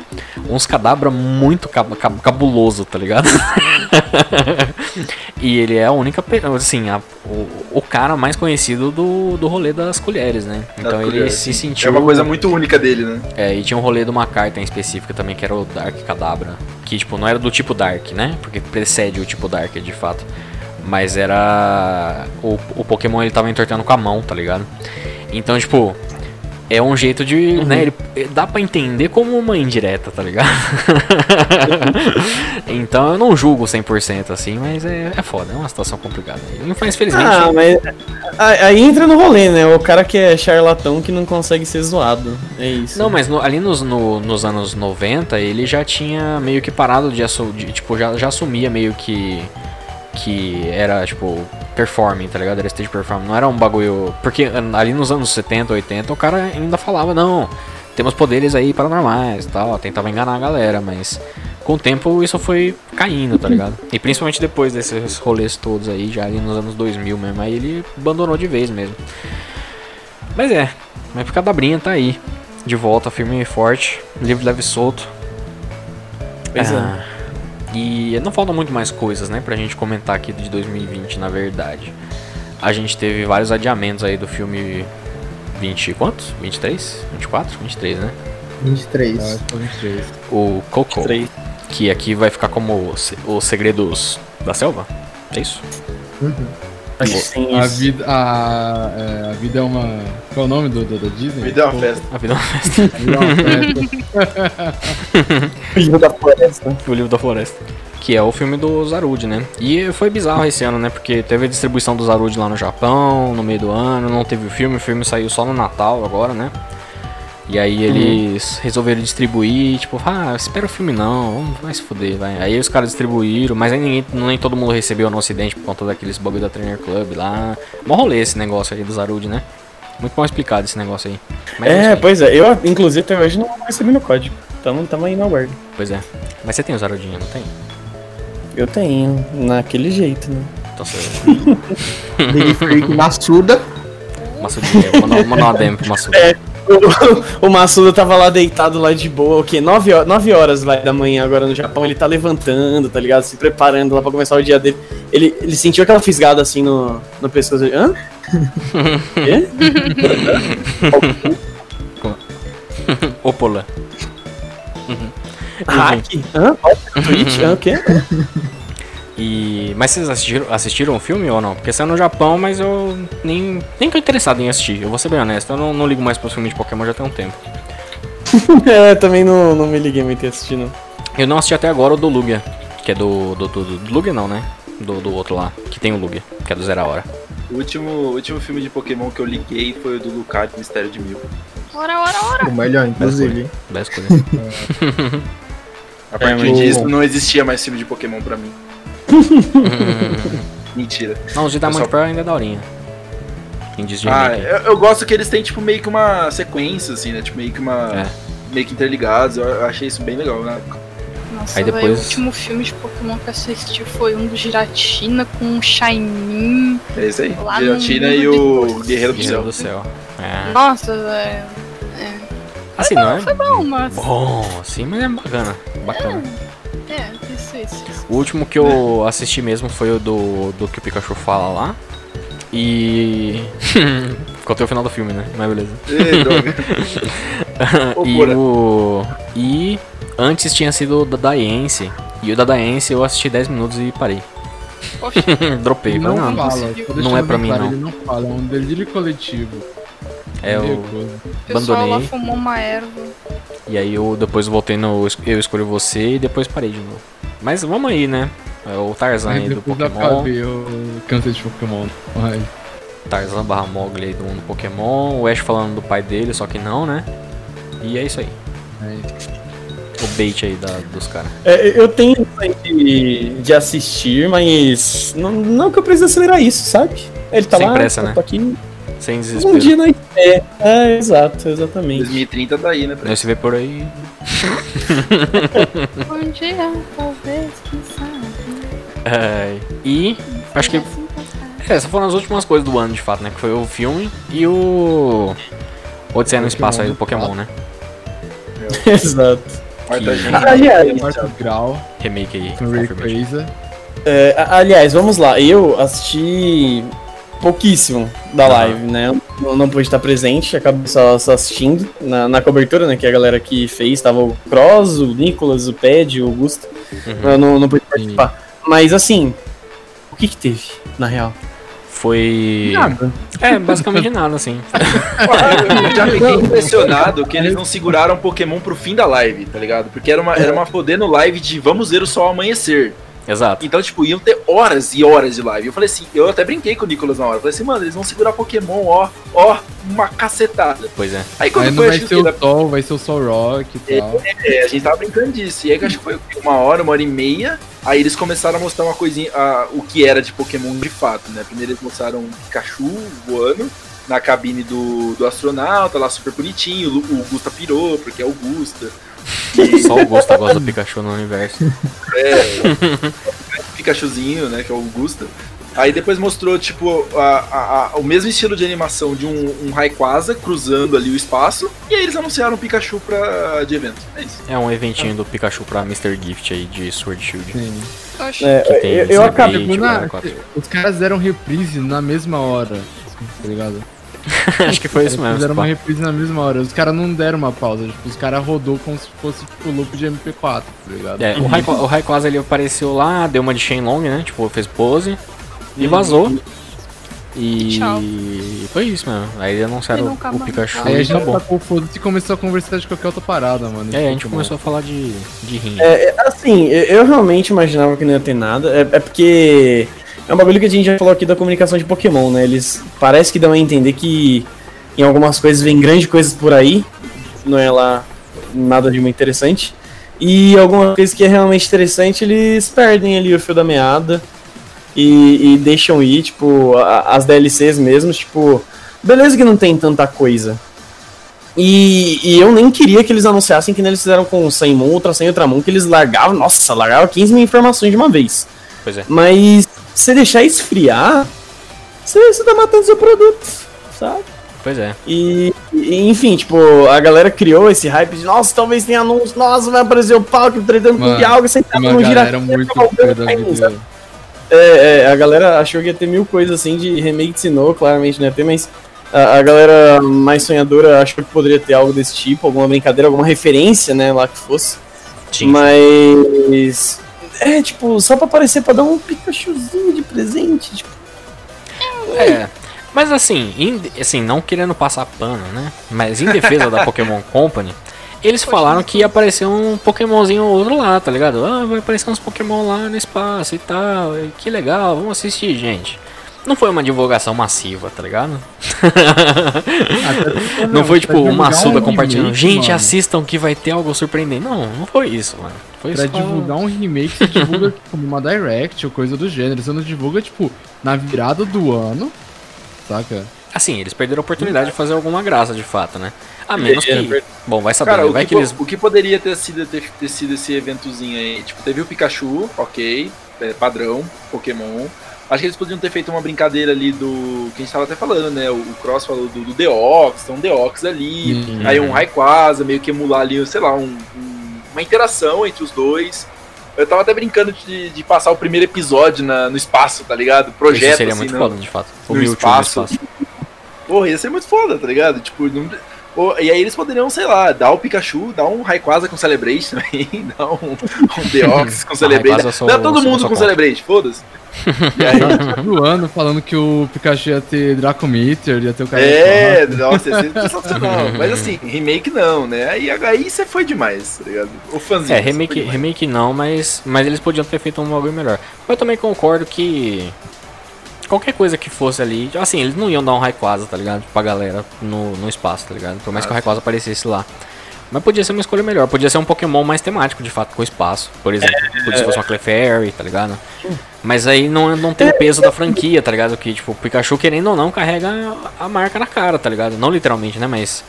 uns cadabra muito cab cab- cabuloso, tá ligado? e ele é a única, assim, a- o, o cara mais conhecido do, do rolê das colheres, né? Então ele colheres, se sim. sentiu. É uma coisa muito única dele, né? É, e tinha um rolê de uma carta em específica também, que era o Dark Cadabra. Que, tipo, não era do tipo Dark, né? Porque precede o tipo Dark, de fato. Mas era. O, o Pokémon ele tava entortando com a mão, tá ligado? Então, tipo. É um jeito de. Né, ele, dá pra entender como uma indireta, tá ligado? então eu não julgo 100% assim, mas é, é foda, é uma situação complicada. Mas felizmente. Ah, mas a- aí entra no rolê, né? O cara que é charlatão que não consegue ser zoado. É isso. Não, mas no- ali nos, no- nos anos 90 ele já tinha meio que parado de, de tipo, já, já assumia meio que que era, tipo, performing, tá ligado? Era stage performing, não era um bagulho... Porque ah, ali nos anos 70, 80 o cara ainda falava, não, temos poderes aí paranormais e tal, tentava enganar a galera, mas com o tempo isso foi caindo, tá ligado? E principalmente depois desses rolês todos aí, já ali nos anos 2000 mesmo, aí ele abandonou de vez mesmo. Mas é, mas ficar da brinha tá aí. De volta, firme e forte, livre, leve e solto. Pois é. E não faltam muito mais coisas, né, pra gente comentar aqui de 2020, na verdade. A gente teve vários adiamentos aí do filme 20 e quantos? 23? 24? 23, né? 23. Ah, só 23. O Coco, Três. que aqui vai ficar como os, os segredos da selva. É isso? Que sim, A vida, a, é, a vida é uma. Qual é o nome do, do, da Disney? Me deu uma festa. A vida é uma festa. A vida é uma festa. Filho da floresta. o livro da floresta. Que é o filme do Zarud, né? E foi bizarro esse ano, né? Porque teve a distribuição do Zarud lá no Japão, no meio do ano, não teve o filme, o filme saiu só no Natal agora, né? E aí eles resolveram distribuir, tipo, ah, espera o filme não, vamos, vai se fuder, vai. Aí os caras distribuíram, mas aí ninguém, nem todo mundo recebeu no ocidente por conta daqueles bagulho da Trainer Club lá. Mó rolê esse negócio aí do Zarud, né? Muito mal explicado esse negócio aí. Mas É, aí. pois é. Eu, inclusive, até hoje não recebi no código. Então, tamo aí na guarda. Pois é. Mas você tem o Zarudinho, não tem? Eu tenho, naquele jeito, né? Então você. Big Freak Massuda. Massudinho, manda uma DM pro Massuda. É. O, o Massuda tava lá deitado lá de boa, o quê? 9 horas, 9 horas vai, da manhã agora no Japão, ele tá levantando, tá ligado? Se preparando lá pra começar o dia dele. Ele, ele sentiu aquela fisgada assim no, no pescoço. Hã? Quê? Opola. Hack? Hã? Twitch? Hã? O quê? E. Mas vocês assistiram, assistiram o filme ou não? Porque saiu no Japão, mas eu nem. Nem tô interessado em assistir. Eu vou ser bem honesto, eu não, não ligo mais pros filmes de Pokémon já tem um tempo. É, também não, não me liguei muito em assistir, não. Eu não assisti até agora o do Lugia. Que é do. Do, do, do Lugia não, né? Do, do outro lá, que tem o Lugia, que é do Zero a Hora. O último, o último filme de Pokémon que eu liguei foi o do Lucario Mistério de Mil. Ora, ora, ora. O melhor, inclusive. Bela escolha. A partir mas disso o- não existia mais filme de Pokémon pra mim. Mentira. não, os de Diamond Pearl ainda é daorinha. Quem diz de Ah, eu, eu gosto que eles têm tipo meio que uma sequência, assim, né? Tipo, meio que uma. É. Meio que interligados. Eu, eu achei isso bem legal, né? Nossa, Aí depois- o último filme de Pokémon que eu assisti foi um do Giratina com o Shinin. É isso aí. Giratina e o. Guerreiro do Guerreiro Céu. do Céu. É. Nossa, velho. Assim, não é Foi bom, mas. bom, assim, mas é bacana. Bacana. É, isso, isso. isso. O último que eu assisti mesmo foi o do, do que o Pikachu fala lá. E. Ficou até o final do filme, né? Mas beleza. Ei, droga. e o. E antes tinha sido o da Daiense. E o da Daiense eu assisti 10 minutos e parei. Dropei. Não, não, fala, Não deixando é pra mim, claro, não. Ele não fala, é um delírio coletivo. É lá Abandonei. fumou uma erva. E aí eu depois voltei no Eu Escolho Você e depois parei de novo. Mas vamos aí, né? É o Tarzan Aí aí do Pokémon. acabei, eu cansei de Pokémon. Ai, Tarzan barra Mogli aí do mundo Pokémon, o Ash falando do pai dele, só que não, né? E é isso aí. O bait aí da, dos caras. É, eu tenho de, de assistir, mas não, não que eu precise acelerar isso, sabe? Ele tá Sem lá, pressa, eu né? tô aqui. Sem Um desespero. dia na é, é, exato, exatamente. 2030 tá aí, né? Não se vê por aí. Um dia, talvez, quem sabe. É, e acho que Assim é, essas foram as últimas coisas do ano de fato, né? Que foi o filme e o Odisseia no Espaço aí do Pokémon, né? Exato. Aliás, grau, Remake aí. é, aliás, vamos lá. Eu assisti pouquíssimo da live, né? Eu não pude estar presente, acabei só, só assistindo na, na cobertura, né? Que a galera que fez, tava o Cross, o Nicolas, o Ped, o Augusto. Uhum. Eu não, não pude participar. Mas assim, o que que teve, na real? Foi. Nada. É, basicamente nada, assim. Eu já fiquei impressionado que eles não seguraram Pokémon pro fim da live, tá ligado? Porque era uma, era uma fodendo live de vamos ver o sol amanhecer. Exato. Então, tipo, iam ter horas e horas de live. Eu falei assim, eu até brinquei com o Nicolas na hora. Eu falei assim, mano, eles vão segurar Pokémon, ó, ó, uma cacetada. Pois é. Aí quando Aí foi vai ser o Sol, vai ser o Sol Rock e tal. É, a gente tava brincando disso. E aí que acho que foi uma hora, uma hora e meia. Aí eles começaram a mostrar uma coisinha, a- o que era de Pokémon de fato, né? Primeiro eles mostraram um Pikachu voando na cabine do, do astronauta, lá super bonitinho. O, o Gusta pirou, porque é o Gusta. Só o Gosta gosta do Pikachu no universo. Pikachuzinho, né? Que é o Gusta. Aí depois mostrou, tipo, a- a- a- o mesmo estilo de animação de um, um Rayquaza cruzando ali o espaço. E aí eles anunciaram o Pikachu pra, de evento. É isso. É um eventinho do Pikachu pra Mr. Gift aí de Sword Shield. Sim. Eu acho. É, Que tem eu, eu acabei. Tipo, na- Power 4. os caras deram reprise na mesma hora. assim, Tá ligado? Acho que foi isso Eles mesmo. fizeram uma reprise na mesma hora. Os caras não deram uma pausa. Tipo, os caras rodou como se fosse tipo loop de MP4, tá ligado? É, o Rayqu- o Rayquaza ele apareceu lá, deu uma de Shenlong, né? Tipo, fez pose e vazou. E Tchau. foi isso mesmo. Aí anunciaram o. Pikachu Aí a e gente acabou. o foda-se e começou a conversar de qualquer outra parada, mano. É, a gente Tipo, começou a falar de, de rim. É, é, assim, eu, eu realmente imaginava que não ia ter nada. É, é porque é um bagulho que a gente já falou aqui da comunicação de Pokémon, né? Eles parece que dão a entender que em algumas coisas vem grandes coisas por aí, não é lá nada de muito interessante. E alguma coisa que é realmente interessante, eles perdem ali o fio da meada e, e deixam ir, tipo, a- as DLCs mesmo, tipo, beleza que não tem tanta coisa. E, e eu nem queria que eles anunciassem que eles fizeram com o Saimon, Ultra Sem Ultramon, que eles largavam, nossa, largavam 15 mil informações de uma vez. Pois é. Mas você deixar esfriar, você, você tá matando seu produto, sabe? Pois é. E, e, enfim, tipo, a galera criou esse hype de, nossa, talvez tenha anúncio, nossa, vai aparecer o Palk tretando com Dialga, sentado no giratório, muito cavalgando da caindo, vida. sabe? É, é, a galera achou que ia ter mil coisas assim de remake de Sinnoh, claramente não ia ter, mas a, a galera mais sonhadora achou que poderia ter algo desse tipo, alguma brincadeira, alguma referência, né, lá que fosse. Sim. Mas. É, tipo, só pra aparecer pra dar um Pikachuzinho de presente. Tipo, É. Mas assim, em- assim, não querendo passar pano, né? Mas em defesa da Pokémon Company, eles falaram que ia aparecer um Pokémonzinho ou outro lá, tá ligado? Ah, vai aparecer uns Pokémon lá no espaço e tal. e Que legal, vamos assistir, gente. Não foi uma divulgação massiva, tá ligado? Não foi tipo uma suda compartilhando. Gente, assistam que vai ter algo surpreendente. Não, não foi isso, mano. Foi Pra só... divulgar um remake, você divulga como uma direct ou coisa do gênero. Você não divulga, tipo, na virada do ano, saca? Assim, eles perderam a oportunidade de fazer alguma graça de fato, né? A menos É, que. Bom, vai saber, Cara, o vai que, que eles. o que poderia ter sido, ter, ter sido esse eventozinho aí? Tipo, teve o Pikachu, ok, é, padrão, Pokémon. Acho que eles poderiam ter feito uma brincadeira ali do. Que a gente tava até falando, né? O, o Cross falou do, do Deox, tem um Deox ali. Uhum. Aí um Rayquaza, meio que emular ali, sei lá, um- um- uma interação entre os dois. Eu tava até brincando de, de passar o primeiro episódio na- no espaço, tá ligado? Projeto, Isso seria assim, muito foda, de fato. O no espaço. espaço. Porra, ia ser muito foda, tá ligado? Tipo, não... Pô, e aí eles poderiam, sei lá, dar o Pikachu, dar um Rayquaza com Celebrate também, dar um, um Deox com Celebrate. Eu sou- Dá todo sou- mundo sou com. Celebrate, foda-se. E aí, Do ano falando que o Pikachu ia ter Draco Meteor, ia ter o cara. é, nossa, ia ser sensacional. Mas assim, remake não, né? Aí, aí você foi demais, tá ligado? O fãzinho. É, remake, remake não, mas, mas eles podiam ter feito um bagulho melhor. Eu também concordo que. Qualquer coisa que fosse ali. Assim, eles não iam dar um Rayquaza, tá ligado? Pra galera no, no espaço, tá ligado? Por mais Ah, que o Rayquaza aparecesse lá. Mas podia ser uma escolha melhor. Podia ser um Pokémon mais temático, de fato, com o espaço. Por exemplo, podia se fosse uma Clefairy, tá ligado? Mas aí não, não tem o peso da franquia, tá ligado? Que, tipo, o Pikachu, querendo ou não, carrega a marca na cara, tá ligado? Não literalmente, né? Mas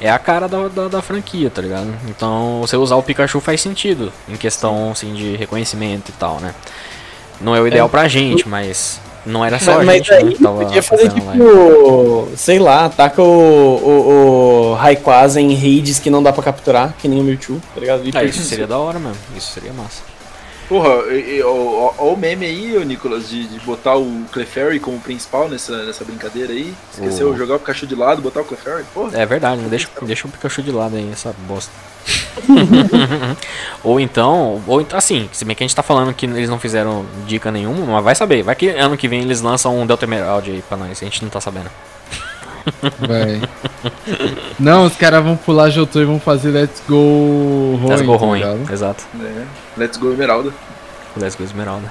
é a cara da, da, da franquia, tá ligado? Então, você usar o Pikachu faz sentido em questão, assim, de reconhecimento e tal, né? Não é o ideal pra gente, mas não era só a mas gente, aí né, tava podia fazer tipo, sei lá, taca o, o, o Rayquaza em raids que não dá pra capturar, que nem o Mewtwo, tá ligado? E Ah, isso. seria da hora mesmo, isso seria massa. Porra, o meme aí, ô Nicolas, de, de botar o Clefairy como principal nessa, nessa brincadeira aí. Esqueceu Oh. jogar o Pikachu de lado, botar o Clefairy? Porra. É verdade, né? deixa, deixa o Pikachu de lado aí, essa bosta. ou então, ou então, assim, se bem que a gente tá falando que eles não fizeram dica nenhuma, mas vai saber. Vai que ano que vem eles lançam um Delta Emerald aí pra nós, a gente não tá sabendo. Vai. Não, os caras vão pular Jotô e vão fazer Let's Go Ruim. Let's Go tá ruim, ligado? exato. né? Let's go Emeralda. Let's Go Esmeralda.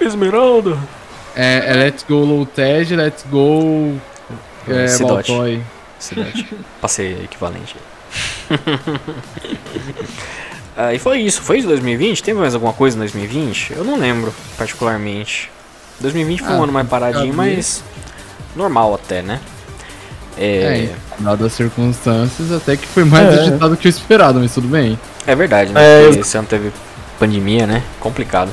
Esmeralda! É, é Let's Go Low Ted, Let's Go. É. Baltoy. Cidade. Passei equivalente. ah, e foi isso. Foi isso 2020? Teve mais alguma coisa em 2020? Eu não lembro, particularmente. 2020 foi um Ah, ano mais paradinho, mas normal até, né? É, É, dadas as circunstâncias, até que foi mais É. agitado que o esperado, mas tudo bem. é verdade, né? É, Porque Esse ano teve pandemia, né? Complicado.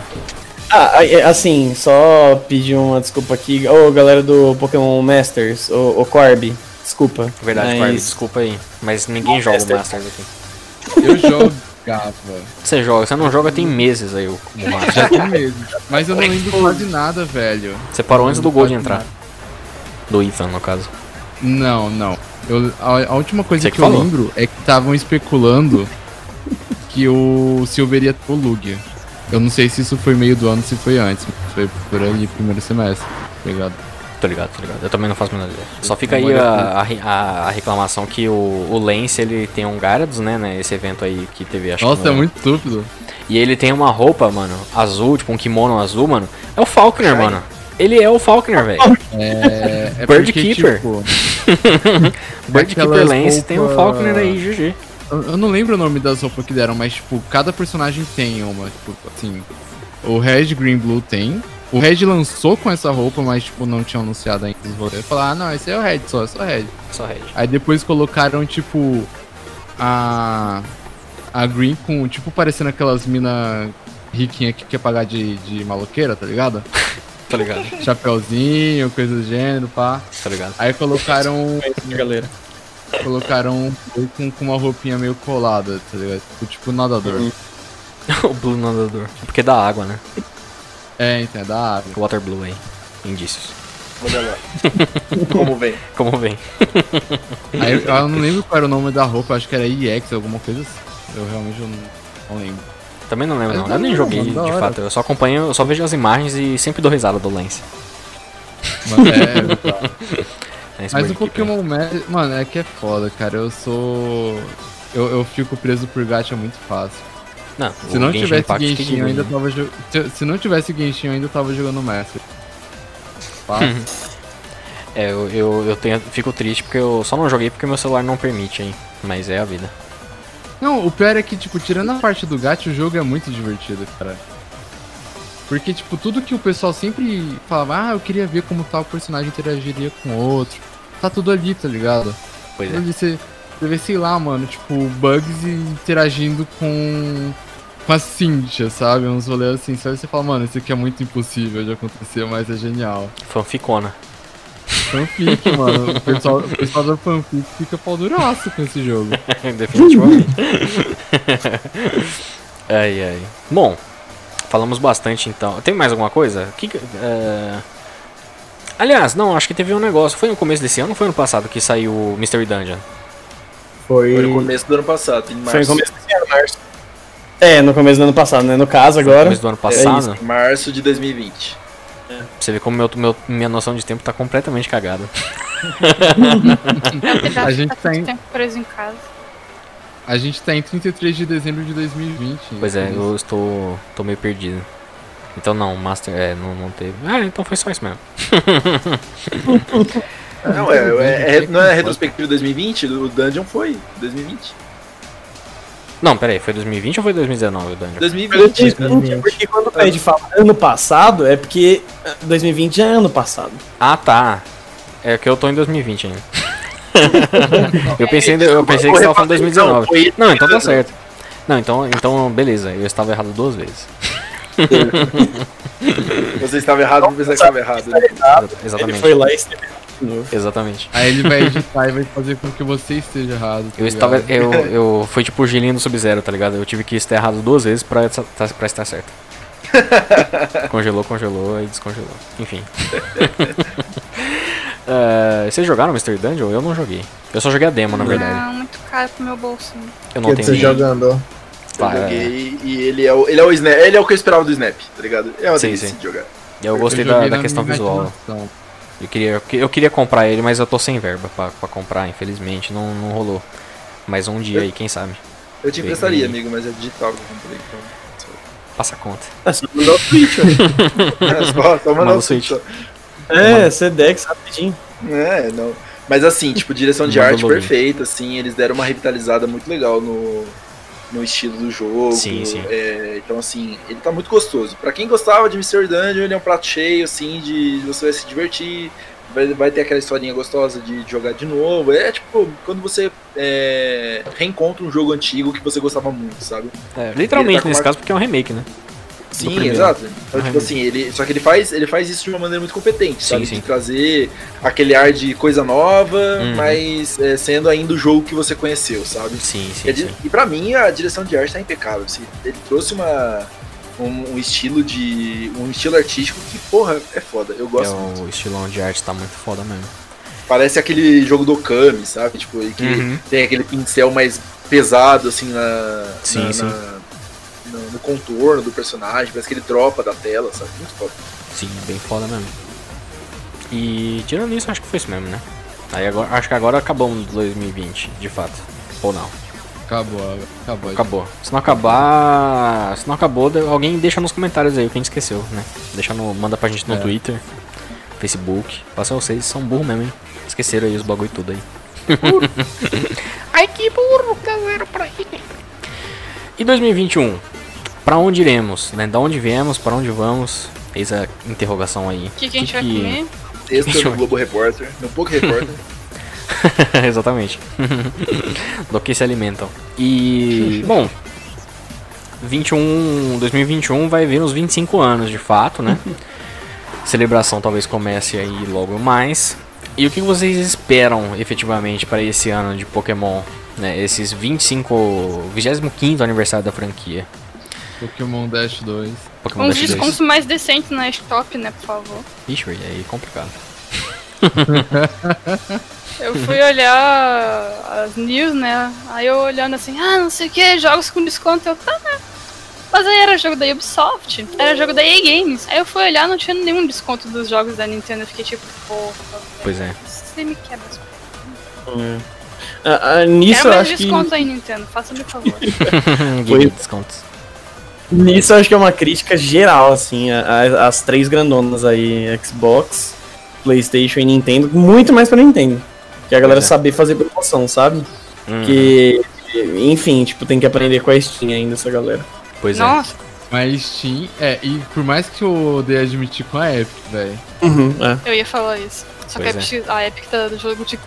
Ah, é, assim, só pedir uma desculpa aqui. Ô, galera do Pokémon Masters, ô, ô Corby, desculpa. Verdade, mas... Barbie, desculpa aí. Mas ninguém joga o Master. Masters aqui. Eu jogava. Você joga, você não joga tem meses aí o, o Masters. Já tem medo. Mas eu não lembro quase nada, velho. Você parou antes do Gold Quase entrar. nada. Do Ethan, no caso. Não, não. Eu, a, a última coisa Você que, que eu lembro é que estavam especulando que o Silver ia ter o Lugia. Eu não sei se isso foi meio do ano, se foi antes. Foi por ali, primeiro semestre. tá ligado? Tô ligado, tô ligado. Eu também não faço a menor ideia. Só fica aí a, a, a- reclamação que o, o Lance, ele tem um Gyarados, né, né? Esse evento aí que teve, acho Nossa, que é muito estúpido. E ele tem uma roupa, mano, azul, tipo um kimono azul, mano. É o Falkner, mano. Ele é o Falkner, velho. É, é Bird porque, Keeper. tipo, Bird Keeper Lance tem o roupa- Falkner aí, GG. eu, não lembro o nome das roupas que deram, mas tipo, cada personagem tem uma. Tipo, assim. O Red, Green, Blue tem. O Red lançou com essa roupa, mas tipo, não tinha anunciado ainda os rolês. Falar, ah não, esse é o Red só, é só Red. Só Red. Aí depois colocaram, tipo, a. A Green com, tipo, parecendo aquelas mina riquinha que quer pagar de, de maloqueira, tá ligado? Tá ligado, Chapeuzinho, coisa do gênero, pá. tá ligado. Aí colocaram. galera. colocaram um com, com uma roupinha meio colada, tá ligado? Tipo, tipo nadador. o Blue Nadador. Porque dá água, né? É, então, é da água. Water Blue aí. Indícios. Lá. Como vem. Como vem? Aí eu, eu não lembro qual era o nome da roupa, acho que era EX, alguma coisa assim. Eu realmente não, não lembro. Também não lembro, Mas não. Eu nem joguei, mano, de hora. fato. Eu só acompanho, eu só vejo as imagens e sempre dou risada do Lance. Mas, é, legal. Lance Mas Bird o Pokémon Magic, mano, é que é foda, cara. Eu sou. Eu, eu fico preso por gacha muito fácil. Não, Se o não Genshin tivesse Genshin, eu ainda tava jogando. Se, se não tivesse Genshin, eu ainda tava jogando Master. Fácil. É, eu, eu, eu tenho, fico triste porque eu só não joguei porque meu celular não permite, hein. Mas é a vida. Não, o pior é que, tipo, tirando a parte do gato, o jogo é muito divertido, cara. Porque, tipo, tudo que o pessoal sempre falava, ah, eu queria ver como tal personagem interagiria com o outro. Tá tudo ali, tá ligado? Pois é. ali, você, você vê, sei lá, mano, tipo, Bugs interagindo com. com a Cynthia, sabe? Uns rolês assim, só você fala, mano, isso aqui é muito impossível de acontecer, mas é genial. Fanficona. Fanfic, mano. O pessoal, o pessoal da fanfic fica pau duraço com esse jogo. Definitivamente. ai, ai. Bom, falamos bastante então. Tem mais alguma coisa? Que, é, Aliás, não, acho que teve um negócio. Foi no começo desse ano ou foi no passado que saiu o Mystery Dungeon? Foi, Foi no começo do ano passado, em março. foi no começo desse ano, março. É, no começo do ano passado, né? No caso agora. começo do ano É passado? Em março de 2020. Você vê como meu, meu- minha noção de tempo tá completamente cagada. É A gente tá tá muito em- tempo preso em casa. A gente tá em 33 de dezembro de 2020. Pois é, eu estou tô meio perdido. Então não, Master, é, não, não teve. Ah, então foi só isso mesmo. Não, é, é- é- não é a retrospectiva de 2020? O Dungeon foi 2020. Não, pera aí, foi 2020 ou foi 2019 o Dungeon? 2020. 2020, porque quando o Ped fala ano passado, é porque eh, 2020 já é ano passado. Ah, tá. É que eu tô em 2020 ainda. eu pensei, eu pensei que você tava falando 2019. foi- Não, então tá certo. Não, então, então beleza, eu estava errado duas vezes. Você estava errado, você estava errado. né? Exa- Ele Exatamente. foi lá e escreveu novo. Exatamente. Aí ele vai editar e vai fazer com que você esteja errado. tá Eu estava. Eu, eu. Foi tipo o gelinho do Sub-Zero, tá ligado? Eu tive que estar errado duas vezes pra, pra estar certo. congelou, congelou e descongelou. Enfim. Eh, vocês jogaram Mr. Dungeon? Eu não joguei. Eu só joguei a demo, na verdade. Não, muito caro pro meu bolsinho. Eu não que você tenho. jogando. Tá, eu é. joguei e ele é, o, ele, é o Snap, ele é o que eu esperava do Snap, tá ligado? É uma Sim, delícia sim. de jogar. Eu gostei Eu da, da questão visual. imaginação. Eu queria, eu queria comprar ele, mas eu tô sem verba pra, pra comprar, infelizmente. Não, não rolou. Mas um dia aí, quem sabe? Eu te emprestaria, bem. amigo, mas é digital que eu comprei. Então... Passa a conta. É só mandar o velho. É, só, só mandar Manda o Switch. Switch. É, Sedex, rapidinho. É, não. Mas assim, tipo, direção de Manda arte perfeita, assim, eles deram uma revitalizada muito legal no, no estilo do jogo. Sim, sim. É, então, assim, ele tá muito gostoso. Pra quem gostava de Mr. Dungeon, ele é um prato cheio, assim, de você vai se divertir, vai, vai ter aquela historinha gostosa de jogar de novo. É tipo, quando você é, reencontra um jogo antigo que você gostava muito, sabe? É, literalmente tá nesse uma- caso, porque é um remake, né? Sim, exato. Então, Ah, tipo é. assim, ele. Só que ele faz, ele faz isso de uma maneira muito competente, Sim, sabe? sim. De trazer aquele ar de coisa nova, Uhum. mas é, sendo ainda o jogo que você conheceu, sabe? Sim, E, sim, di- sim. e pra mim a direção de arte tá impecável. Assim, ele trouxe uma. Um, um estilo de. um estilo artístico que, porra, é foda. Eu É, gosto muito. o estilão de arte tá muito foda mesmo. Parece aquele jogo do Okami, sabe? Tipo, e que Uhum. tem aquele pincel mais pesado, assim, na. Sim, na- sim. na- no, no contorno do personagem, parece que ele dropa da tela, sabe? Muito foda. Sim, bem foda mesmo. E tirando isso, acho que foi isso mesmo, né? Aí agora, acho que agora acabamos 2020, de fato. Ou não? Acabou, acabou. Acabou. Se não acabar. Se não acabou, alguém deixa nos comentários aí o que a gente esqueceu, né? Deixa no. Manda pra gente no É. Twitter, Facebook. Passa vocês, são burro mesmo, hein? Esqueceram aí os bagulho tudo aí. Ai que burro, galera, pra aí. E 2021? Pra onde iremos? Né? Da onde viemos, pra onde vamos? Eis a interrogação aí. O que, que a gente vai comer? Extra no Globo Repórter, no Pouco Repórter. Exatamente. Do que se alimentam. E, bom, 21, 2021 vai vir uns 25 anos de fato, né? Celebração talvez comece aí logo mais. E o que vocês esperam efetivamente para esse ano de Pokémon? Né? Esses 25, 25 aniversário da franquia. Pokémon Dash 2. Pokémon Uns Dash 2. descontos mais decentes na Stop, né, por favor. Ixi, aí é complicado. Eu fui olhar as news, né? Aí eu olhando assim, ah, não sei o que, jogos com desconto. Eu, tá, né? Mas aí era jogo da Ubisoft, era jogo da EA Games. Aí eu fui olhar, não tinha nenhum desconto dos jogos da Nintendo. Eu fiquei tipo, porra, Pois é. você me quebra as coisas. Ah, ah, nisso Quero eu mais acho que. desconto aí, Nintendo, faça-me favor. De descontos. Nisso eu acho que é uma crítica geral, assim, as três grandonas aí, Xbox, Playstation e Nintendo, muito mais pra Nintendo. Que a galera Pois é. saber fazer promoção, sabe? Hum, Que, enfim, tipo, tem que aprender com a Steam ainda, essa galera. pois é. Nossa, Mas Steam, é, e por mais que eu odeie admitir com a Epic, velho. Uhum, é. eu ia falar isso. Só que a Pois Epic, a Epic tá do jogo de.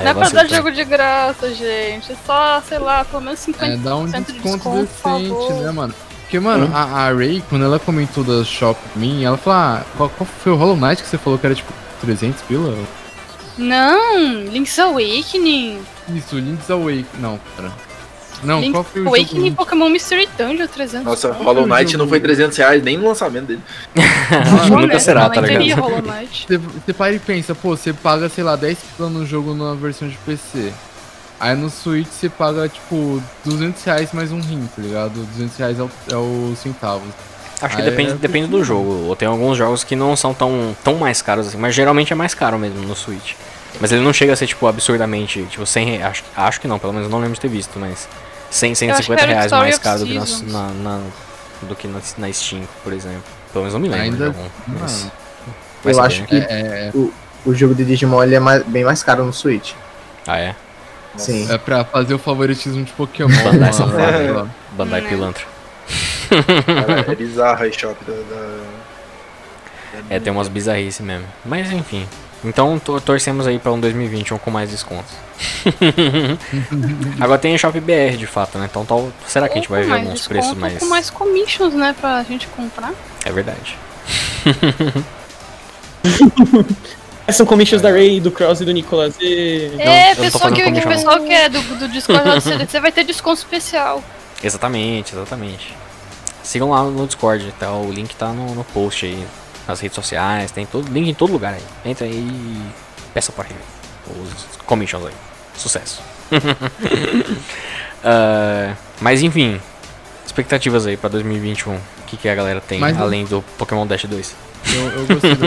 Aí Não é pra dar jogo de graça, gente. É só, sei lá, pelo menos 50% É, dá um de desconto desconto, por decente, né, mano? Porque, mano, Hum. a, a Ray, quando ela comentou da Shop Me, ela falou, ah, qual, qual foi o Hollow Knight que você falou que era tipo 300 pila? Não, Link's Awakening. Isso, Link's Awakening. Não, pera. Não, Link's qual foi o Awakening e? Pokémon Mystery Dungeon 300. Nossa. Hollow Knight não foi 300 reais nem no lançamento dele. Não, Nunca né? será, Não tá ligado? Hollow Knight. Você, você para e pensa, pô, você paga, sei lá, 10 pila no jogo na versão de PC. Aí no Switch você paga, tipo, 200 reais mais um rim, tá ligado? 200 reais é o, é o centavo. Acho que depende, é depende do jogo. Ou tem alguns jogos que não são tão, tão mais caros assim, mas geralmente é mais caro mesmo no Switch. Mas ele não chega a ser, tipo, absurdamente, tipo, 100 reais. Acho, acho que não, pelo menos não lembro de ter visto, mas 100, acho 150 que era reais mais caro do que, na, na- na- do que na, na Steam, por exemplo. Pelo menos não me lembro Ainda- de algum. Mas Eu saber, acho né? que é, é, o jogo de Digimon ele é mais- bem mais caro no Switch. Ah, é? Sim. é pra fazer o favoritismo de Pokémon. Bandai mano. safado. Bandai Né. Pilantra. Cara, é bizarro a eShop da, da- É, tem umas bizarrices mesmo. Mas enfim. Então to- torcemos aí pra um 2021 com mais descontos. Agora tem a Shop BR de fato, né? Então tal, será que a gente vai ver alguns preços mais. com mais commissions, né, pra gente comprar. É verdade. São commissions da Ray, do Cross e do Nicolas. E... é, não pessoal que, que pessoal que é do, do Discord CDC vai ter desconto especial. Exatamente, exatamente. sigam lá no Discord, tá? O link tá no, no post aí, nas redes sociais, tem todo link em todo lugar aí. Entra aí e peça pra review. Os commissions aí. Sucesso. Ah, mas enfim, expectativas aí pra 2021. O que, que a galera tem, Mas- além do Pokémon Dash 2? Eu, eu gostei do...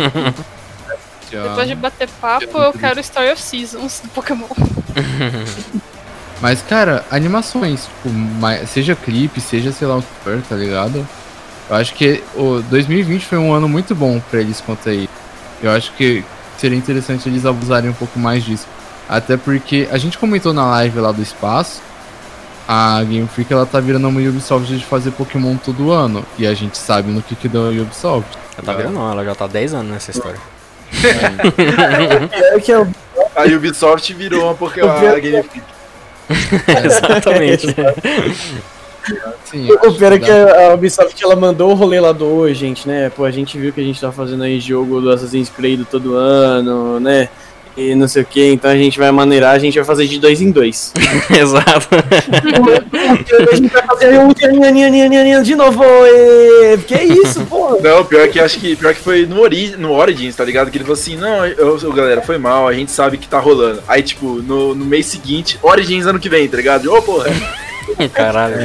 Depois de bater papo, eu quero Story of Seasons do Pokémon. Mas, cara, animações, tipo, seja clipe, seja sei lá o que for, tá ligado? Eu acho que o 2020 foi um ano muito bom pra eles quanto a isso. Eu acho que seria interessante eles abusarem um pouco mais disso. Até porque a gente comentou na live lá do espaço, a Game Freak ela tá virando uma Ubisoft de fazer Pokémon todo ano. E a gente sabe no que que deu a Ubisoft. Ela tá vendo não, ela já tá há 10 anos nessa história. É que eu, A Ubisoft virou uma Pokémon Game Freak. Exatamente. Sim, eu o pior é que a Ubisoft ela mandou o rolê lá do oi, gente, né? Pô, a gente viu que a gente tá fazendo aí jogo do Assassin's Creed todo ano, né? E não sei o que, então a gente vai maneirar, a gente vai fazer de dois em dois. Exato. a gente vai fazer um aninha de novo, e... que isso, pô? Não, pior que acho que pior que foi no, Ori, no Origins, tá ligado? Que ele falou assim, não, eu, eu- galera, foi mal, a gente sabe que tá rolando. Aí, tipo, no, no mês seguinte, Origins ano que vem, tá ligado? Ô, porra. Caralho.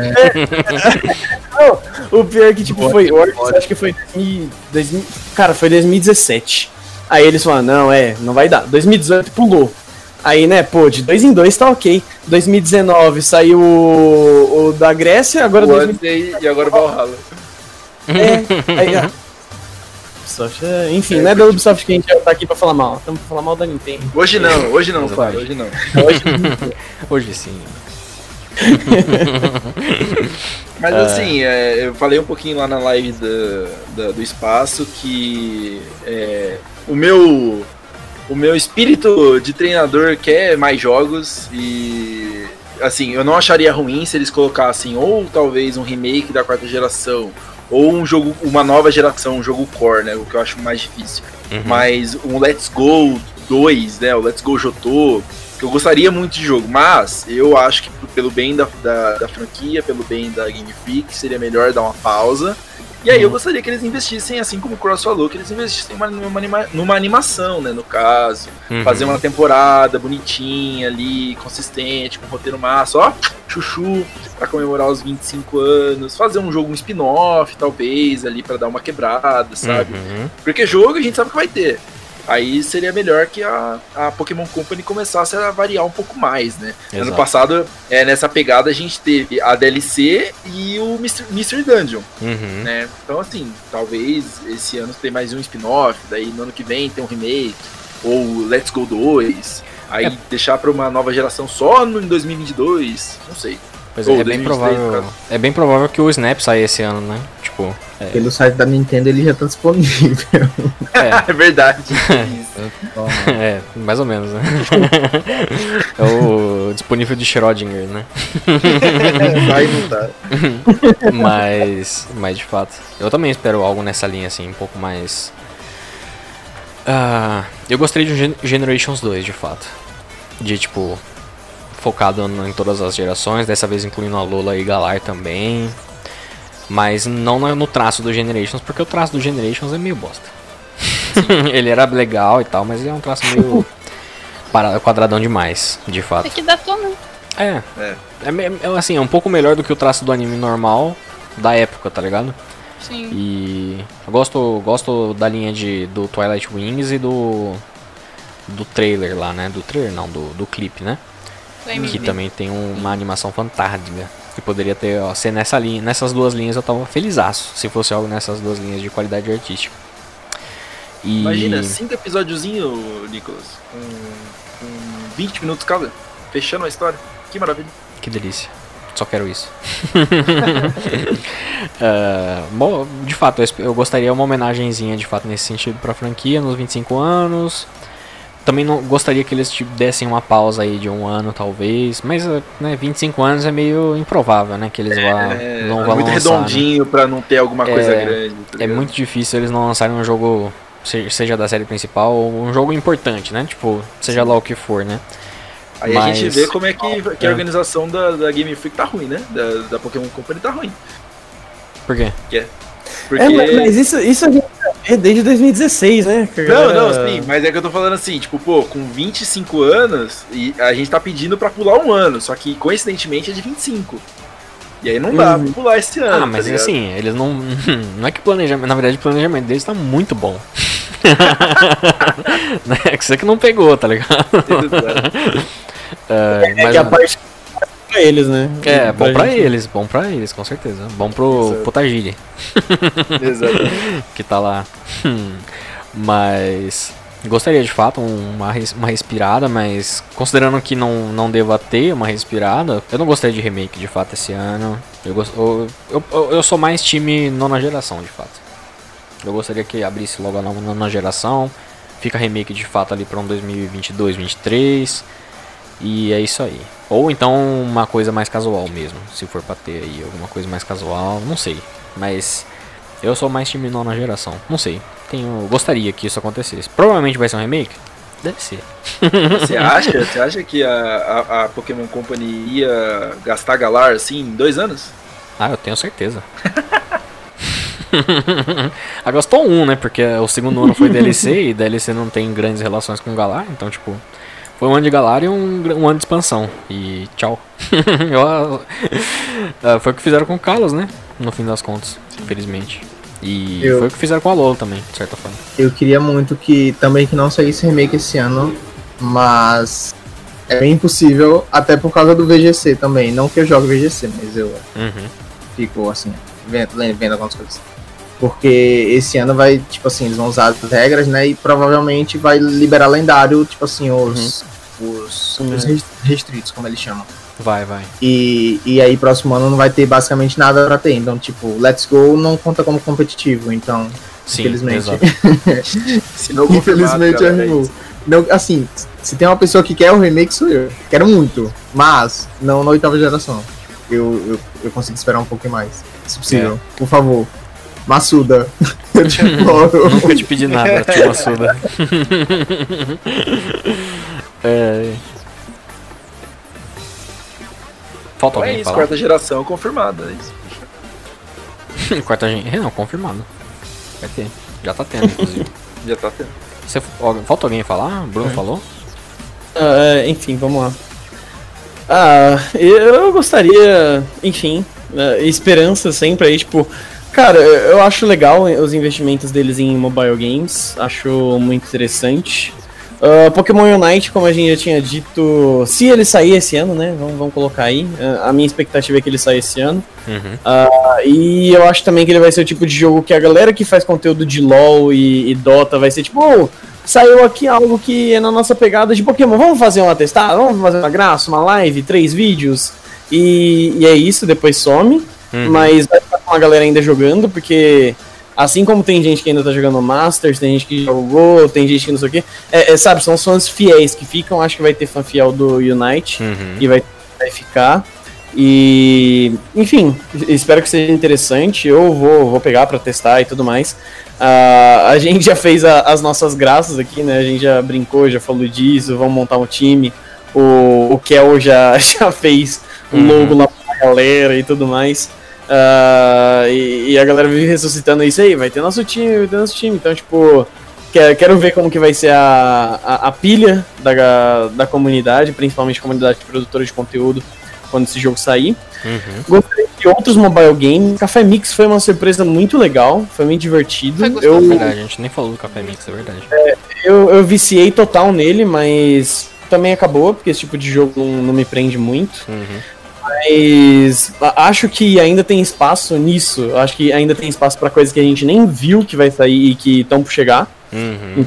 O pior é que, tipo, foi. Acho que foi 2000, 2000 Cara, foi 2017. Aí eles falaram, não, é, não vai dar. 2018 pulou. Aí, né, pô, de dois em dois tá ok. 2019 saiu o, o da Grécia, agora O 2000, Odyssey e agora o Valhalla. é, aí, ah. Ubisoft, é, enfim, não é da Ubisoft que a gente tá aqui pra falar mal. Estamos pra falar mal da Nintendo. Hoje não, hoje não. Fábio, hoje não. Hoje sim. Mas assim, é, eu falei um pouquinho lá na live da, da- do espaço que é, o meu o meu espírito de treinador quer mais jogos e assim, eu não acharia ruim se eles colocassem ou talvez um remake da quarta geração ou um jogo, uma nova geração, um jogo core, né, o que eu acho mais difícil. Uhum. Mas um Let's Go 2, né, o Let's Go Jotô, que eu gostaria muito de jogo, mas eu acho que pelo bem da, da, da franquia, pelo bem da Game Freak, seria melhor dar uma pausa. E aí eu gostaria que eles investissem, assim como o Cross falou, que eles investissem numa, numa, numa animação, né, no caso. Uhum. Fazer uma temporada bonitinha ali, consistente, com roteiro massa, ó, chuchu, pra comemorar os 25 anos. Fazer um jogo, um spin-off, talvez, ali, pra dar uma quebrada, sabe? Uhum. Porque jogo a gente sabe que vai ter. Aí seria melhor que a, a Pokémon Company começasse a variar um pouco mais, né? Ano Exato. passado, é, nessa pegada, a gente teve a DLC e o Mr. Mystery Dungeon, Uhum. né? Então, assim, talvez esse ano tem mais um spin-off, daí no ano que vem tem um remake, ou Let's Go 2, aí É. deixar pra uma nova geração só no, em 2022, não sei. Pois é, Ou é bem 2023, no provável. É bem provável que o Snap saia esse ano, né? Tipo, é. Pelo site da Nintendo ele já tá disponível. É, É verdade. é, mais ou menos, né? é o disponível de Schrödinger, né? Vai não tá. Mas, mas de fato, eu também espero algo nessa linha assim, um pouco mais. Ah, eu gostaria de um Gen- Generations 2, de fato. De tipo, focado em todas as gerações, dessa vez incluindo a Lola e Galar também. Mas não no traço do Generations, porque o traço do Generations é meio bosta. ele era legal e tal, mas ele é um traço meio para- quadradão demais, de fato. É que dá né? É. É. É, é, assim, é um pouco melhor do que o traço do anime normal da época, tá ligado? Sim. E eu gosto, gosto da linha de, do Twilight Wings e do do trailer lá, né? Do trailer não, do, do clipe, né? Que também tem um- uma animação fantástica. Que poderia ter, ó, ser nessa linha, nessas duas linhas eu tava felizaço, se fosse algo nessas duas linhas de qualidade artística. E Imagina, cinco episódiozinho, Nicolas, com, com 20 minutos cada, fechando a história. Que maravilha. Que delícia. Só quero isso. Ah, bom, de fato, eu gostaria uma homenagenzinha de fato nesse sentido pra franquia nos 25 anos. Também não gostaria que eles tipo, dessem uma pausa aí de um ano, talvez. Mas, eh, né, 25 anos é meio improvável, né? Que eles vá, É, não é vão muito lançar, né? redondinho pra não ter alguma coisa É, grande. tá É muito difícil eles não lançarem um jogo, se- seja da série principal, ou um jogo importante, né? Tipo, seja lá o que for, né? Aí a gente mas- vê como é que, que a É. organização da, da Game Freak tá ruim, né? Da, da Pokémon Company tá ruim. Por quê? Porque... É, mas, isso, isso a gente é desde 2016, né? Não, não, sim, mas é que eu tô falando assim, tipo, pô, com 25 anos, e a gente tá pedindo pra pular um ano, só que coincidentemente é de 25. E aí não dá Uhum. pra pular esse ano. Ah, mas tá assim, eles não. Não é que planejamento. Na verdade, o planejamento deles tá muito bom. é que você que não pegou, tá ligado? É, É mas, que a parte pra eles, né? é, bom pra gente. eles, bom pra eles, com certeza. Bom pro, Exato. pro Tajiri, Exatamente. que tá lá. Mas. Gostaria de fato uma, res- uma respirada, mas considerando que não, não deva ter uma respirada, eu não gostaria de remake de fato esse ano. Eu, gost- eu, eu, eu, sou mais time nona geração de fato. Eu gostaria que abrisse logo a nova nona geração. Fica remake de fato ali pra um 2022, 2023. E é isso aí. Ou então uma coisa mais casual mesmo, se for pra ter aí alguma coisa mais casual, não sei. Mas eu sou mais time nona geração, não sei. Tenho, gostaria que isso acontecesse. Provavelmente vai ser um remake? Deve ser. Você acha, você acha que a, a, a Pokémon Company ia gastar Galar assim em dois anos? Ah, eu tenho certeza. ah, gastou um, né? Porque o segundo ano foi DLC e DLC não tem grandes relações com Galar, então, tipo, foi um ano de Galar e um, um ano de expansão. E tchau. Ah, foi o que fizeram com o Carlos, né? No fim das contas, infelizmente. E Eu- foi o que fizeram com a LoL também, de certa forma. Eu queria muito que também que não saísse remake esse ano, mas é bem impossível, até por causa do VGC também. Não que eu jogue VGC, mas eu Uhum. fico assim, vendo, vendo algumas coisas. Porque esse ano vai, tipo assim, eles vão usar as regras, né? E provavelmente vai liberar lendário, tipo assim, os, os, os res- restritos, como eles chamam. Vai, vai. E, e aí próximo ano não vai ter basicamente nada pra ter. Então, tipo, Let's Go não conta como competitivo, então, Sim, infelizmente. Se não Infelizmente galera, é isso. Não, assim, se tem uma pessoa que quer o remake, sou eu. Quero muito, mas não na oitava geração. Eu, eu, eu consigo esperar um pouquinho mais, se possível. Por favor. Massuda. Eu te imploro. Nunca te pedi nada, tio Massuda. é... Falta Então é alguém isso, falar? quarta geração confirmada. É isso. Quarta gente. É, não, confirmado. Vai ter. Já tá tendo, inclusive. Já tá tendo. Você, falta alguém falar? O Bruno falou? Ah, enfim, vamos lá. Ah, eu gostaria, enfim, eh, esperança sempre aí, tipo, cara, eu acho legal os investimentos deles em mobile games, acho muito interessante. Ah, Pokémon Unite, como a gente já tinha dito, se ele sair esse ano, né, vamos, vamos colocar aí, ah, a minha expectativa é que ele saia esse ano. Uhum. Ah, e eu acho também que ele vai ser o tipo de jogo que a galera que faz conteúdo de LoL e, e Dota vai ser tipo, "Oh, saiu aqui algo que é na nossa pegada de Pokémon, vamos fazer uma testada, vamos fazer uma graça, uma live, três vídeos, e, e é isso, depois some, Uhum. mas vai ficar com a galera ainda jogando, porque assim como tem gente que ainda tá jogando Masters, tem gente que jogou, tem gente que não sei o que, é, é, sabe, são os fãs fiéis que ficam, acho que vai ter fã fiel do Unite, Uhum. e vai, vai ficar. E, enfim, espero que seja interessante. Eu vou, vou pegar pra testar e tudo mais. Ah, a gente já fez a- as nossas graças aqui, né? A gente já brincou, já falou disso. Vamos montar um time. O, o Kel já, já fez o Uhum. logo lá pra galera e tudo mais. Ah, e, e a galera vive ressuscitando isso aí. Vai ter nosso time, vai ter nosso time. Então, tipo, quero, quero ver como que vai ser a, a, a pilha da, da comunidade, principalmente a comunidade de produtores de conteúdo, quando esse jogo sair. Uhum. Gostaria de outros mobile games. Café Mix foi uma surpresa muito legal, foi muito divertido. Foi gostoso. Eu, Verdade, a gente nem falou do Café Mix, é verdade. eu, eu viciei total nele, mas também acabou, porque esse tipo de jogo não, não me prende muito. Uhum. Mas acho que ainda tem espaço nisso. Acho que ainda tem espaço pra coisas que a gente nem viu que vai sair e que estão por chegar. Uhum.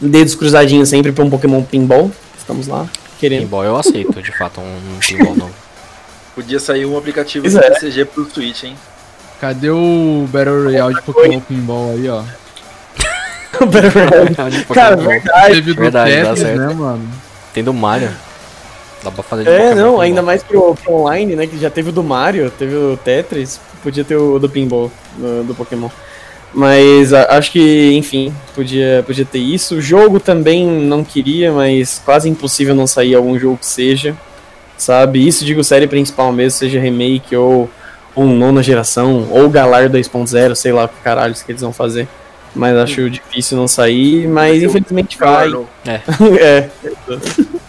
Dedos cruzadinhos sempre pra um Pokémon Pinball. Estamos lá, querendo. Pinball eu aceito, de fato, um, um pinball novo. Podia sair um aplicativo Pois de é. TCG pro Switch, hein? Cadê o Battle Royale de Pokémon Pinball aí, ó? De Cara, Pokémon. verdade. Teve do verdade, dá Tetris, certo. né, mano? Tem do Mario. Dá pra fazer de É, não, Pinball. ainda mais pro, pro online, né? Que já teve o do Mario, teve o Tetris, podia ter o do Pinball do, do Pokémon. Mas a- acho que, enfim, podia, podia ter isso. O jogo também não queria, mas quase impossível não sair algum jogo que seja. Sabe? Isso digo série principal mesmo, seja remake ou, ou um nona geração, ou Galar 2.0, sei lá o que caralho que eles vão fazer. Mas acho difícil não sair, mas infelizmente vai. Claro. é.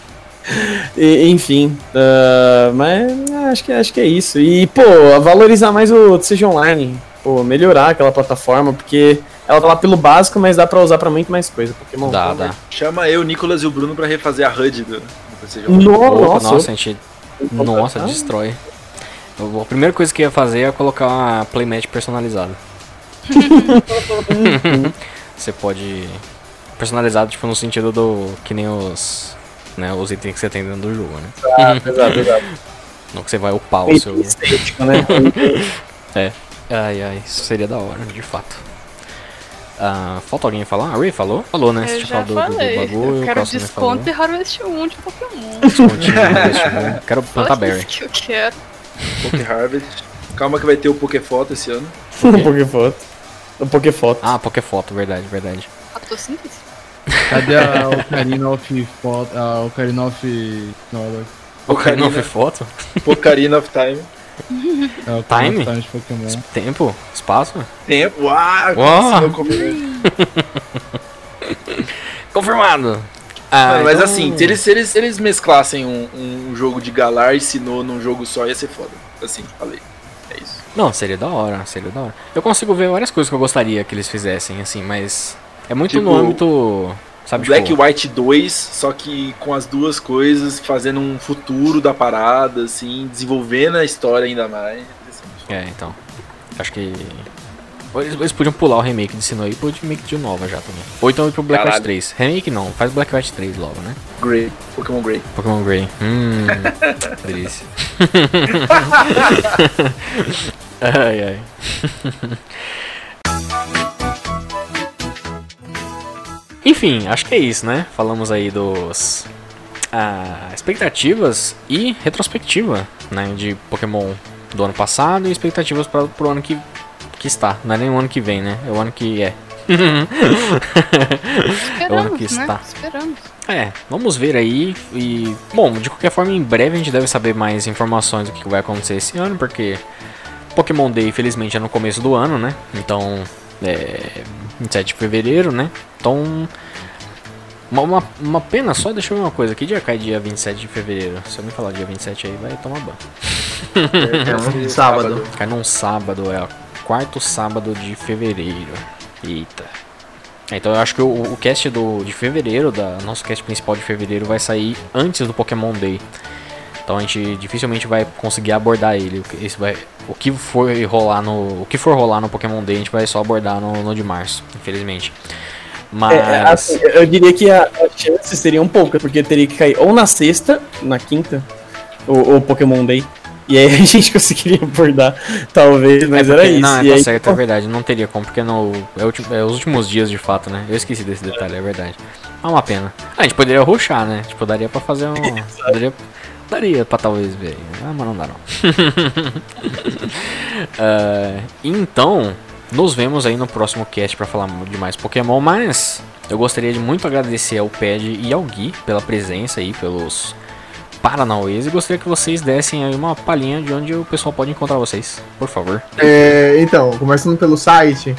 E, enfim, ah, mas ah, acho que, acho que é isso. E, pô, valorizar mais o Seja Online. Pô, melhorar aquela plataforma, porque ela tá lá pelo básico, mas dá pra usar pra muito mais coisa. Pokémon Dá, Go, dá. Chama eu, o Nicolas e o Bruno pra refazer a HUD do, do. No- Opa, nossa, nossa, a gente. Nossa, destrói. Eu- A primeira coisa que eu ia fazer é colocar uma playmat personalizada. você pode. Personalizado, tipo, no sentido do. Que nem os. Né, os itens que você tem dentro do jogo, né? Exato, exato. Não que você vai upar o seu. estético, né? Ai, ai, isso seria da hora, de fato. Ah, falta alguém falar? A Ray falou? Falou, né? Eu já falado do- do, bagulho, eu o quero falou. desconto e Harvest 1 de Pokémon. Descontinho, investimento. Quero Fala plantar berry. isso que eu quero. Poké Harvest. Calma que vai ter o Pokéfoto esse ano. O Pokéfoto. O Pokéfoto. Ah, Pokéfoto, verdade, verdade. Fotossíntese. Cadê a Ocarina of Foto? A Ocarina of. Não, Ocarina of Ocarina, Foto? Ocarina of Time. a Ocarina Time? of Time de Pokémon. Tempo? Espaço? Tempo. Ah, Uau. Confirmado! Ah, Mano, mas então- assim, se eles, se eles, se eles mesclassem um, um jogo de Galar e Sinnoh num jogo só, ia ser foda. Assim, falei. É isso. Não, seria da hora, seria da hora. Eu consigo ver várias coisas que eu gostaria que eles fizessem, assim, mas. É muito Tipo, no âmbito. Sabe, Black tipo, White 2, só que com as duas coisas, fazendo um futuro da parada, assim, desenvolvendo a história ainda mais. É, então. Acho que. Eles, eles podiam pular o remake de Sinnoh e pôr o remake de Nova já também. Ou então ir pro Black White Caralho. 3. Remake não, faz Black White 3 logo, né? Grey, Pokémon Grey. Pokémon Grey. Hum. delícia. ai, ai. Enfim, acho que é isso, né? Falamos aí dos ah, expectativas e retrospectiva, né, de Pokémon do ano passado e expectativas para pro ano que, que está. Não é nem o ano que vem, né? É o ano que é. é o ano que né? está. Esperamos. É, vamos ver aí. E, bom, de qualquer forma, em breve a gente deve saber mais informações do que vai acontecer esse ano, porque Pokémon Day, infelizmente, é no começo do ano, né? Então, é. 27 de fevereiro, né? Então. Uma, uma, uma pena só, deixa eu ver uma coisa. Que dia cai dia 27 de fevereiro? Se eu me falar dia 27 aí, vai tomar banho. É um sábado. Cai num sábado, é o quarto sábado de fevereiro. Eita. É, Então eu acho que o, o cast do, de fevereiro, da nosso cast principal de fevereiro, vai sair antes do Pokémon Day. Então a gente dificilmente vai conseguir abordar ele. O que- Esse vai, o que for rolar no, o que for rolar no Pokémon Day, a gente vai só abordar no, no de março, infelizmente. Mas É, é, assim, eu diria que as chances seriam poucas, porque teria que cair ou na sexta, na quinta, o, o Pokémon Day. E aí a gente conseguiria abordar, talvez, mas É era porque- isso. Não, é, tá aí, certo, é verdade. Não teria como, porque no, é, o ulti- é os últimos dias de fato, né? Eu esqueci desse detalhe, é verdade. É uma pena. Ah, a gente poderia ruxar, né? Tipo, daria pra fazer um. daria, daria pra talvez ver. Ah, mas não dá não. Ah, então, nos vemos aí no próximo cast pra falar de mais Pokémon, mas eu gostaria de muito agradecer ao Ped e ao Gui pela presença aí, pelos Paranauês, e gostaria que vocês dessem aí uma palhinha de onde o pessoal pode encontrar vocês, por favor. É, então, começando pelo site,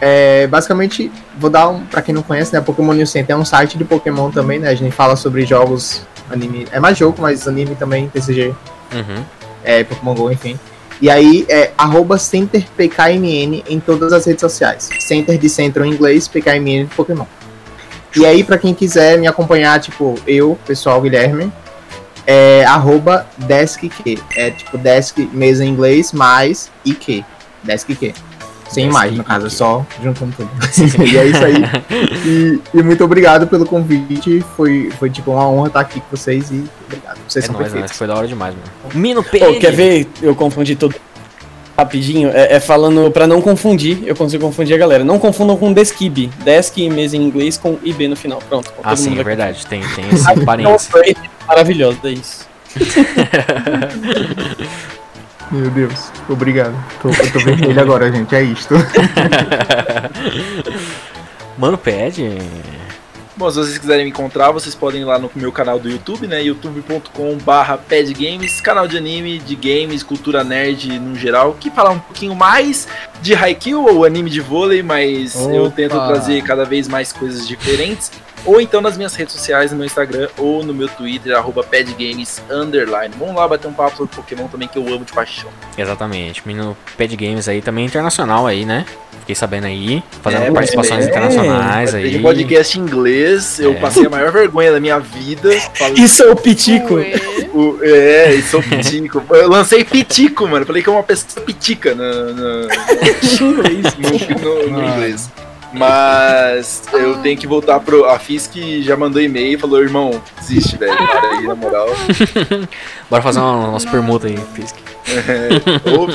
é, basicamente, vou dar um, pra quem não conhece, né, Pokémon News Center é um site de Pokémon também, né, a gente fala sobre jogos, anime, é mais jogo, mas anime também, TCG, Uhum. é, Pokémon GO, enfim. E aí é arroba CenterPKMN em todas as redes sociais. Center de centro em inglês, PKMN de Pokémon. E aí, pra quem quiser me acompanhar, tipo, eu, pessoal Guilherme, é arroba DeskQ. É tipo desk mesa em inglês mais IQ. DeskQ. Sem mais, no caso, é só juntando tudo. e é isso aí. E, e muito obrigado pelo convite. Foi, foi tipo uma honra estar aqui com vocês e obrigado. Vocês É são nóis, perfeitos. nóis, foi da hora demais, mano. Mino Pô, Pede! quer ver? Eu confundi tudo rapidinho. É, é falando pra não confundir, eu consigo confundir a galera. Não confundam com Deskib. Desk e mesa em inglês com IB no final. Pronto. Ah, todo sim, mundo é verdade. Tem, tem esse Então, parênteses. foi maravilhoso, é isso. Meu Deus, obrigado. Tô, eu tô vermelho agora, gente. É isto. Mano Pede. Bom, se vocês quiserem me encontrar, vocês podem ir lá no meu canal do YouTube, né? youtube.com/barra padgames, canal de anime, de games, cultura nerd no geral, que fala um pouquinho mais de Haikyuu ou anime de vôlei, mas eu Opa! tento trazer cada vez mais coisas diferentes. Ou então nas minhas redes sociais, no meu Instagram ou no meu Twitter, arroba padgames, underline. Vamos lá bater um papo sobre Pokémon também, que eu amo de paixão. Exatamente. Menino Pad Games aí também internacional aí, né? Fiquei sabendo aí, fazendo É, participações é, internacionais aí. Tem podcast em inglês, eu É. passei a maior vergonha da minha vida. Falei, Isso é o Pitico. O- é, e sou pitico. Eu lancei pitico, mano. Falei que é uma pessoa pitica na- na- no, no- no inglês. Mas eu tenho que voltar pro. A Fisk já mandou e-mail e falou: irmão, desiste, velho. Para aí, na moral. Bora fazer uma nossa permuta aí, Fisk. É, ô,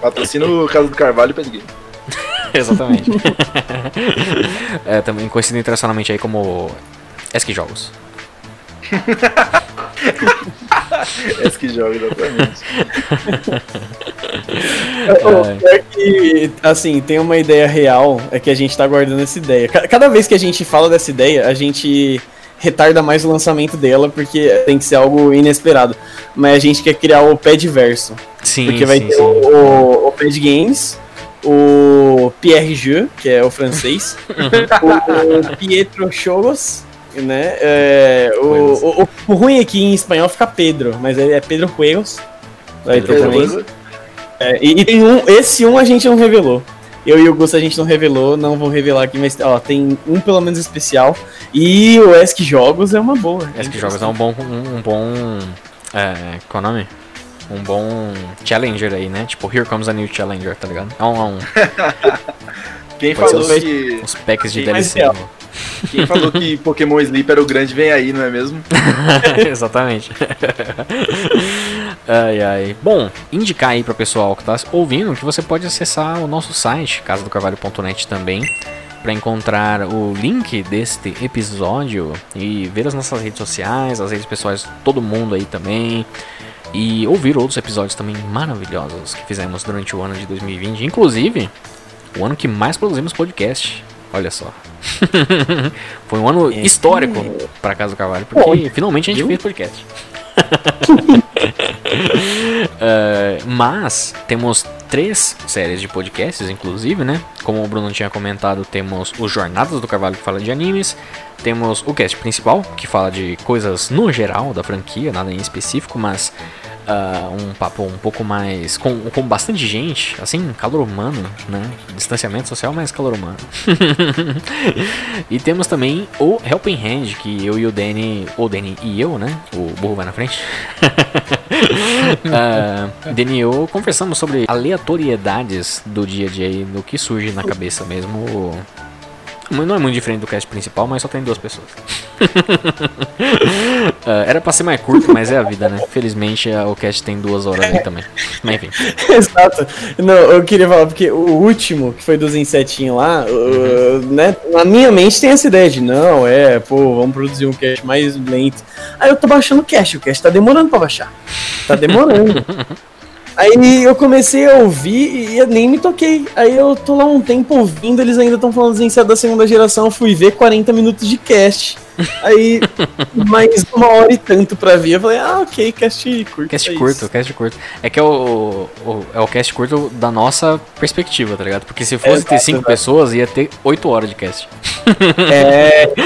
patrocina o Casa do Carvalho e Pedguinho. Exatamente. é, também conhecido internacionalmente aí como Esk Jogos. Esse que joga, exatamente. O pior que, assim, tem uma ideia real, é que a gente tá guardando essa ideia. Ca- Cada vez que a gente fala dessa ideia, a gente retarda mais o lançamento dela, porque tem que ser algo inesperado. Mas a gente quer criar o Padverso. Sim, Porque vai sim, ter sim. o, o Pad Games, o Pierre Jeu, que é o francês, o Pietro Choros, né? É, o, o, o, o ruim aqui em espanhol fica Pedro, mas ele é Pedro Juegos. Vai ter Pedro também. É, e, e tem um, esse um a gente não revelou. Eu e o Gusto a gente não revelou, não vou revelar aqui, mas ó, tem um pelo menos especial. E o Esk Jogos é uma boa. Esk Jogos é um bom. Um, um bom. É, qual é o nome? Um bom challenger aí, né? Tipo, Here Comes a New Challenger, tá ligado? É um, é um Quem Pode falou ser que. uns packs de DLC. real? Quem falou que Pokémon Sleep era o grande vem aí, não é mesmo? Exatamente. ai, ai. Bom, indicar aí pro pessoal que tá ouvindo que você pode acessar o nosso site, casadocarvalho.net também, para encontrar o link deste episódio e ver as nossas redes sociais, as redes pessoais todo mundo aí também. E ouvir outros episódios também maravilhosos que fizemos durante o ano de 2020, inclusive o ano que mais produzimos podcast. Olha só. Foi um ano histórico para Casa do Carvalho, porque finalmente a gente fez podcast. É, mas temos três séries de podcasts, inclusive, né? Como o Bruno tinha comentado, temos o Jornadas do Carvalho que fala de animes, temos o cast principal que fala de coisas no geral da franquia, nada em específico, mas ah, um papo um pouco mais com, com bastante gente, assim, calor humano, né? Distanciamento social, mas calor humano. e temos também o Helping Hand, que eu e o Danny, ou Danny e eu, né? O burro vai na frente. uh, Danny e eu conversamos sobre aleatoriedades do dia a dia e do que surge na cabeça mesmo. Não é muito diferente do cast principal, mas só tem duas pessoas. Ah, era pra ser mais curto, mas é a vida, né? Felizmente ah, o cast tem duas horas aí também. Mas enfim. Exato. Não, eu queria falar, porque o último, que foi dos insetinhos lá, uh, né? Na minha mente tem essa ideia de, não, é, pô, vamos produzir um cast mais lento. Aí eu tô baixando o cast, o cast tá demorando pra baixar. Tá demorando. Aí eu comecei a ouvir e eu nem me toquei. Aí eu tô lá um tempo ouvindo, eles ainda estão falando dos insetos da segunda geração. Eu fui ver 40 minutos de cast. Aí, mais uma hora e tanto pra ver. Eu falei, ah, ok, cast curto. Cast é curto, isso. cast curto. É que é o, o- é o cast curto da nossa perspectiva, tá ligado? Porque se fosse ter Exato, cinco exato. pessoas, ia ter oito horas de cast. É,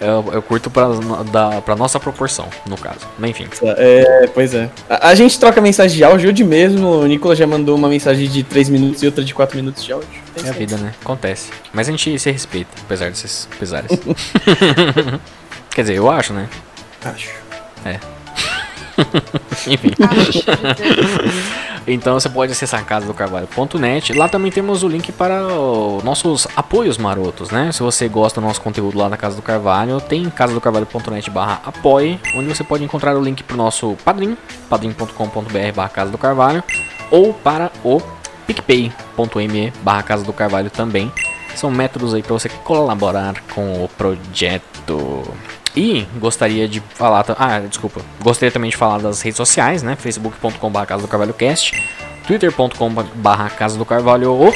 Eu, eu curto pra, da, pra nossa proporção, no caso. Mas enfim. É, pois é. A, a gente troca mensagem de áudio hoje mesmo. O Nicolas já mandou uma mensagem de 3 minutos e outra de 4 minutos de áudio. É a vida, né? Acontece. Mas a gente se respeita, apesar desses pesares. Quer dizer, eu acho, né? Acho. Enfim. Então você pode acessar casadocarvalho.net. Lá também temos o link para os nossos apoios marotos, né? Se você gosta do nosso conteúdo lá na Casa do Carvalho, tem casadocarvalho.net barra apoie, onde você pode encontrar o link para o nosso padrim, padrim.com.br barra Casa do Carvalho, ou para o picpay.me barra Casa do Carvalho também. São métodos aí para você colaborar com o projeto. E gostaria de falar. Ah, desculpa. Gostaria também de falar das redes sociais, né? facebook.com.br Casa do Carvalho Cast, twitter.com.br Casa do Carvalho.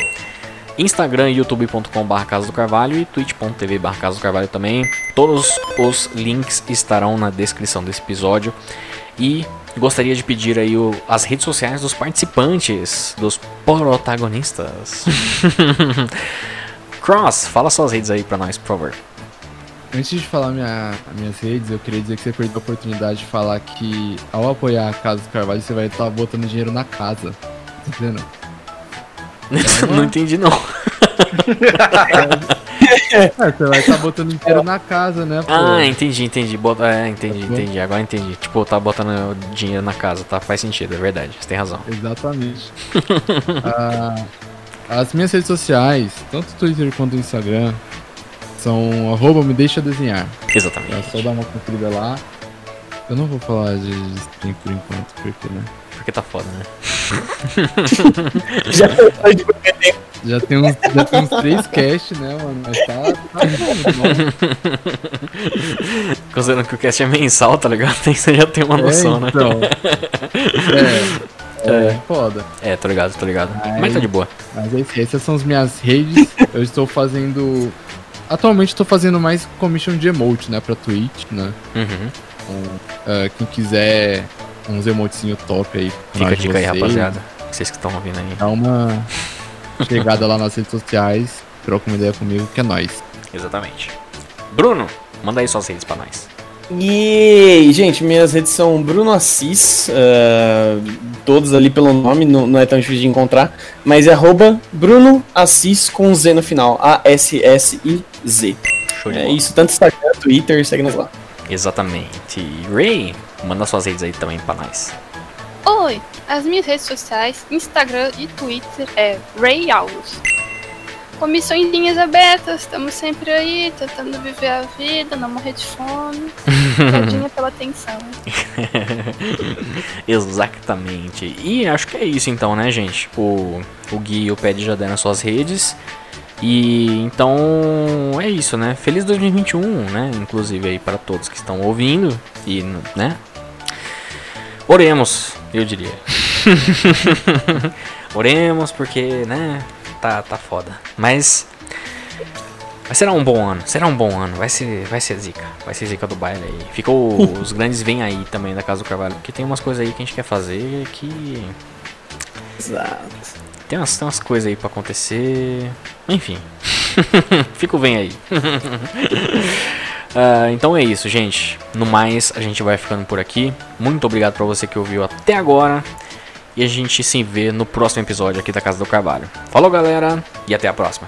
Instagram, youtube.com.br Casa do Carvalho e twitch.tv Casa do Carvalho também. Todos os links estarão na descrição desse episódio. E gostaria de pedir aí o, as redes sociais dos participantes, dos protagonistas. Cross, fala suas redes aí pra nós, por favor. Antes de falar minha, minhas redes, eu queria dizer que você perdeu a oportunidade de falar que ao apoiar a Casa do Carvalho, você vai estar botando dinheiro na casa. Tá entendendo? não entendi não. É, você vai estar botando dinheiro na casa, né? Pô? Ah, entendi, entendi. Bota, é, entendi, entendi. Agora entendi. Tipo, tá botando dinheiro na casa, tá? Faz sentido, é verdade. Você tem razão. Exatamente. Ah, as minhas redes sociais, tanto o Twitter quanto o Instagram, são arroba me deixa desenhar. Exatamente. É só dar uma conferida lá. Eu não vou falar de stream por enquanto, porque, né? Porque tá foda, né? Já. Já tem uns, já tem uns três cast, né, mano? Mas tá, tá bom, bom. Considerando que o cast é mensal, tá ligado? Tem, você já tem uma noção, né? então. É, é, foda. É, tô ligado, tô ligado. Ai. Mas tá de boa. Mas é isso, essas são as minhas redes. Eu estou fazendo. Atualmente estou fazendo mais commission de emote, né, pra Twitch, né? Uhum. Então, ah, quem quiser uns emotezinho top aí. Fica a dica aí, vocês, rapaziada. Vocês que estão ouvindo aí. Dá uma chegada lá nas redes sociais, troca uma ideia comigo, que é nóis. Exatamente. Bruno, manda aí suas redes pra nós. E, gente, minhas redes são Bruno Assis, ah, todos ali pelo nome, não, não é tão difícil de encontrar, mas é arroba Bruno Assis com Z no final, A-S-S-I-Z. Show de É bola. isso, tanto Instagram, Twitter, segue nos lá. Exatamente. Ray, manda suas redes aí também pra nós. Oi, as minhas redes sociais, Instagram e Twitter é Ray Aulos. Comissõezinhas abertas, estamos sempre aí, tentando viver a vida, não morrer de fome. Tadinha pela atenção. Exatamente. E acho que é isso então, né, gente? O, o Gui e o Ped já deram as suas redes. E então é isso, né? Feliz 2021, né? Inclusive aí para todos que estão ouvindo. E, né? Oremos, eu diria. Oremos porque, né? Tá, tá foda. Mas. Mas será um bom ano, será um bom ano, vai ser, vai ser zica, vai ser zica do baile aí. Ficou os grandes vêm aí também da Casa do Carvalho, porque tem umas coisas aí que a gente quer fazer que Exato. Tem umas, tem umas coisas aí pra acontecer. Enfim. Fica o vem aí. Ah, então é isso, gente. No mais, a gente vai ficando por aqui. Muito obrigado pra você que ouviu até agora. E a gente se vê no próximo episódio aqui da Casa do Carvalho. Falou, galera, e até a próxima.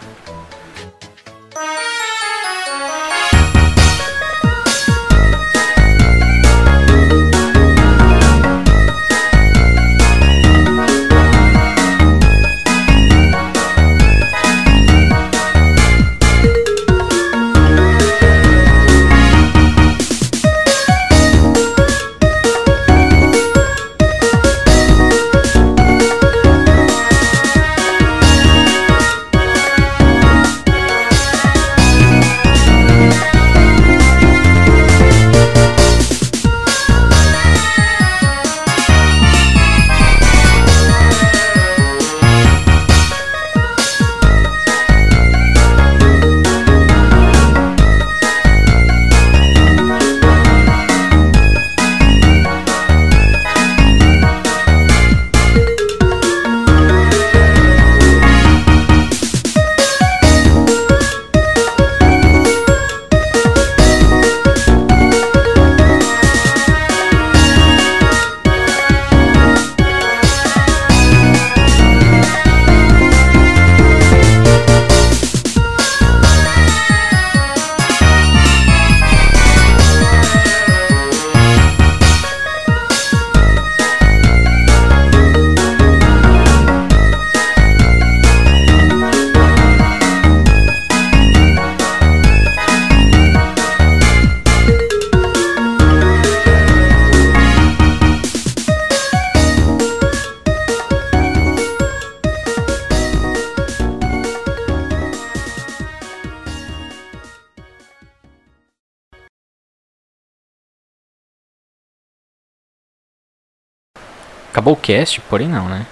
Acabou o cast? Porém não, né?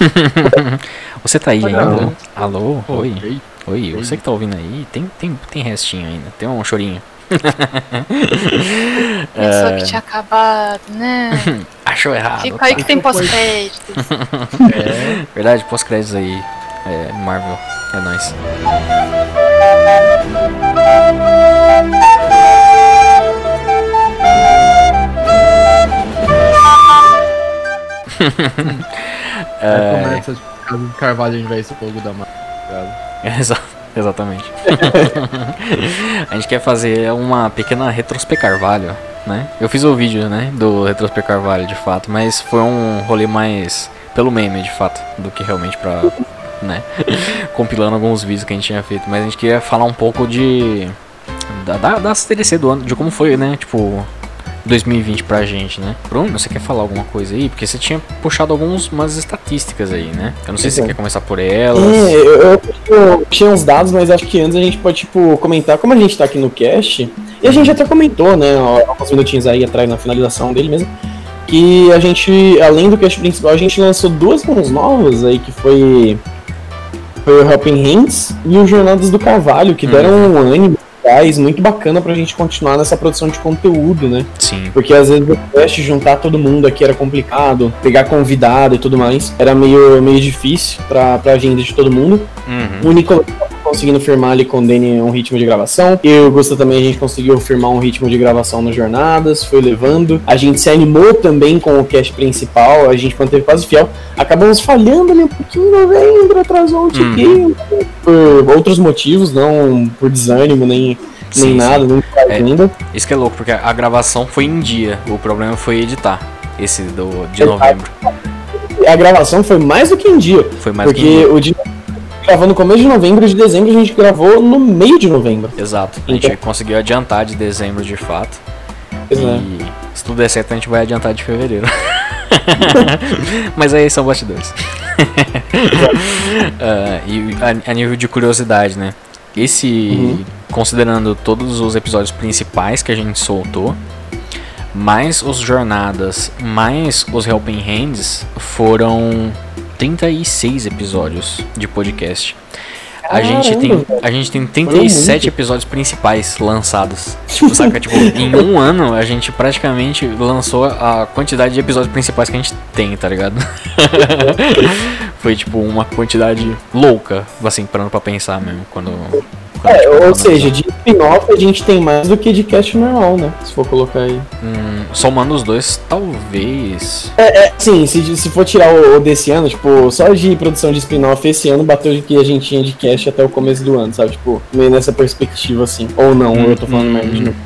Você tá aí ainda? Alô? Oi. Oi, você que tá ouvindo aí, tem, tem, tem restinho ainda, tem um chorinho. Pensou que tinha acabado, né? Achou errado. Fica aí tá? que tem pós-créditos. É, Verdade, pós-créditos aí. É, Marvel, é nóis. Começa, tipo, caso do Carvalho ao invés do fogo da mata. Exa- exatamente. a gente quer fazer uma pequena retrospe Carvalho, né? Eu fiz o vídeo, né, do retrospe Carvalho, de fato, mas foi um rolê mais pelo meme, de fato, do que realmente pra, né, compilando alguns vídeos que a gente tinha feito. Mas a gente queria falar um pouco de da, da, das TDC do ano, de como foi, né, tipo 2020 pra gente, né? Bruno, você quer falar alguma coisa aí? Porque você tinha puxado algumas estatísticas aí, né? Eu não sei se você Exato. quer começar por elas. É, eu, eu, tinha uns dados, mas acho que antes a gente pode, tipo, comentar, como a gente tá aqui no cast, e a gente até comentou, né, alguns minutinhos aí atrás na finalização dele mesmo, que a gente, além do cast principal, a gente lançou duas mãos novas aí, que foi, foi o Helping Hands e o Jornadas do Carvalho, que deram um ânimo muito bacana pra gente continuar nessa produção de conteúdo, né? Sim. Porque às vezes o teste juntar todo mundo aqui era complicado, pegar convidado e tudo mais, era meio, meio difícil pra, pra agenda de todo mundo. Uhum. O Nicolas conseguindo firmar ali com o Danny um ritmo de gravação. Eu e o Gusta também a gente conseguiu firmar um ritmo de gravação nas jornadas, foi levando. A gente se animou também com o cast principal, a gente manteve quase fiel. Acabamos falhando ali um pouquinho em novembro, atrasou um tiquinho. Por outros motivos, não por desânimo, nem, nem sim. nada, nem É. ainda. Isso que é louco, porque a gravação foi em dia. O problema foi editar. Esse do, de novembro. A gravação foi mais do que em dia. Foi mais porque que. o de gravou no começo de novembro e de dezembro a gente gravou no meio de novembro. Exato. A gente Então- conseguiu adiantar de dezembro de fato. Pois é. E se tudo der certo, a gente vai adiantar de fevereiro. Mas aí são bastidores. Ah, e a, a nível de curiosidade, né? Esse, Uhum. considerando todos os episódios principais que a gente soltou, mais os jornadas, mais os Helping Hands, foram 36 episódios de podcast. A gente, tem, a gente tem 37 episódios principais lançados. Tipo, saca? Tipo, em um ano a gente praticamente lançou a quantidade de episódios principais que a gente tem, tá ligado? Foi tipo uma quantidade louca, assim, parando pra pensar mesmo. Quando. É, ou seja, de spin-off a gente tem mais do que de cast normal, né? Se for colocar aí. Hum, somando os dois, talvez. É, sim, se, se for tirar o, o desse ano, tipo, só de produção de spin-off esse ano bateu o que a gente tinha de cast até o começo do ano, sabe? Tipo, meio nessa perspectiva assim. Ou não, eu tô falando Hum, merda de novo.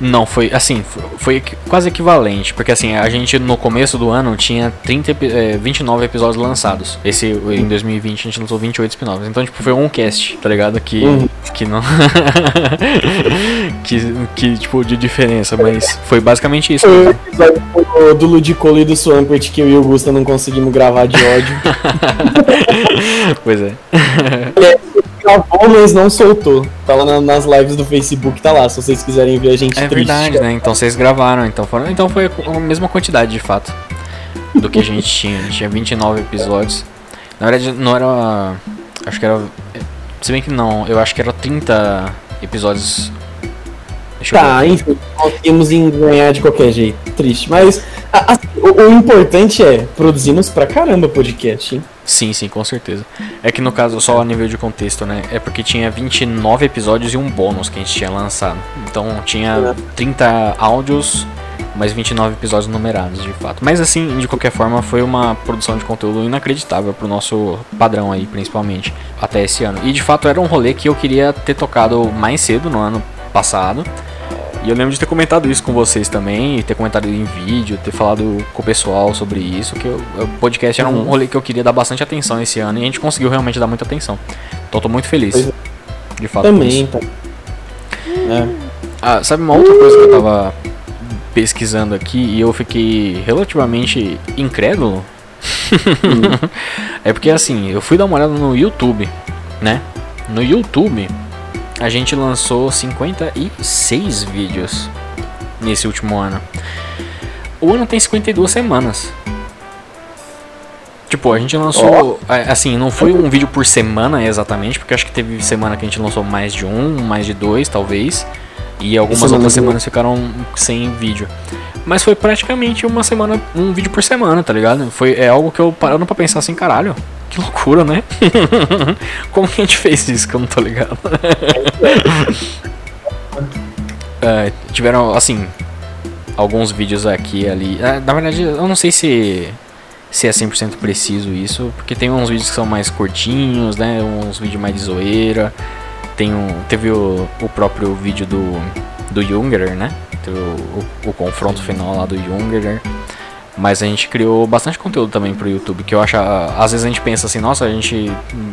Não, foi assim, foi, quase equivalente, porque assim, a gente no começo do ano tinha 30, epi- eh, 29 episódios lançados. Esse em 2020 a gente lançou 28 spin-offs. Então, tipo, foi um cast, tá ligado? Que Uhum. que não que que tipo de diferença, mas foi basicamente isso. Foi o episódio do, do Ludicolo e do Swampert que eu e o Gusta não conseguimos gravar de ódio. pois é. Gravou, mas não soltou. Tá lá na- nas lives do Facebook, tá lá, se vocês quiserem ver a gente É triste. verdade, né? Então vocês gravaram, então foram, então foi a mesma quantidade de fato do que a gente tinha. A gente tinha 29 episódios. Na verdade, não era acho que era se bem que não, eu acho que era 30 episódios. Deixa Tá, enfim, conseguimos ganhar de qualquer jeito. Triste. Mas a- a- o, o importante é, produzimos pra caramba podcast, hein? Sim, sim, com certeza. É que no caso, só a nível de contexto, né? É porque tinha 29 episódios e um bônus que a gente tinha lançado. Então tinha 30 áudios, mais 29 episódios numerados, de fato. Mas assim, de qualquer forma, foi uma produção de conteúdo inacreditável pro nosso padrão aí, principalmente, até esse ano. E de fato era um rolê que eu queria ter tocado mais cedo no ano passado. E eu lembro de ter comentado isso com vocês também, e ter comentado em vídeo, ter falado com o pessoal sobre isso, que eu- o podcast era um rolê que eu queria dar bastante atenção esse ano e a gente conseguiu realmente dar muita atenção. Então eu tô muito feliz. Pois De fato. Também, isso. tá. É. Ah, sabe uma outra coisa que eu tava pesquisando aqui e eu fiquei relativamente incrédulo? é porque assim, eu fui dar uma olhada no YouTube, né? No YouTube a gente lançou 56 vídeos nesse último ano. O ano tem 52 semanas. Tipo, a gente lançou. é, Assim, não foi um vídeo por semana exatamente, porque acho que teve semana que a gente lançou mais de um, mais de dois, talvez. E algumas semana outras semanas ficaram sem vídeo. Mas foi praticamente uma semana, um vídeo por semana, tá ligado? Foi, é algo que eu parando pra pensar assim, caralho, que loucura, né? Como que a gente fez isso que eu não tô ligado? É, tiveram, assim, alguns vídeos aqui e ali. É, na verdade, eu não sei se, se é 100% preciso isso, porque tem uns vídeos que são mais curtinhos, né? Uns vídeos mais de zoeira. Tem um, teve o, o próprio vídeo do, do Jungerer, né? Teve o, o, o confronto final lá do Jungerer. Mas a gente criou bastante conteúdo também pro YouTube, que eu acho. Às vezes a gente pensa assim, nossa, a gente. hum,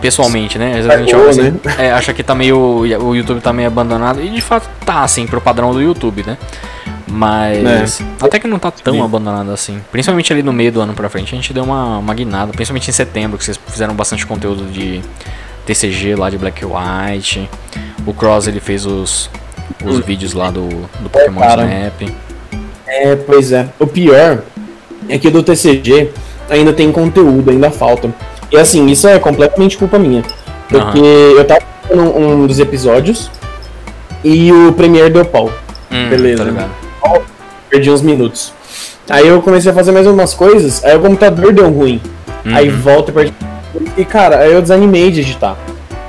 Pessoalmente, né? Às vezes a gente olha assim, né? é, acha que tá meio. O YouTube tá meio abandonado. E de fato tá, assim, pro padrão do YouTube, né? Mas. Até que não tá tão abandonado assim. Principalmente ali no meio do ano pra frente, a gente deu uma, uma guinada. Principalmente em setembro, que vocês fizeram bastante conteúdo de TCG lá de Black White. O Cross ele fez os, os vídeos lá do, do Pokémon cara. Snap. É, pois é. O pior é que do TCG ainda tem conteúdo, ainda falta. E assim, isso é completamente culpa minha. Porque eu tava fazendo um, dos episódios e o Premiere deu pau. Hum, Beleza. Tá? Perdi uns minutos. Aí eu comecei a fazer mais umas coisas, aí o computador deu ruim. Aí Uhum. volta e perdi. E cara, aí eu desanimei de editar.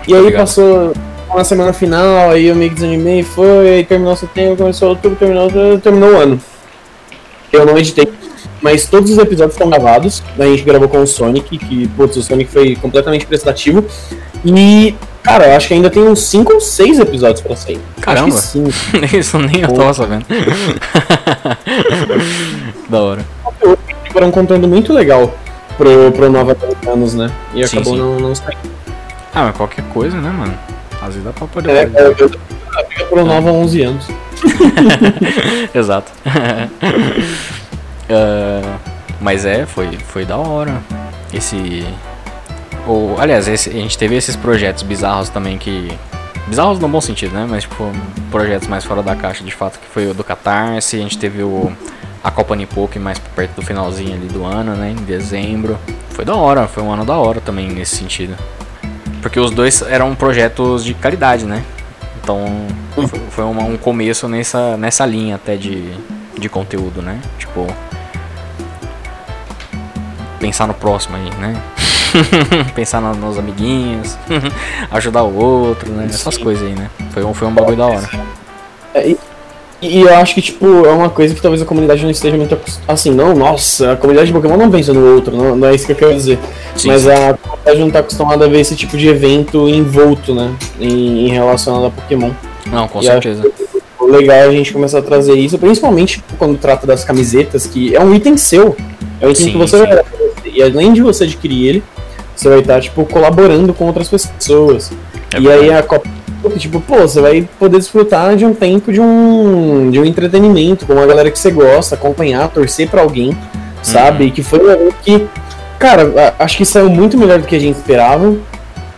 E aí ligado. passou uma semana final, aí eu meio que desanimei, foi, aí terminou setembro, começou outubro, terminou, terminou o ano. Eu não editei. Mas todos os episódios estão gravados. A gente gravou com o Sonic, que, putz, o Sonic foi completamente prestativo. E, cara, eu acho que ainda tem uns 5 ou 6 episódios pra sair. Caramba. Isso nem eu tava sabendo. da hora. Foram conteúdo muito legal pro, pro Nova Anos, né? E Sim, acabou sim. não, não saindo. Ah, mas qualquer coisa, né, mano? Às vezes dá pra poder. É, fazer. eu, eu, eu fico pro Nova há 11 anos. Exato. Ah, mas é, foi, foi da hora. Esse. O, aliás, esse- a gente teve esses projetos bizarros também que. Bizarros no bom sentido, né? Mas tipo, projetos mais fora da caixa de fato, que foi o do Catarse, a gente teve o. A Copa Nipoque mais perto do finalzinho ali do ano, né? Em dezembro. Foi da hora, foi um ano da hora também nesse sentido. Porque os dois eram projetos de caridade, né? Então foi, foi uma- um começo nessa, nessa linha até de, de conteúdo, né? Tipo. Pensar no próximo aí, né? pensar no- nos amiguinhos, ajudar o outro, né? Essas Sim. coisas aí, né? Foi um, foi um bagulho da hora. E, e eu acho que, tipo, é uma coisa que talvez a comunidade não esteja muito acostumada. Assim, não, nossa, a comunidade de Pokémon não pensa no outro, não, não é isso que eu quero dizer. Sim, Mas sim. a comunidade não tá acostumada a ver esse tipo de evento envolto, né? Em, em relacionado a Pokémon. Não, com E certeza. Legal a gente começar a trazer isso, principalmente quando trata das camisetas, que é um item seu. É um item Sim, que você vai. E além de você adquirir ele, você vai estar, tipo, colaborando com outras pessoas. É e aí verdade. a Copa, tipo, pô, você vai poder desfrutar de um tempo de um, de um entretenimento com uma galera que você gosta, acompanhar, torcer pra alguém, sabe? Uhum. Que foi um que, cara, acho que saiu muito melhor do que a gente esperava.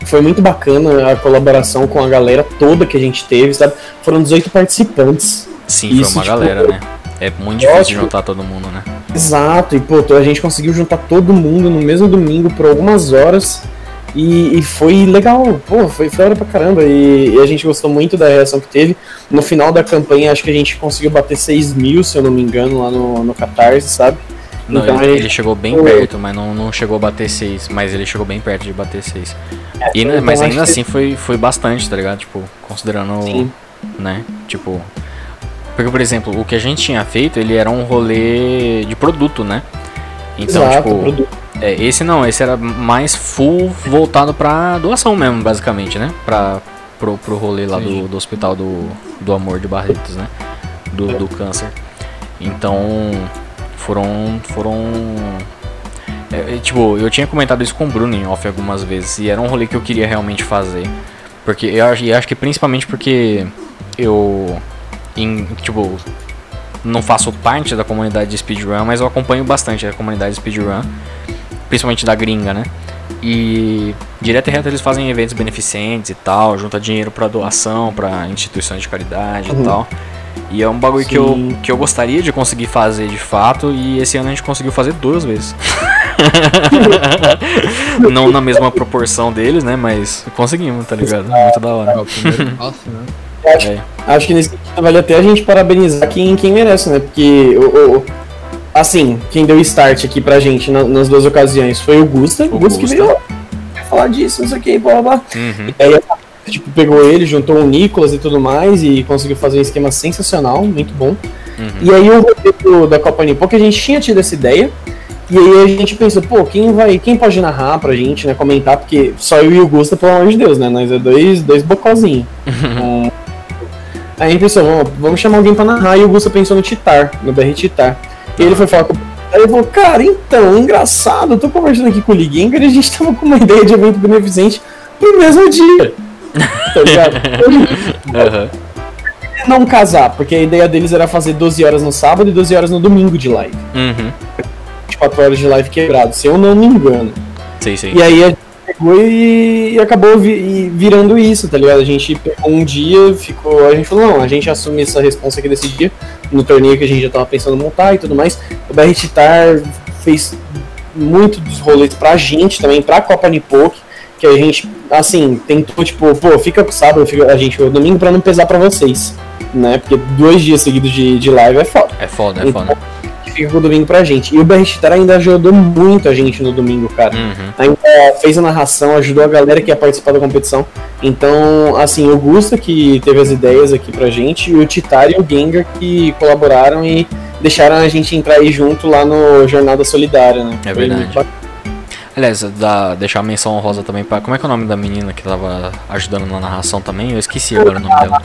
Foi muito bacana a colaboração com a galera toda que a gente teve, sabe? Foram 18 participantes. Sim, isso, foi uma tipo, galera, né? É muito difícil ótimo. juntar todo mundo, né? Exato, e pô, a gente conseguiu juntar todo mundo no mesmo domingo por algumas horas. E, e foi legal, pô, foi, foi hora pra caramba. E, e a gente gostou muito da reação que teve. No final da campanha, acho que a gente conseguiu bater 6 mil, se eu não me engano, lá no, no Catarse, sabe? Não, Então, ele, ele chegou bem o- perto, mas não, não chegou a bater 6. Mas ele chegou bem perto de bater 6. E, né, então mas ainda que- assim foi, foi bastante, tá ligado? Tipo, considerando. Sim. Né? Tipo. Porque, por exemplo, o que a gente tinha feito, ele era um rolê de produto, né? Então, Exato, tipo. produto. É, esse não, esse era mais full voltado pra doação mesmo, basicamente, né? Pra, pro, pro rolê lá do, do hospital do, do amor de Barretos, né? Do, do câncer. Então, foram. foram. é, é, tipo, eu tinha comentado isso com o Bruno em off algumas vezes, e era um rolê que eu queria realmente fazer. Porque eu acho, e acho que principalmente porque eu. Em, tipo, não faço parte da comunidade de speedrun, mas eu acompanho bastante a comunidade de speedrun, principalmente da gringa, né? E direto e reto eles fazem eventos beneficentes e tal, junta dinheiro pra doação, pra instituições de caridade Uhum. e tal. E é um bagulho que eu, que eu gostaria de conseguir fazer de fato, e esse ano a gente conseguiu fazer duas vezes. Não na mesma proporção deles, né? Mas conseguimos, tá ligado? Muito da É hora. o primeiro passo, né? Acho, É. acho que nesse sentido vale até a gente parabenizar quem, quem merece, né? Porque, o, o- assim, quem deu start aqui pra gente na- nas duas ocasiões foi o Gusta. O, Gusta que veio "Quer falar disso, não sei o que, blá blá blá. Uhum. E aí, tipo, pegou ele, juntou o Nicolas e tudo mais e conseguiu fazer um esquema sensacional, muito bom. Uhum. E aí o roteiro da Copa Nippon, que a gente tinha tido essa ideia, e aí a gente pensou, pô, quem vai, quem pode narrar pra gente, né, comentar, porque só eu e o Gusta, pelo amor de Deus, né, nós é dois, dois bocozinhos. Então, aí a gente pensou, vamos, vamos chamar alguém pra narrar, e o Gusta pensou no Titar, no BR Titar. E ele foi falar com Aí ele falou, cara, então, engraçado, eu tô conversando aqui com o Liguinga e a gente tava com uma ideia de evento beneficente pro mesmo dia. Tá ligado? Aham. não casar, porque a ideia deles era fazer 12 horas no sábado e 12 horas no domingo de live. Uhum. 24 horas de live quebrado, se eu não me engano. Sei, sei. E aí a gente pegou e, e acabou vi- e virando isso, tá ligado? A gente pegou um dia, ficou. A gente falou, não, a gente assume essa responsa aqui desse dia, no torneio que a gente já tava pensando em montar e tudo mais. O BR Titar fez muito dos rolês pra gente também, pra Copa Nipoque, que a gente, assim, tentou, tipo, pô, fica sábado, fica, a gente o domingo pra não pesar pra vocês, né? Porque dois dias seguidos de, de live é foda. É foda, é foda. Fica com o domingo pra gente. E o BR Titar ainda ajudou muito a gente no domingo, cara Uhum. ainda fez a narração, ajudou a galera que ia participar da competição. Então, assim, o Gusta que teve as ideias aqui pra gente, e o Titar e o Gengar que colaboraram e deixaram a gente entrar aí junto lá no Jornada Solidária, né? É Foi verdade. muito. Aliás, dá, deixar a menção honrosa também pra. Como é que é o nome da menina que tava ajudando na narração também? Eu esqueci agora o nome dela.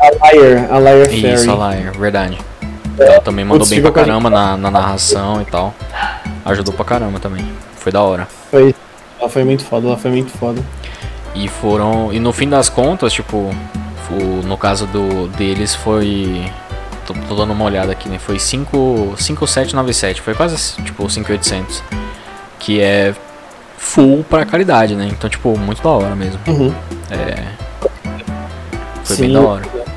A Liar, a Liar Fairy. Isso, a Lair, verdade. Ela também mandou Putz, bem pra caramba na, na narração e tal. Ajudou pra caramba também. Foi da hora. Foi, ela foi muito foda, ela foi muito foda. E foram. E no fim das contas, tipo, o, no caso do deles foi. Tô, tô dando uma olhada aqui, né? Foi 5, 5797, foi quase tipo 5800. Que é full pra caridade, né? Então, tipo, muito da hora mesmo. Uhum. É. Foi Sim. bem da hora.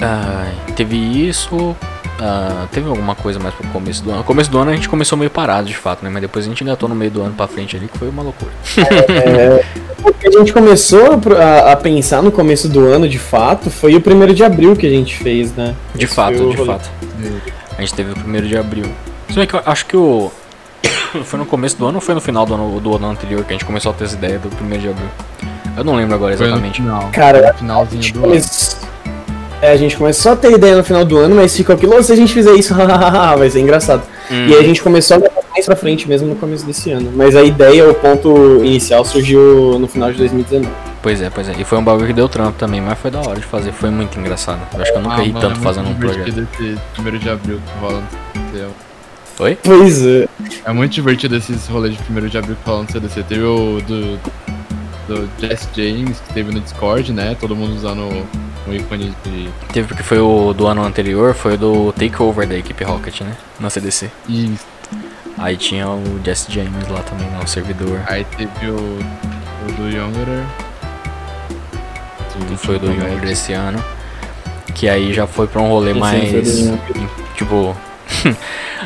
Ai, teve isso. ah, teve alguma coisa mais pro começo do ano? No começo do ano a gente começou meio parado de fato, né? Mas depois a gente engatou no meio do ano pra frente ali, que foi uma loucura. O que a gente começou a a, pensar no começo do ano, de fato, foi o primeiro de abril que a gente fez, né? De Esse fato, de rolê. fato. A gente teve o primeiro de abril. Se bem que eu acho que o. Foi no começo do ano ou foi no final do ano, do ano anterior que a gente começou a ter essa ideia do primeiro de abril? Eu não lembro agora exatamente. final. Cara, no finalzinho do ano. É, a gente começou a ter ideia no final do ano, mas ficou aquilo, "Ô, se a gente fizer isso, vai ser engraçado. Hum, E aí a gente começou a levar mais pra frente mesmo no começo desse ano. Mas a ideia, o ponto inicial, surgiu no final de 2019. Pois é, pois é. E foi um bagulho que deu trampo também, mas foi da hora de fazer. Foi muito engraçado. Eu acho que eu nunca Ah, ri mano, tanto é fazendo um projeto. esse primeiro de abril que rola. Oi? Pois é. É muito divertido esses rolês de primeiro de abril rolam no CDC. Teve o do, do Jess James, que teve no Discord, né? Todo mundo usando o ícone de. Teve porque foi o do ano anterior, foi o do Takeover da equipe Rocket, né? Na CDC. E Aí tinha o Jess James lá também, no servidor. aí teve o, o do Younger. que foi o do Younger desse ano. Que aí já foi pra um rolê Esse mais. Tipo.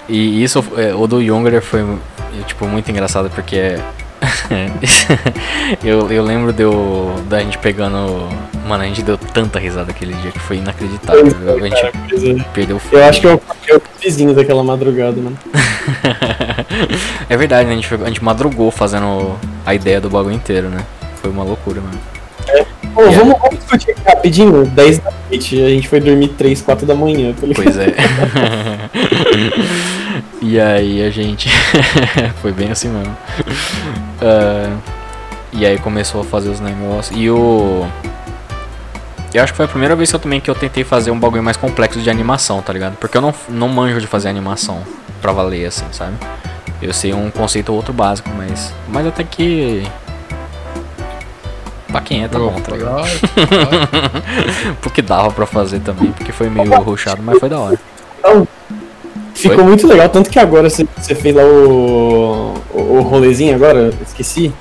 e isso, é, o do Younger foi, é, tipo, muito engraçado porque. eu, eu lembro deu, da gente pegando. Mano, a gente deu tanta risada aquele dia que foi inacreditável. A gente Pois é. perdeu o Eu acho que eu, eu vizinho daquela madrugada, mano. é verdade, né? A gente, foi- a gente madrugou fazendo a ideia do bagulho inteiro, né? Foi uma loucura, mano. Pô, Yeah. vamos, vamos discutir aqui rapidinho. 10 da noite, a gente foi dormir 3, 4 da manhã, tá? Pois é. e aí a gente. Foi bem assim mesmo. Ah, e aí começou a fazer os negócios. E o. Eu acho que foi a primeira vez que eu também que eu tentei fazer um bagulho mais complexo de animação, tá ligado? Porque eu não, não manjo de fazer animação pra valer, assim, sabe? Eu sei um conceito ou outro básico, mas. Mas até que. Pra quem é, tá bom, tá ligado? porque dava pra fazer também, porque foi meio rushado, mas foi da hora. Ficou Foi? muito legal, tanto que agora você, você fez lá o, o, o rolezinho agora, esqueci,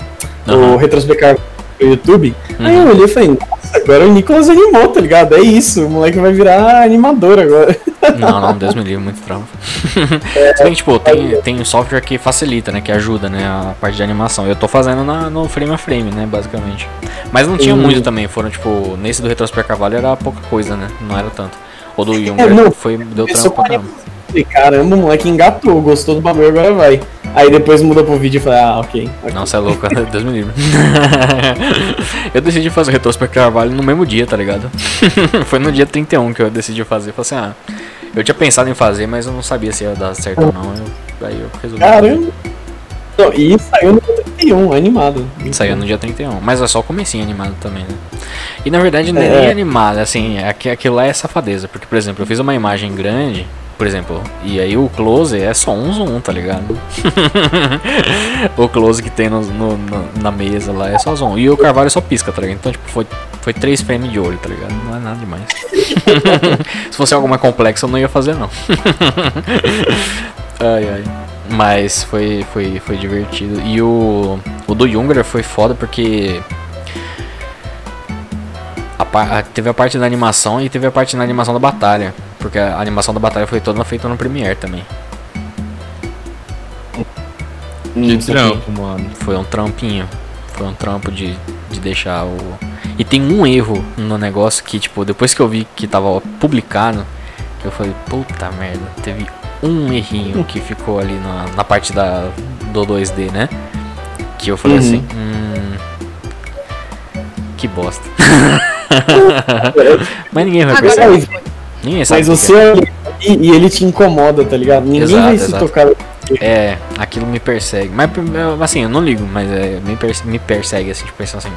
Aham. o retrospectar no YouTube. Aí Uhum. eu olhei e falei, nossa, agora o Nicolas animou, tá ligado? É isso, o moleque vai virar animador agora. Não, não, Deus me livre, muito trampo. Se bem que, tipo, tem, tem um software que facilita, né? Que ajuda, né? A parte de animação. Eu tô fazendo na, no frame a frame, né? Basicamente. Mas não tinha Uhum. muito também. Foram, tipo, nesse do Retrospect Carvalho era pouca coisa, né? Não era tanto. O do É, Younger não, foi, deu trampo pra caramba. Falei, caramba, o moleque engatou, gostou do bagulho, agora vai. Aí depois muda pro vídeo e falei, ah, ok. ok. Nossa, é louco, Deus me livre. eu decidi fazer o Retrospect Carvalho no mesmo dia, tá ligado? Foi no dia 31 que eu decidi fazer. Falei assim, ah, eu tinha pensado em fazer, mas eu não sabia se ia dar certo ou não. Eu- aí eu resolvi. Caramba. Não, e saiu no 31, animado. Saiu no dia 31, mas é só o comecinho animado também, né? E na verdade não é É. nem animado, assim, é aquilo lá é safadeza, porque, por exemplo, eu fiz uma imagem grande, por exemplo, e aí o close é só um zoom, tá ligado? o close que tem no, no- na mesa lá é só zoom, e o carvalho só pisca, tá ligado? Então, tipo, foi, foi três frames de olho, tá ligado? Não é nada demais. Se fosse algo mais complexo, eu não ia fazer, não. ai, ai. Mas foi, foi, foi divertido. E o, o do Junger foi foda porque. a- teve a parte da animação e teve a parte da animação da batalha. Porque a animação da batalha foi toda feita no Premiere também. Hum, Trampo, mano. Foi um trampinho. Foi um trampo de, de deixar o. E tem um erro no negócio que, tipo, depois que eu vi que tava publicado, que eu falei, puta merda, teve um errinho que ficou ali na, na parte da, do 2D, né? Que eu falei Uhum. assim, hum. Que bosta. Mas ninguém vai Agora perceber. Ninguém sabe. Mas você olha e, ele te incomoda, tá ligado? Ninguém Exato, vai se exato. tocar. É, aquilo me persegue. Mas assim, eu não ligo, mas é, me, perse- me persegue, assim, tipo, pensando assim.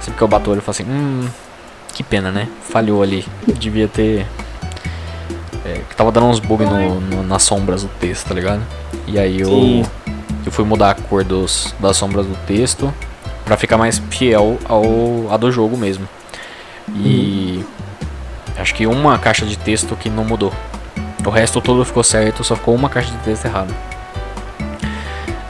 Sempre que eu bato o olho, eu falo assim, hum, que pena, né? Falhou ali. Devia ter. É, que tava dando uns bugs no, no- nas sombras do texto, tá ligado? E aí eu, Sim. eu fui mudar a cor dos, das sombras do texto pra ficar mais fiel ao a do jogo mesmo. E acho que uma caixa de texto que não mudou. O resto todo ficou certo, só ficou uma caixa de texto errada.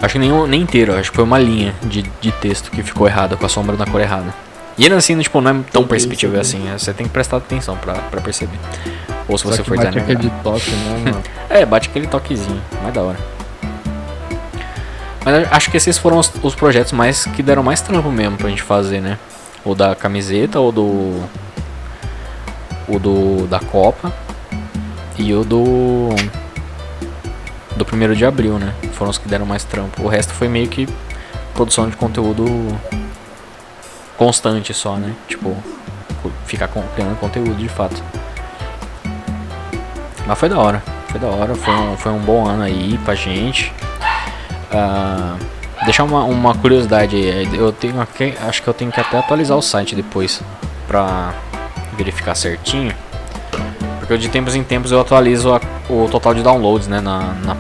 Acho que nem, nem inteiro, acho que foi uma linha de, de texto que ficou errada, com a sombra na cor errada. E ainda assim, tipo, não é tão perceptível sim. assim, é, você tem que prestar atenção pra, pra perceber. Ou se Só você for bate designer. aquele toque, né? É, bate aquele toquezinho, mais da hora. Mas acho que esses foram os, os projetos mais que deram mais trampo mesmo pra gente fazer, né? O da camiseta, o do. O do. da Copa. E o do. Do primeiro de abril, né? Foram os que deram mais trampo. O resto foi meio que produção de conteúdo constante só, né? Tipo, ficar criando conteúdo de fato. Mas foi da hora, foi da hora, foi um, foi um bom ano aí pra gente. Ah, deixar uma, uma curiosidade aí, eu tenho aqui, acho que eu tenho que até atualizar o site depois pra verificar certinho. Porque de tempos em tempos eu atualizo a- o total de downloads né, na, na-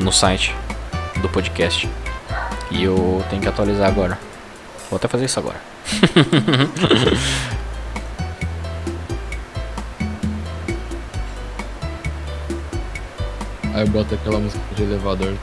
no site do podcast. E eu tenho que atualizar agora. Vou até fazer isso agora. Aí eu boto aquela música de elevador.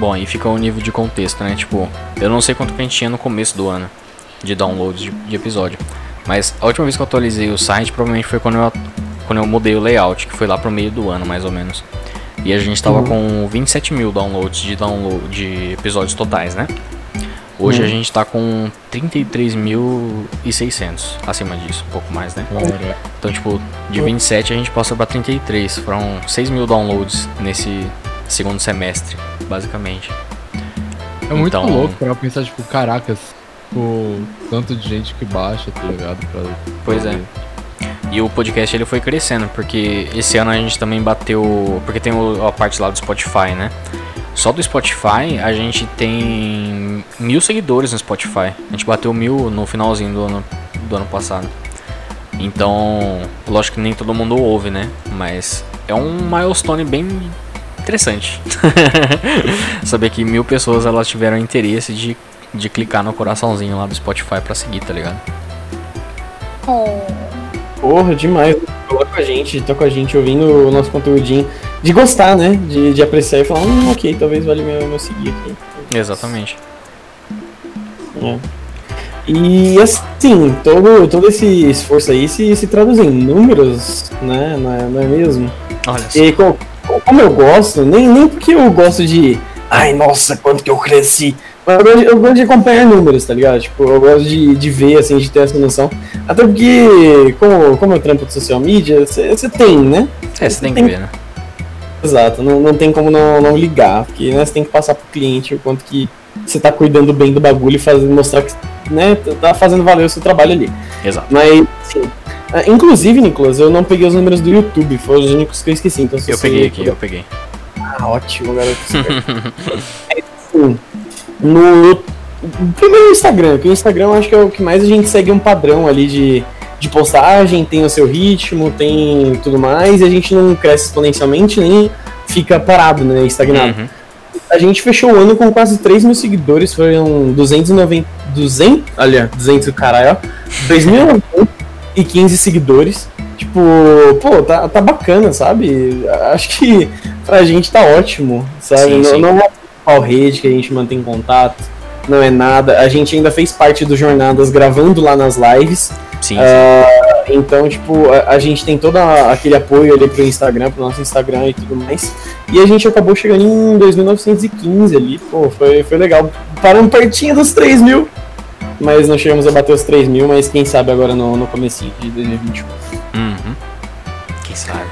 Bom, aí fica o nível de contexto, né? Tipo, eu não sei quanto que a gente tinha no começo do ano de downloads de, de episódio. Mas a última vez que eu atualizei o site provavelmente foi quando eu, quando eu mudei o layout, que foi lá pro meio do ano mais ou menos. E a gente tava com 27 mil downloads de, download, de episódios totais, né? Hoje a gente tá com 33.600 acima disso, um pouco mais, né? Cara, Então, tipo, de 27 a gente passa pra 33. Foram 6 mil downloads nesse segundo semestre, basicamente. é muito Então- louco pra pensar, tipo, caracas, tipo, tanto de gente que baixa, tá ligado? Pra, Pois é. E o podcast ele foi crescendo, porque esse ano a gente também bateu. Porque tem o- a parte lá do Spotify, né? Só do Spotify a gente tem mil seguidores no Spotify. A gente bateu mil no finalzinho do ano, do ano passado. Então, lógico que nem todo mundo ouve, né? Mas é um milestone bem interessante. Saber que mil pessoas elas tiveram interesse de, de clicar no coraçãozinho lá do Spotify pra seguir, tá ligado? Oh. Porra, demais. Tá com a gente, tá com a gente ouvindo o nosso conteúdinho. De gostar, né? De, de apreciar e falar, hum, ok, talvez vale meu, meu seguir aqui. Exatamente. É. E assim, todo, todo esse esforço aí se, se traduz em números, né? Não é, não é mesmo? Olha só. E co- como eu gosto, nem, nem porque eu gosto de. Ai, nossa, quanto que eu cresci. Mas eu gosto, de, eu gosto de acompanhar números, tá ligado? Tipo, eu gosto de, de ver, assim, de ter essa noção. Até porque, como, como eu trampo de social media, você tem, né? É, você tem que ver, né? Exato, não, não tem como não, não ligar, porque né, você tem que passar pro cliente o quanto que você tá cuidando bem do bagulho e fazer, mostrar que né, tá fazendo valer o seu trabalho ali. Exato. Mas, assim, ah, inclusive, Nicolas, eu não peguei os números do YouTube, foram os únicos que eu esqueci. Então, se Eu peguei aqui, eu peguei. Ah, ótimo, garoto. É, assim, no primeiro o Instagram, que o Instagram eu acho que é o que mais a gente segue um padrão ali de, de postagem, tem o seu ritmo, tem tudo mais, e a gente não cresce exponencialmente nem fica parado, né, estagnado. Uhum. A gente fechou o ano com quase 3 mil seguidores, foram 290. 200? Olha, 200 o caralho, ó. 2.915 seguidores. Tipo, pô, tá, tá bacana, sabe? Acho que pra gente tá ótimo, sabe? Sim, não, sim. não é qual rede que a gente mantém contato, não é nada. A gente ainda fez parte do Jornadas gravando lá nas lives. Sim, Ah, então, tipo, a, a gente tem todo a- aquele apoio ali pro Instagram, pro nosso Instagram e tudo mais. E a gente acabou chegando em 2.915 ali, pô, foi, foi legal. Paramos pertinho dos 3 mil. Mas não chegamos a bater os 3 mil, mas quem sabe agora no, no comecinho de 2021. Uhum. Quem sabe?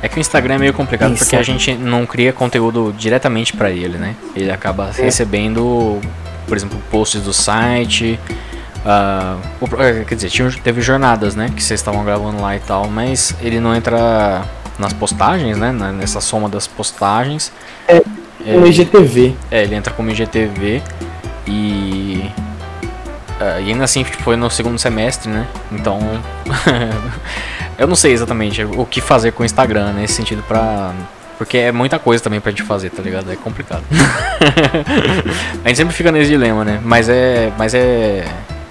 É que o Instagram é meio complicado Quem porque a sabe? gente não cria conteúdo diretamente pra ele, né? Ele acaba É. recebendo, por exemplo, posts do site. eh, quer dizer, tinha, teve jornadas, né? Que vocês estavam gravando lá e tal, mas ele não entra nas postagens, né? Nessa soma das postagens. É, É, No IGTV. é, ele entra como IGTV e. ah, e ainda assim tipo, foi no segundo semestre, né? Então. eu não sei exatamente o que fazer com o Instagram nesse sentido pra. Porque é muita coisa também pra gente fazer, tá ligado? É complicado. a gente sempre fica nesse dilema, né? Mas é. Mas é.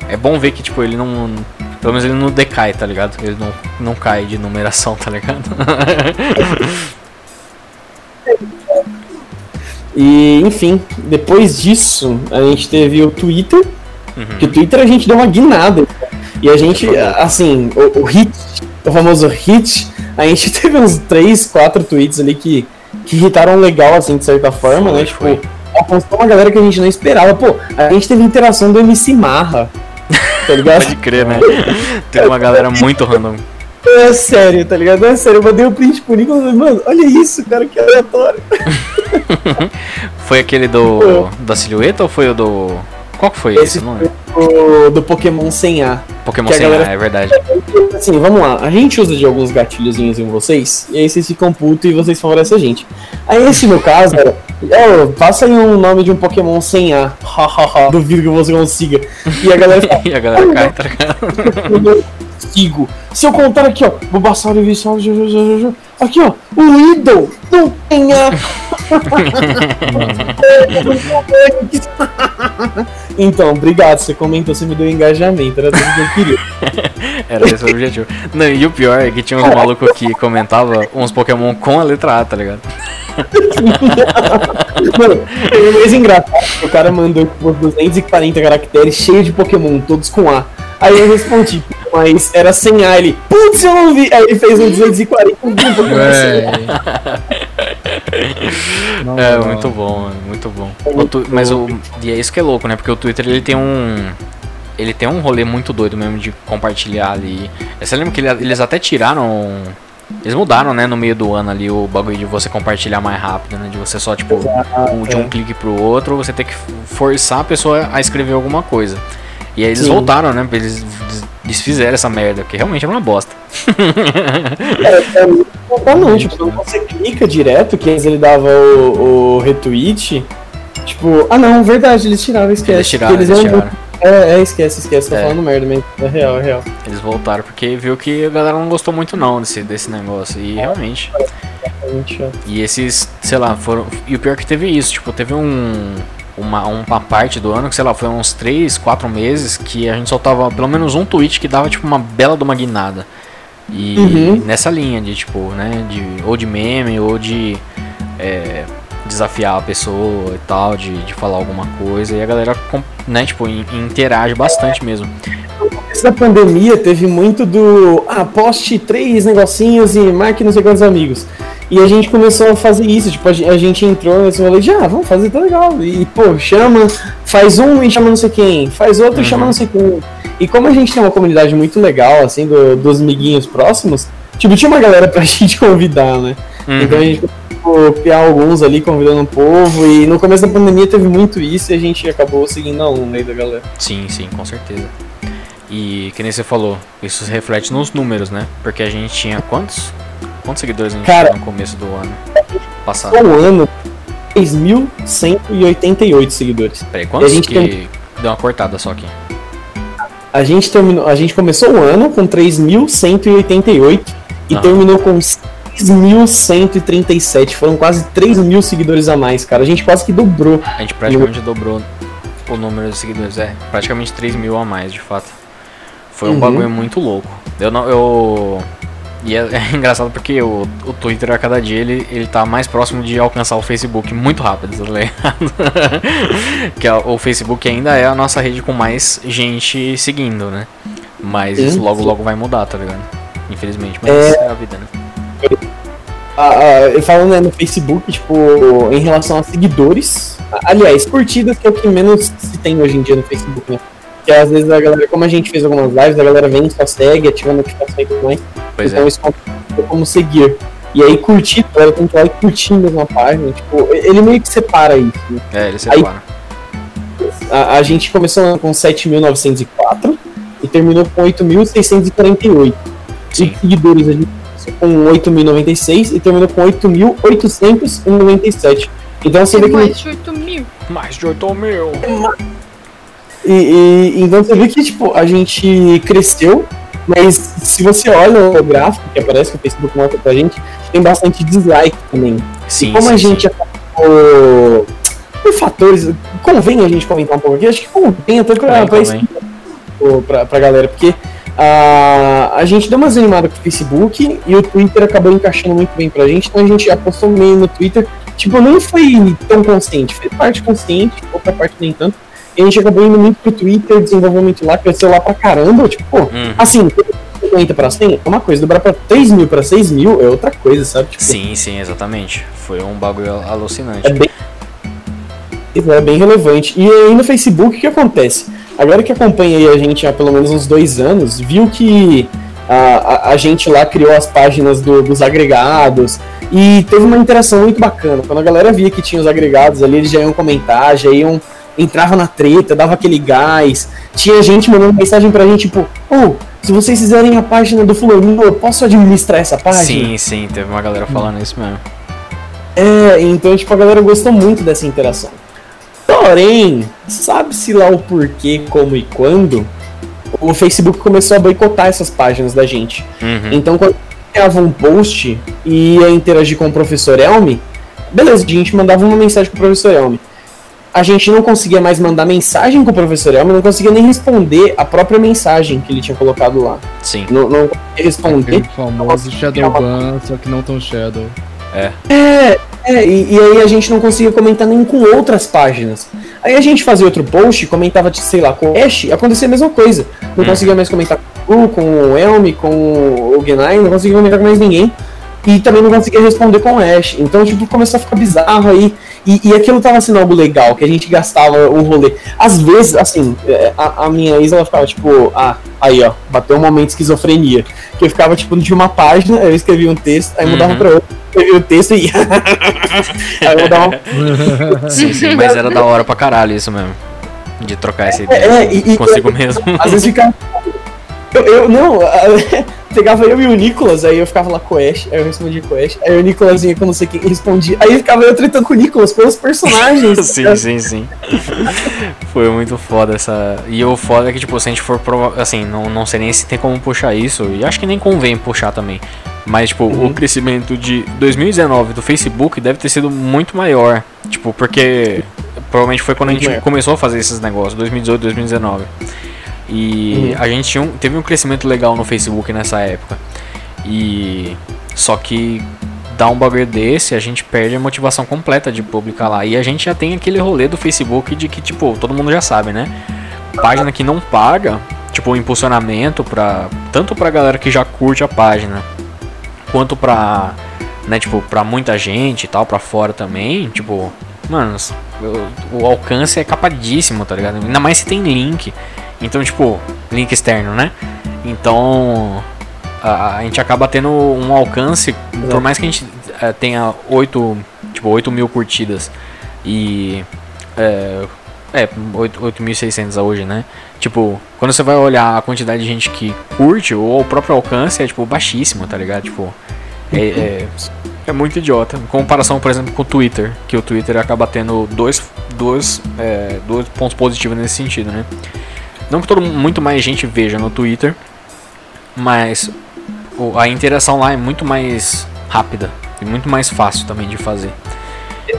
É bom ver que, tipo, ele não. Pelo menos ele não decai, tá ligado? Ele não, não cai de numeração, tá ligado? E, enfim, depois disso, a gente teve o Twitter. Uhum. Que o Twitter a gente deu uma guinada. E a gente, assim, o, o hit, o famoso hit, a gente teve uns 3, 4 tweets ali que, que irritaram legal, assim, de certa forma, Foi, né? Tipo, foi. alcançou uma galera que a gente não esperava. Pô, a gente teve interação do MC Marra. Tá ligado? Pode crer, né? Tem uma galera muito random. É sério, tá ligado? É sério, eu mandei o print pro Nicolas e falei, mano, olha isso, cara, que aleatório. Foi aquele do. da silhueta ou foi o do. Qual que foi esse? Esse. Do, do Pokémon sem A. Pokémon sem galera- A, é verdade. Assim, vamos lá. A gente usa de alguns gatilhozinhos em vocês, e aí vocês ficam putos e vocês favorecem a gente. Aí esse, no caso, era. "Ô, passa aí um nome de um Pokémon sem A. Duvido que você consiga. E a galera fica. E a galera cai, tá ligado? Eu não consigo. Se eu contar aqui, ó, Bulbasaur e Vissauro, aqui, ó, o Idol não tem a. então, obrigado, você comentou, você me deu engajamento, era tudo que eu queria. Era esse o objetivo. Não, e o pior é que tinha uns malucos que comentavam uns Pokémon com a letra A, tá ligado? Mano, foi o mais engraçado que o cara mandou tipo, 240 caracteres cheios de Pokémon, todos com A. Aí eu respondi, mas era sem A, ele, putz, eu não vi. Aí ele fez um 240 com um Pokémon. Não, É, não. muito bom, mano, muito bom. O tu- Mas o. E é isso que é louco, né? Porque o Twitter ele tem um. Ele tem um rolê muito doido mesmo de compartilhar ali. Você lembra que ele- eles até tiraram. Eles mudaram, né, no meio do ano ali o bagulho de você compartilhar mais rápido, né? De você só, tipo, um- de um é. clique pro outro, você ter que forçar a pessoa a escrever alguma coisa. E aí eles Sim. voltaram, né? Eles des- desfizeram essa merda, porque realmente era uma bosta. É, é, não dá não, tipo, quando você clica direto, que antes ele dava o, o retweet, tipo, ah não, verdade, eles tiraram, esquece. Eles tiraram, eles eles, tiraram. É, é, esquece, esquece, tô É. falando merda mesmo. É real, é real. Eles voltaram porque viu que a galera não gostou muito não desse, desse negócio. E realmente. Realmente, ó. E esses, sei lá, foram. E o pior é que teve isso, tipo, teve um. Uma, uma parte do ano que, sei lá, foi uns 3, 4 meses que a gente soltava pelo menos um tweet que dava, tipo, uma bela de uma guinada. E Uhum. nessa linha de, tipo, né, de, ou de meme, ou de é, desafiar a pessoa e tal, de, de falar alguma coisa. E a galera, né, tipo, in- interage bastante mesmo. Antes da pandemia teve muito do. Ah, poste três negocinhos e marque não sei quantos amigos. E a gente começou a fazer isso, tipo, a gen- a gente entrou nesse rolê de, ah, vamos fazer, tá legal. E, pô, chama, faz um e chama não sei quem, faz outro e chama não sei quem. E como a gente tem uma comunidade muito legal, assim, do- dos amiguinhos próximos, tipo, tinha uma galera pra gente convidar, né? Uhum. Então a gente criar alguns ali, convidando o povo, e no começo da pandemia teve muito isso e a gente acabou seguindo a onda aí da galera. Sim, sim, com certeza. E que nem você falou, isso se reflete nos números, né? Porque a gente tinha quantos? Quantos seguidores a gente Cara, no começo do ano passado? Um ano, 3.188 seguidores. Peraí, quantos a gente que tem- deu uma cortada só aqui? A gente terminou, a gente começou o ano com 3.188 e Ah. terminou com 6.137. Foram quase 3 mil seguidores a mais, cara. A gente quase que dobrou. A gente praticamente dobrou o número de seguidores, é, praticamente 3 mil a mais, de fato. Foi um Uhum. bagulho muito louco. Eu não, eu... E é, é engraçado porque o, o Twitter a cada dia ele, ele tá mais próximo de alcançar o Facebook muito rápido, tá ligado? que a- o Facebook ainda é a nossa rede com mais gente seguindo, né? Mas isso logo logo vai mudar, tá ligado? Infelizmente, mas É. é a vida, né? Ah, ah, eu falando né, no Facebook, tipo, em relação a seguidores. Aliás, curtidas que é o que menos se tem hoje em dia no Facebook, né? Que às vezes a galera, como a gente fez algumas lives, a galera vem, só segue, ativa a notificação e tudo mais. Pois então é. isso conta como seguir. E aí curtir, a galera tem que ir lá e curtir mesmo a página. Tipo, ele meio que separa isso. Né? É, ele separa. A, a gente começou com 7.904 e terminou com 8.648. Sim. E seguidores a gente começou com 8.096 e terminou com 8.897. Então você vê que. mais de 8 mil. Mais de 8 mil. E, e- então você vê que tipo, a gente cresceu, mas se você olha o gráfico que aparece que o Facebook mostra pra gente, tem bastante dislike também. Sim, e como sim, a gente acabou por fatores. Convém a gente comentar um pouco aqui, acho que convém até pra, pra, pra, pra galera, porque a, a gente deu uma desanimada com o Facebook e o Twitter acabou encaixando muito bem pra gente, então a gente apostou meio no Twitter. Tipo, não foi tão consciente, fez parte consciente, outra parte nem tanto. E a gente acabou indo muito pro Twitter, desenvolveu muito lá, cresceu lá pra caramba. Tipo, pô, Uhum. assim, 50 pra 100 é uma coisa, dobrar pra 3 mil pra 6 mil é outra coisa, sabe? Tipo, Sim, sim, exatamente. Foi um bagulho alucinante. é bem, é bem relevante. E aí no Facebook, o que acontece? A galera que acompanha aí a gente há pelo menos uns dois anos, viu que a, a, a gente lá criou as páginas do- dos agregados e teve uma interação muito bacana. Quando a galera via que tinha os agregados ali, eles já iam comentar, já iam. Entrava na treta, dava aquele gás. Tinha gente mandando mensagem pra gente, tipo, oh, se vocês fizerem a página do Fulaninho, eu posso administrar essa página? Sim, sim, teve uma galera falando isso mesmo. É, então, tipo, a galera gostou muito dessa interação. Porém, sabe-se lá o porquê, como e quando, o Facebook começou a boicotar essas páginas da gente. Uhum. Então, quando criava um post e ia interagir com o professor Elmi, beleza, a gente mandava uma mensagem pro professor Elmi. A gente não conseguia mais mandar mensagem com o professor Elmi, não conseguia nem responder a própria mensagem que ele tinha colocado lá. Sim. Não, não conseguia responder. Aquele famoso Shadowban, só que não tão Shadow. É, e, e aí a gente não conseguia comentar nem com outras páginas. Aí a gente fazia outro post, comentava, sei lá, com o Ash, acontecia a mesma coisa. Não Hum. conseguia mais comentar com o Gu, com o Elmi, com o Genai, não conseguia comentar com mais ninguém. E também não conseguia responder com o Ash. Então, tipo, começou a ficar bizarro aí. E, e aquilo tava sendo algo legal, que a gente gastava um rolê. Às vezes, assim, é, a, a minha ex, ela ficava tipo, ah, aí ó, bateu um momento de esquizofrenia. Que eu ficava, tipo, de uma página, eu escrevia um texto, aí mudava Uhum. pra outra, escrevia o texto e. aí eu mudava Sim, sim, mas era da hora pra caralho isso mesmo. De trocar essa ideia É, e- e- consigo mesmo. Às vezes ficava. Eu, eu- não, pegava eu e o Nicolas, aí eu ficava lá com o Ash, aí eu respondia com o Ash, aí o Nicolas vinha com não sei quem respondia, aí ficava eu tretando com o Nicolas pelos personagens. sim, sim, sim. Foi muito foda essa. E o foda é que, tipo, se a gente for prova... Assim, não, não sei nem se tem como puxar isso. E acho que nem convém puxar também. Mas, tipo, o crescimento de 2019 do Facebook deve ter sido muito maior. Tipo, porque provavelmente foi quando a gente começou a fazer esses negócios, 2018, 2019. E a gente tinha um- teve um crescimento legal no Facebook nessa época. E só que dá um bagulho desse, a gente perde a motivação completa de publicar lá. E a gente já tem aquele rolê do Facebook de que, tipo, todo mundo já sabe, né? Página que não paga, tipo, o impulsionamento pra. Tanto pra galera que já curte a página, quanto pra. Né, tipo, pra muita gente e tal, pra fora também, tipo, mano, o, o alcance é capadíssimo, tá ligado? Ainda mais se tem link. Então, tipo, link externo, né? Então, a, a gente acaba tendo um alcance, por mais que a gente eh, tenha 8, tipo, 8 mil curtidas e. É, é 8 8.600 hoje, né? Tipo, quando você vai olhar a quantidade de gente que curte, ou o próprio alcance é, tipo, baixíssimo, tá ligado? Tipo, é, é, é muito idiota. Em comparação, por exemplo, com o Twitter, que o Twitter acaba tendo dois, dois, é, dois pontos positivos nesse sentido, né? Não que todo, muito mais gente veja no Twitter, mas a interação lá é muito mais rápida e muito mais fácil também de fazer.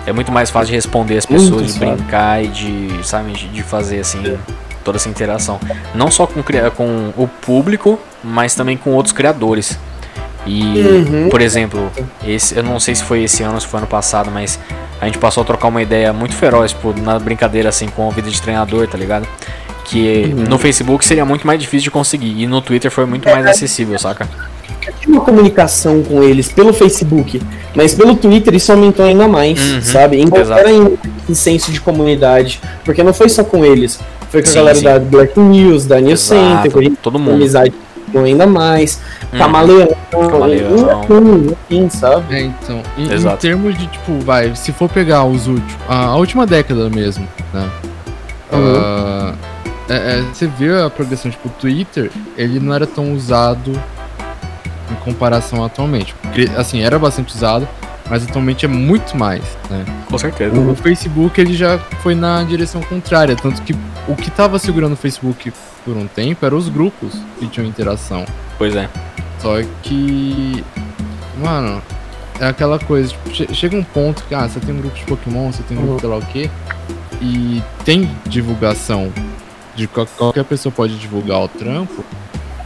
É muito mais fácil de responder as Muito pessoas, de fácil. brincar e de, sabe, de, de fazer assim toda essa interação. Não só com, com o público, mas também com outros criadores. E, Uhum. por exemplo, esse, eu não sei se foi esse ano ou se foi ano passado, mas a gente passou a trocar uma ideia muito feroz pô, na brincadeira assim com a vida de treinador, tá ligado? Que Uhum. no Facebook seria muito mais difícil de conseguir e no Twitter foi muito mais acessível, saca? Tinha uma comunicação com eles pelo Facebook, mas pelo Twitter isso aumentou ainda mais, Uhum, sabe? Então exato. era senso de comunidade, porque não foi só com eles, foi com a Sim, galera sim. da Black News, da New Center, a todo mundo. amizade ainda mais, Uhum. Camaleão, Camaleão. enfim, enfim, sabe? É, então, em, em termos de, tipo, vai, se for pegar os últimos, a, a última década mesmo, né? Uhum. Ah, é- é, você vê a progressão, tipo, o Twitter, ele não era tão usado em comparação atualmente. Porque, assim, era bastante usado, mas atualmente é muito mais, né? Com certeza. O Facebook, ele já foi na direção contrária, tanto que o que tava segurando o Facebook por um tempo eram os grupos que tinham interação. Pois é. Só que. Mano, é aquela coisa, tipo, che- chega um ponto que, ah, você tem um grupo de Pokémon, você tem um grupo de sei lá o quê, e tem divulgação de qual- qualquer pessoa pode divulgar o trampo,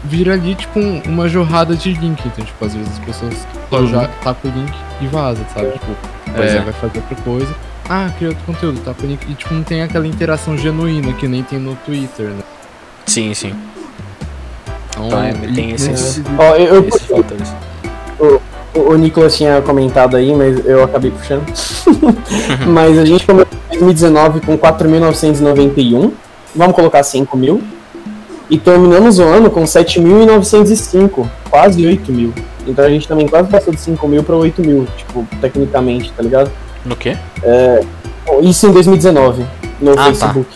vira ali, tipo, um- uma jorrada de link. Então, tipo, às vezes as pessoas só Uhum. já tapa o link e vaza, sabe? Tipo, é, é. vai fazer outra coisa. Ah, cria outro conteúdo, tapa o link. E, tipo, não tem aquela interação genuína que nem tem no Twitter, né? Sim, sim. Então, Então, é, tem e- esses- Ó, eu, eu- Esses fatores. o, o Nicolas tinha comentado aí, mas eu acabei puxando. mas a gente começou em 2019 com 4.991. Vamos colocar 5 mil. E terminamos o ano com 7.905. Quase 8 mil. Então a gente também quase passou de 5 mil para 8 mil, tipo, tecnicamente, tá ligado? No quê? Bom, Isso em 2019, no Ah, tá. Facebook.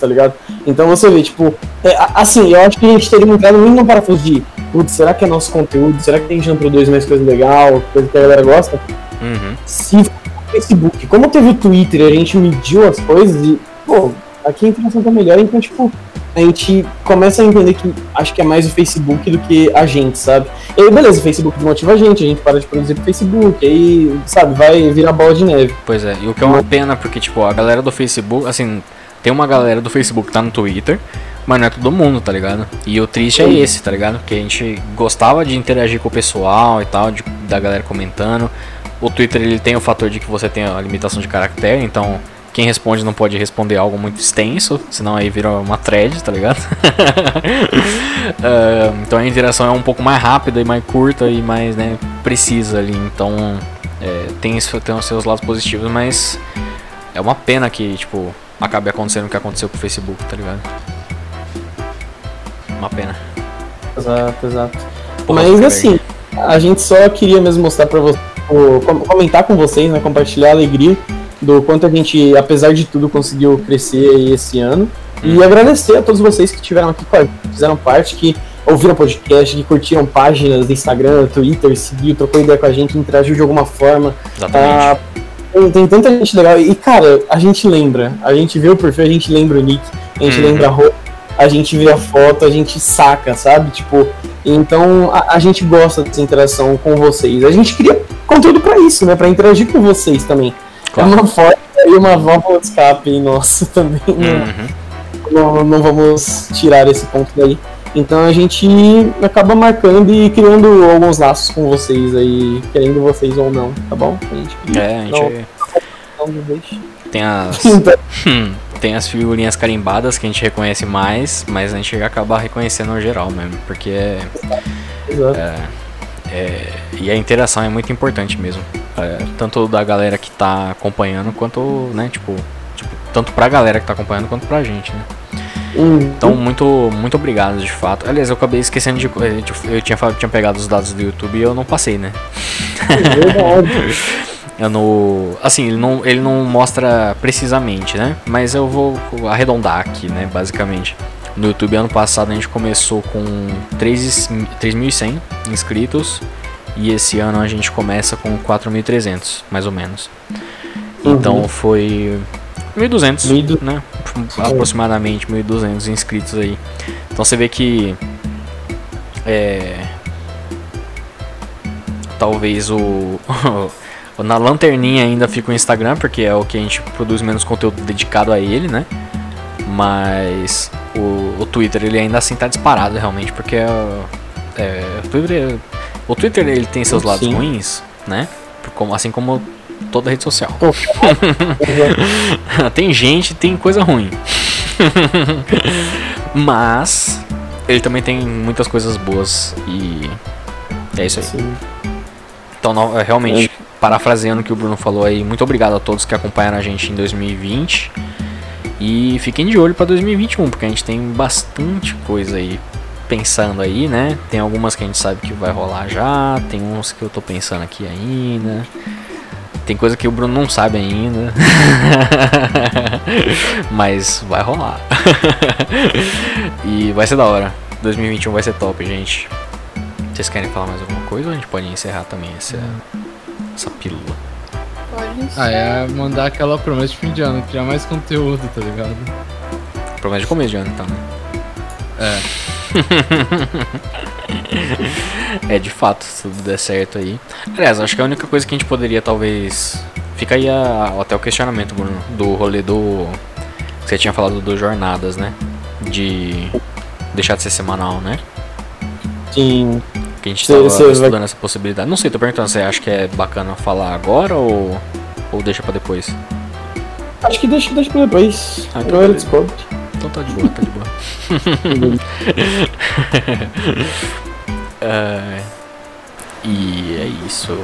Tá ligado? Então você vê, tipo, é, assim, eu acho que a gente teria entrado muito no parafuso de, putz, será que é nosso conteúdo? Será que a gente não produz mais coisa legal, coisa que a galera gosta? Uhum. Se Facebook, como teve o Twitter, a gente mediu as coisas e, pô, aqui a interação tá melhor, então, tipo, a gente começa a entender que acho que é mais o Facebook do que a gente, sabe? E aí, beleza, o Facebook desmotiva a gente, a gente para de produzir pro Facebook, aí, sabe, vai virar bola de neve. Pois é, e o que é uma pena, porque, tipo, a galera do Facebook, assim, tem uma galera do Facebook que tá no Twitter, mas não é todo mundo, tá ligado? E o triste é esse, tá ligado? Porque a gente gostava de interagir com o pessoal e tal, de- da galera comentando. O Twitter, ele tem o fator de que você tem a limitação de caractere, então quem responde não pode responder algo muito extenso, senão aí vira uma thread, tá ligado? Ah, então a interação é um pouco mais rápida e mais curta e mais, né, precisa ali, então... É, tem, tem os seus lados positivos, mas é uma pena que, tipo, acabe acontecendo o que aconteceu com o Facebook, tá ligado? Uma pena. Exato, exato. Porra, Mas assim, a gente só queria mesmo mostrar pra vocês, comentar com vocês, né, compartilhar a alegria do quanto a gente, apesar de tudo, conseguiu crescer esse ano. E Hum. agradecer a todos vocês que tiveram aqui, que fizeram parte, que ouviram o podcast, que curtiram páginas do Instagram, Twitter, seguiu, trocou ideia com a gente, interagiu de alguma forma. Exatamente. Ah, tem, tem tanta gente legal. E, cara, a gente lembra. A gente vê o perfil, a gente lembra o nick, a gente Uhum. lembra a roupa, a gente vê a foto, a gente saca, sabe? Tipo, então a, a gente gosta dessa interação com vocês. A gente cria conteúdo pra isso, né? Pra interagir com vocês também. Claro. É uma forma e uma válvula de escape nossa também. né? Uhum. Não, não vamos tirar esse ponto daí. Então a gente acaba marcando e criando alguns laços com vocês aí, querendo vocês ou não, tá bom? A gente cria. É, a gente Não, não deixe. tem as. Então, Hum, tem as figurinhas carimbadas que a gente reconhece mais, mas a gente acaba reconhecendo no geral mesmo, porque é, exato. é- e a interação é muito importante mesmo, É, tanto da galera que tá acompanhando quanto, né, tipo, tipo, tanto pra galera que tá acompanhando quanto pra gente, né? Hum, Então, muito, muito obrigado de fato. Aliás, eu acabei esquecendo de. Eu, eu tinha, falado- tinha pegado os dados do YouTube e eu não passei, né? é. Eu no, assim, ele não, ele não mostra precisamente, né? Mas eu vou arredondar aqui, né? Basicamente. No YouTube, ano passado, a gente começou com 3 3.100 inscritos. E esse ano a gente começa com 4.300, mais ou menos. Então Uhum. foi 1.200, 1.200. né? Aproximadamente 1.200 inscritos aí. Então você vê que. É. Talvez o. Na lanterninha ainda fica o Instagram, porque é o que a gente produz menos conteúdo dedicado a ele, né? Mas o Twitter ele ainda assim tá disparado realmente, porque é, é, o Twitter, o Twitter ele tem seus lados Sim. ruins, né? Como, assim como toda rede social. tem gente, tem coisa ruim. Mas ele também tem muitas coisas boas e é isso aí. Sim. Então, é, realmente, parafraseando o que o Bruno falou aí, muito obrigado a todos que acompanharam a gente em 2020. E fiquem de olho para 2021, porque a gente tem bastante coisa aí pensando aí, né? Tem algumas que a gente sabe que vai rolar já, tem uns que eu tô pensando aqui ainda. Tem coisa que o Bruno não sabe ainda. Mas vai rolar. e vai ser da hora. 2021 vai ser top, gente. Vocês querem falar mais alguma coisa ou a gente pode encerrar também essa, essa pílula? Ah, é mandar aquela promessa de fim de ano, criar mais conteúdo, tá ligado? Promessa de começo de ano, então, né? É. É, de fato, se tudo der certo aí. Aliás, acho que a única coisa que a gente poderia talvez. Fica aí a- até o questionamento, Bruno, do rolê do. que Você tinha falado do Jornadas, né? De deixar de ser semanal, né? Sim. Que a gente Cê- tava cê vai- estudando essa possibilidade. Não sei, tô perguntando, você acha que é bacana falar agora ou, ou deixa pra depois? Acho que deixa, deixa pra depois. Ah, então Agora beleza. descobre. Então tá de boa, tá de boa. É, e é isso.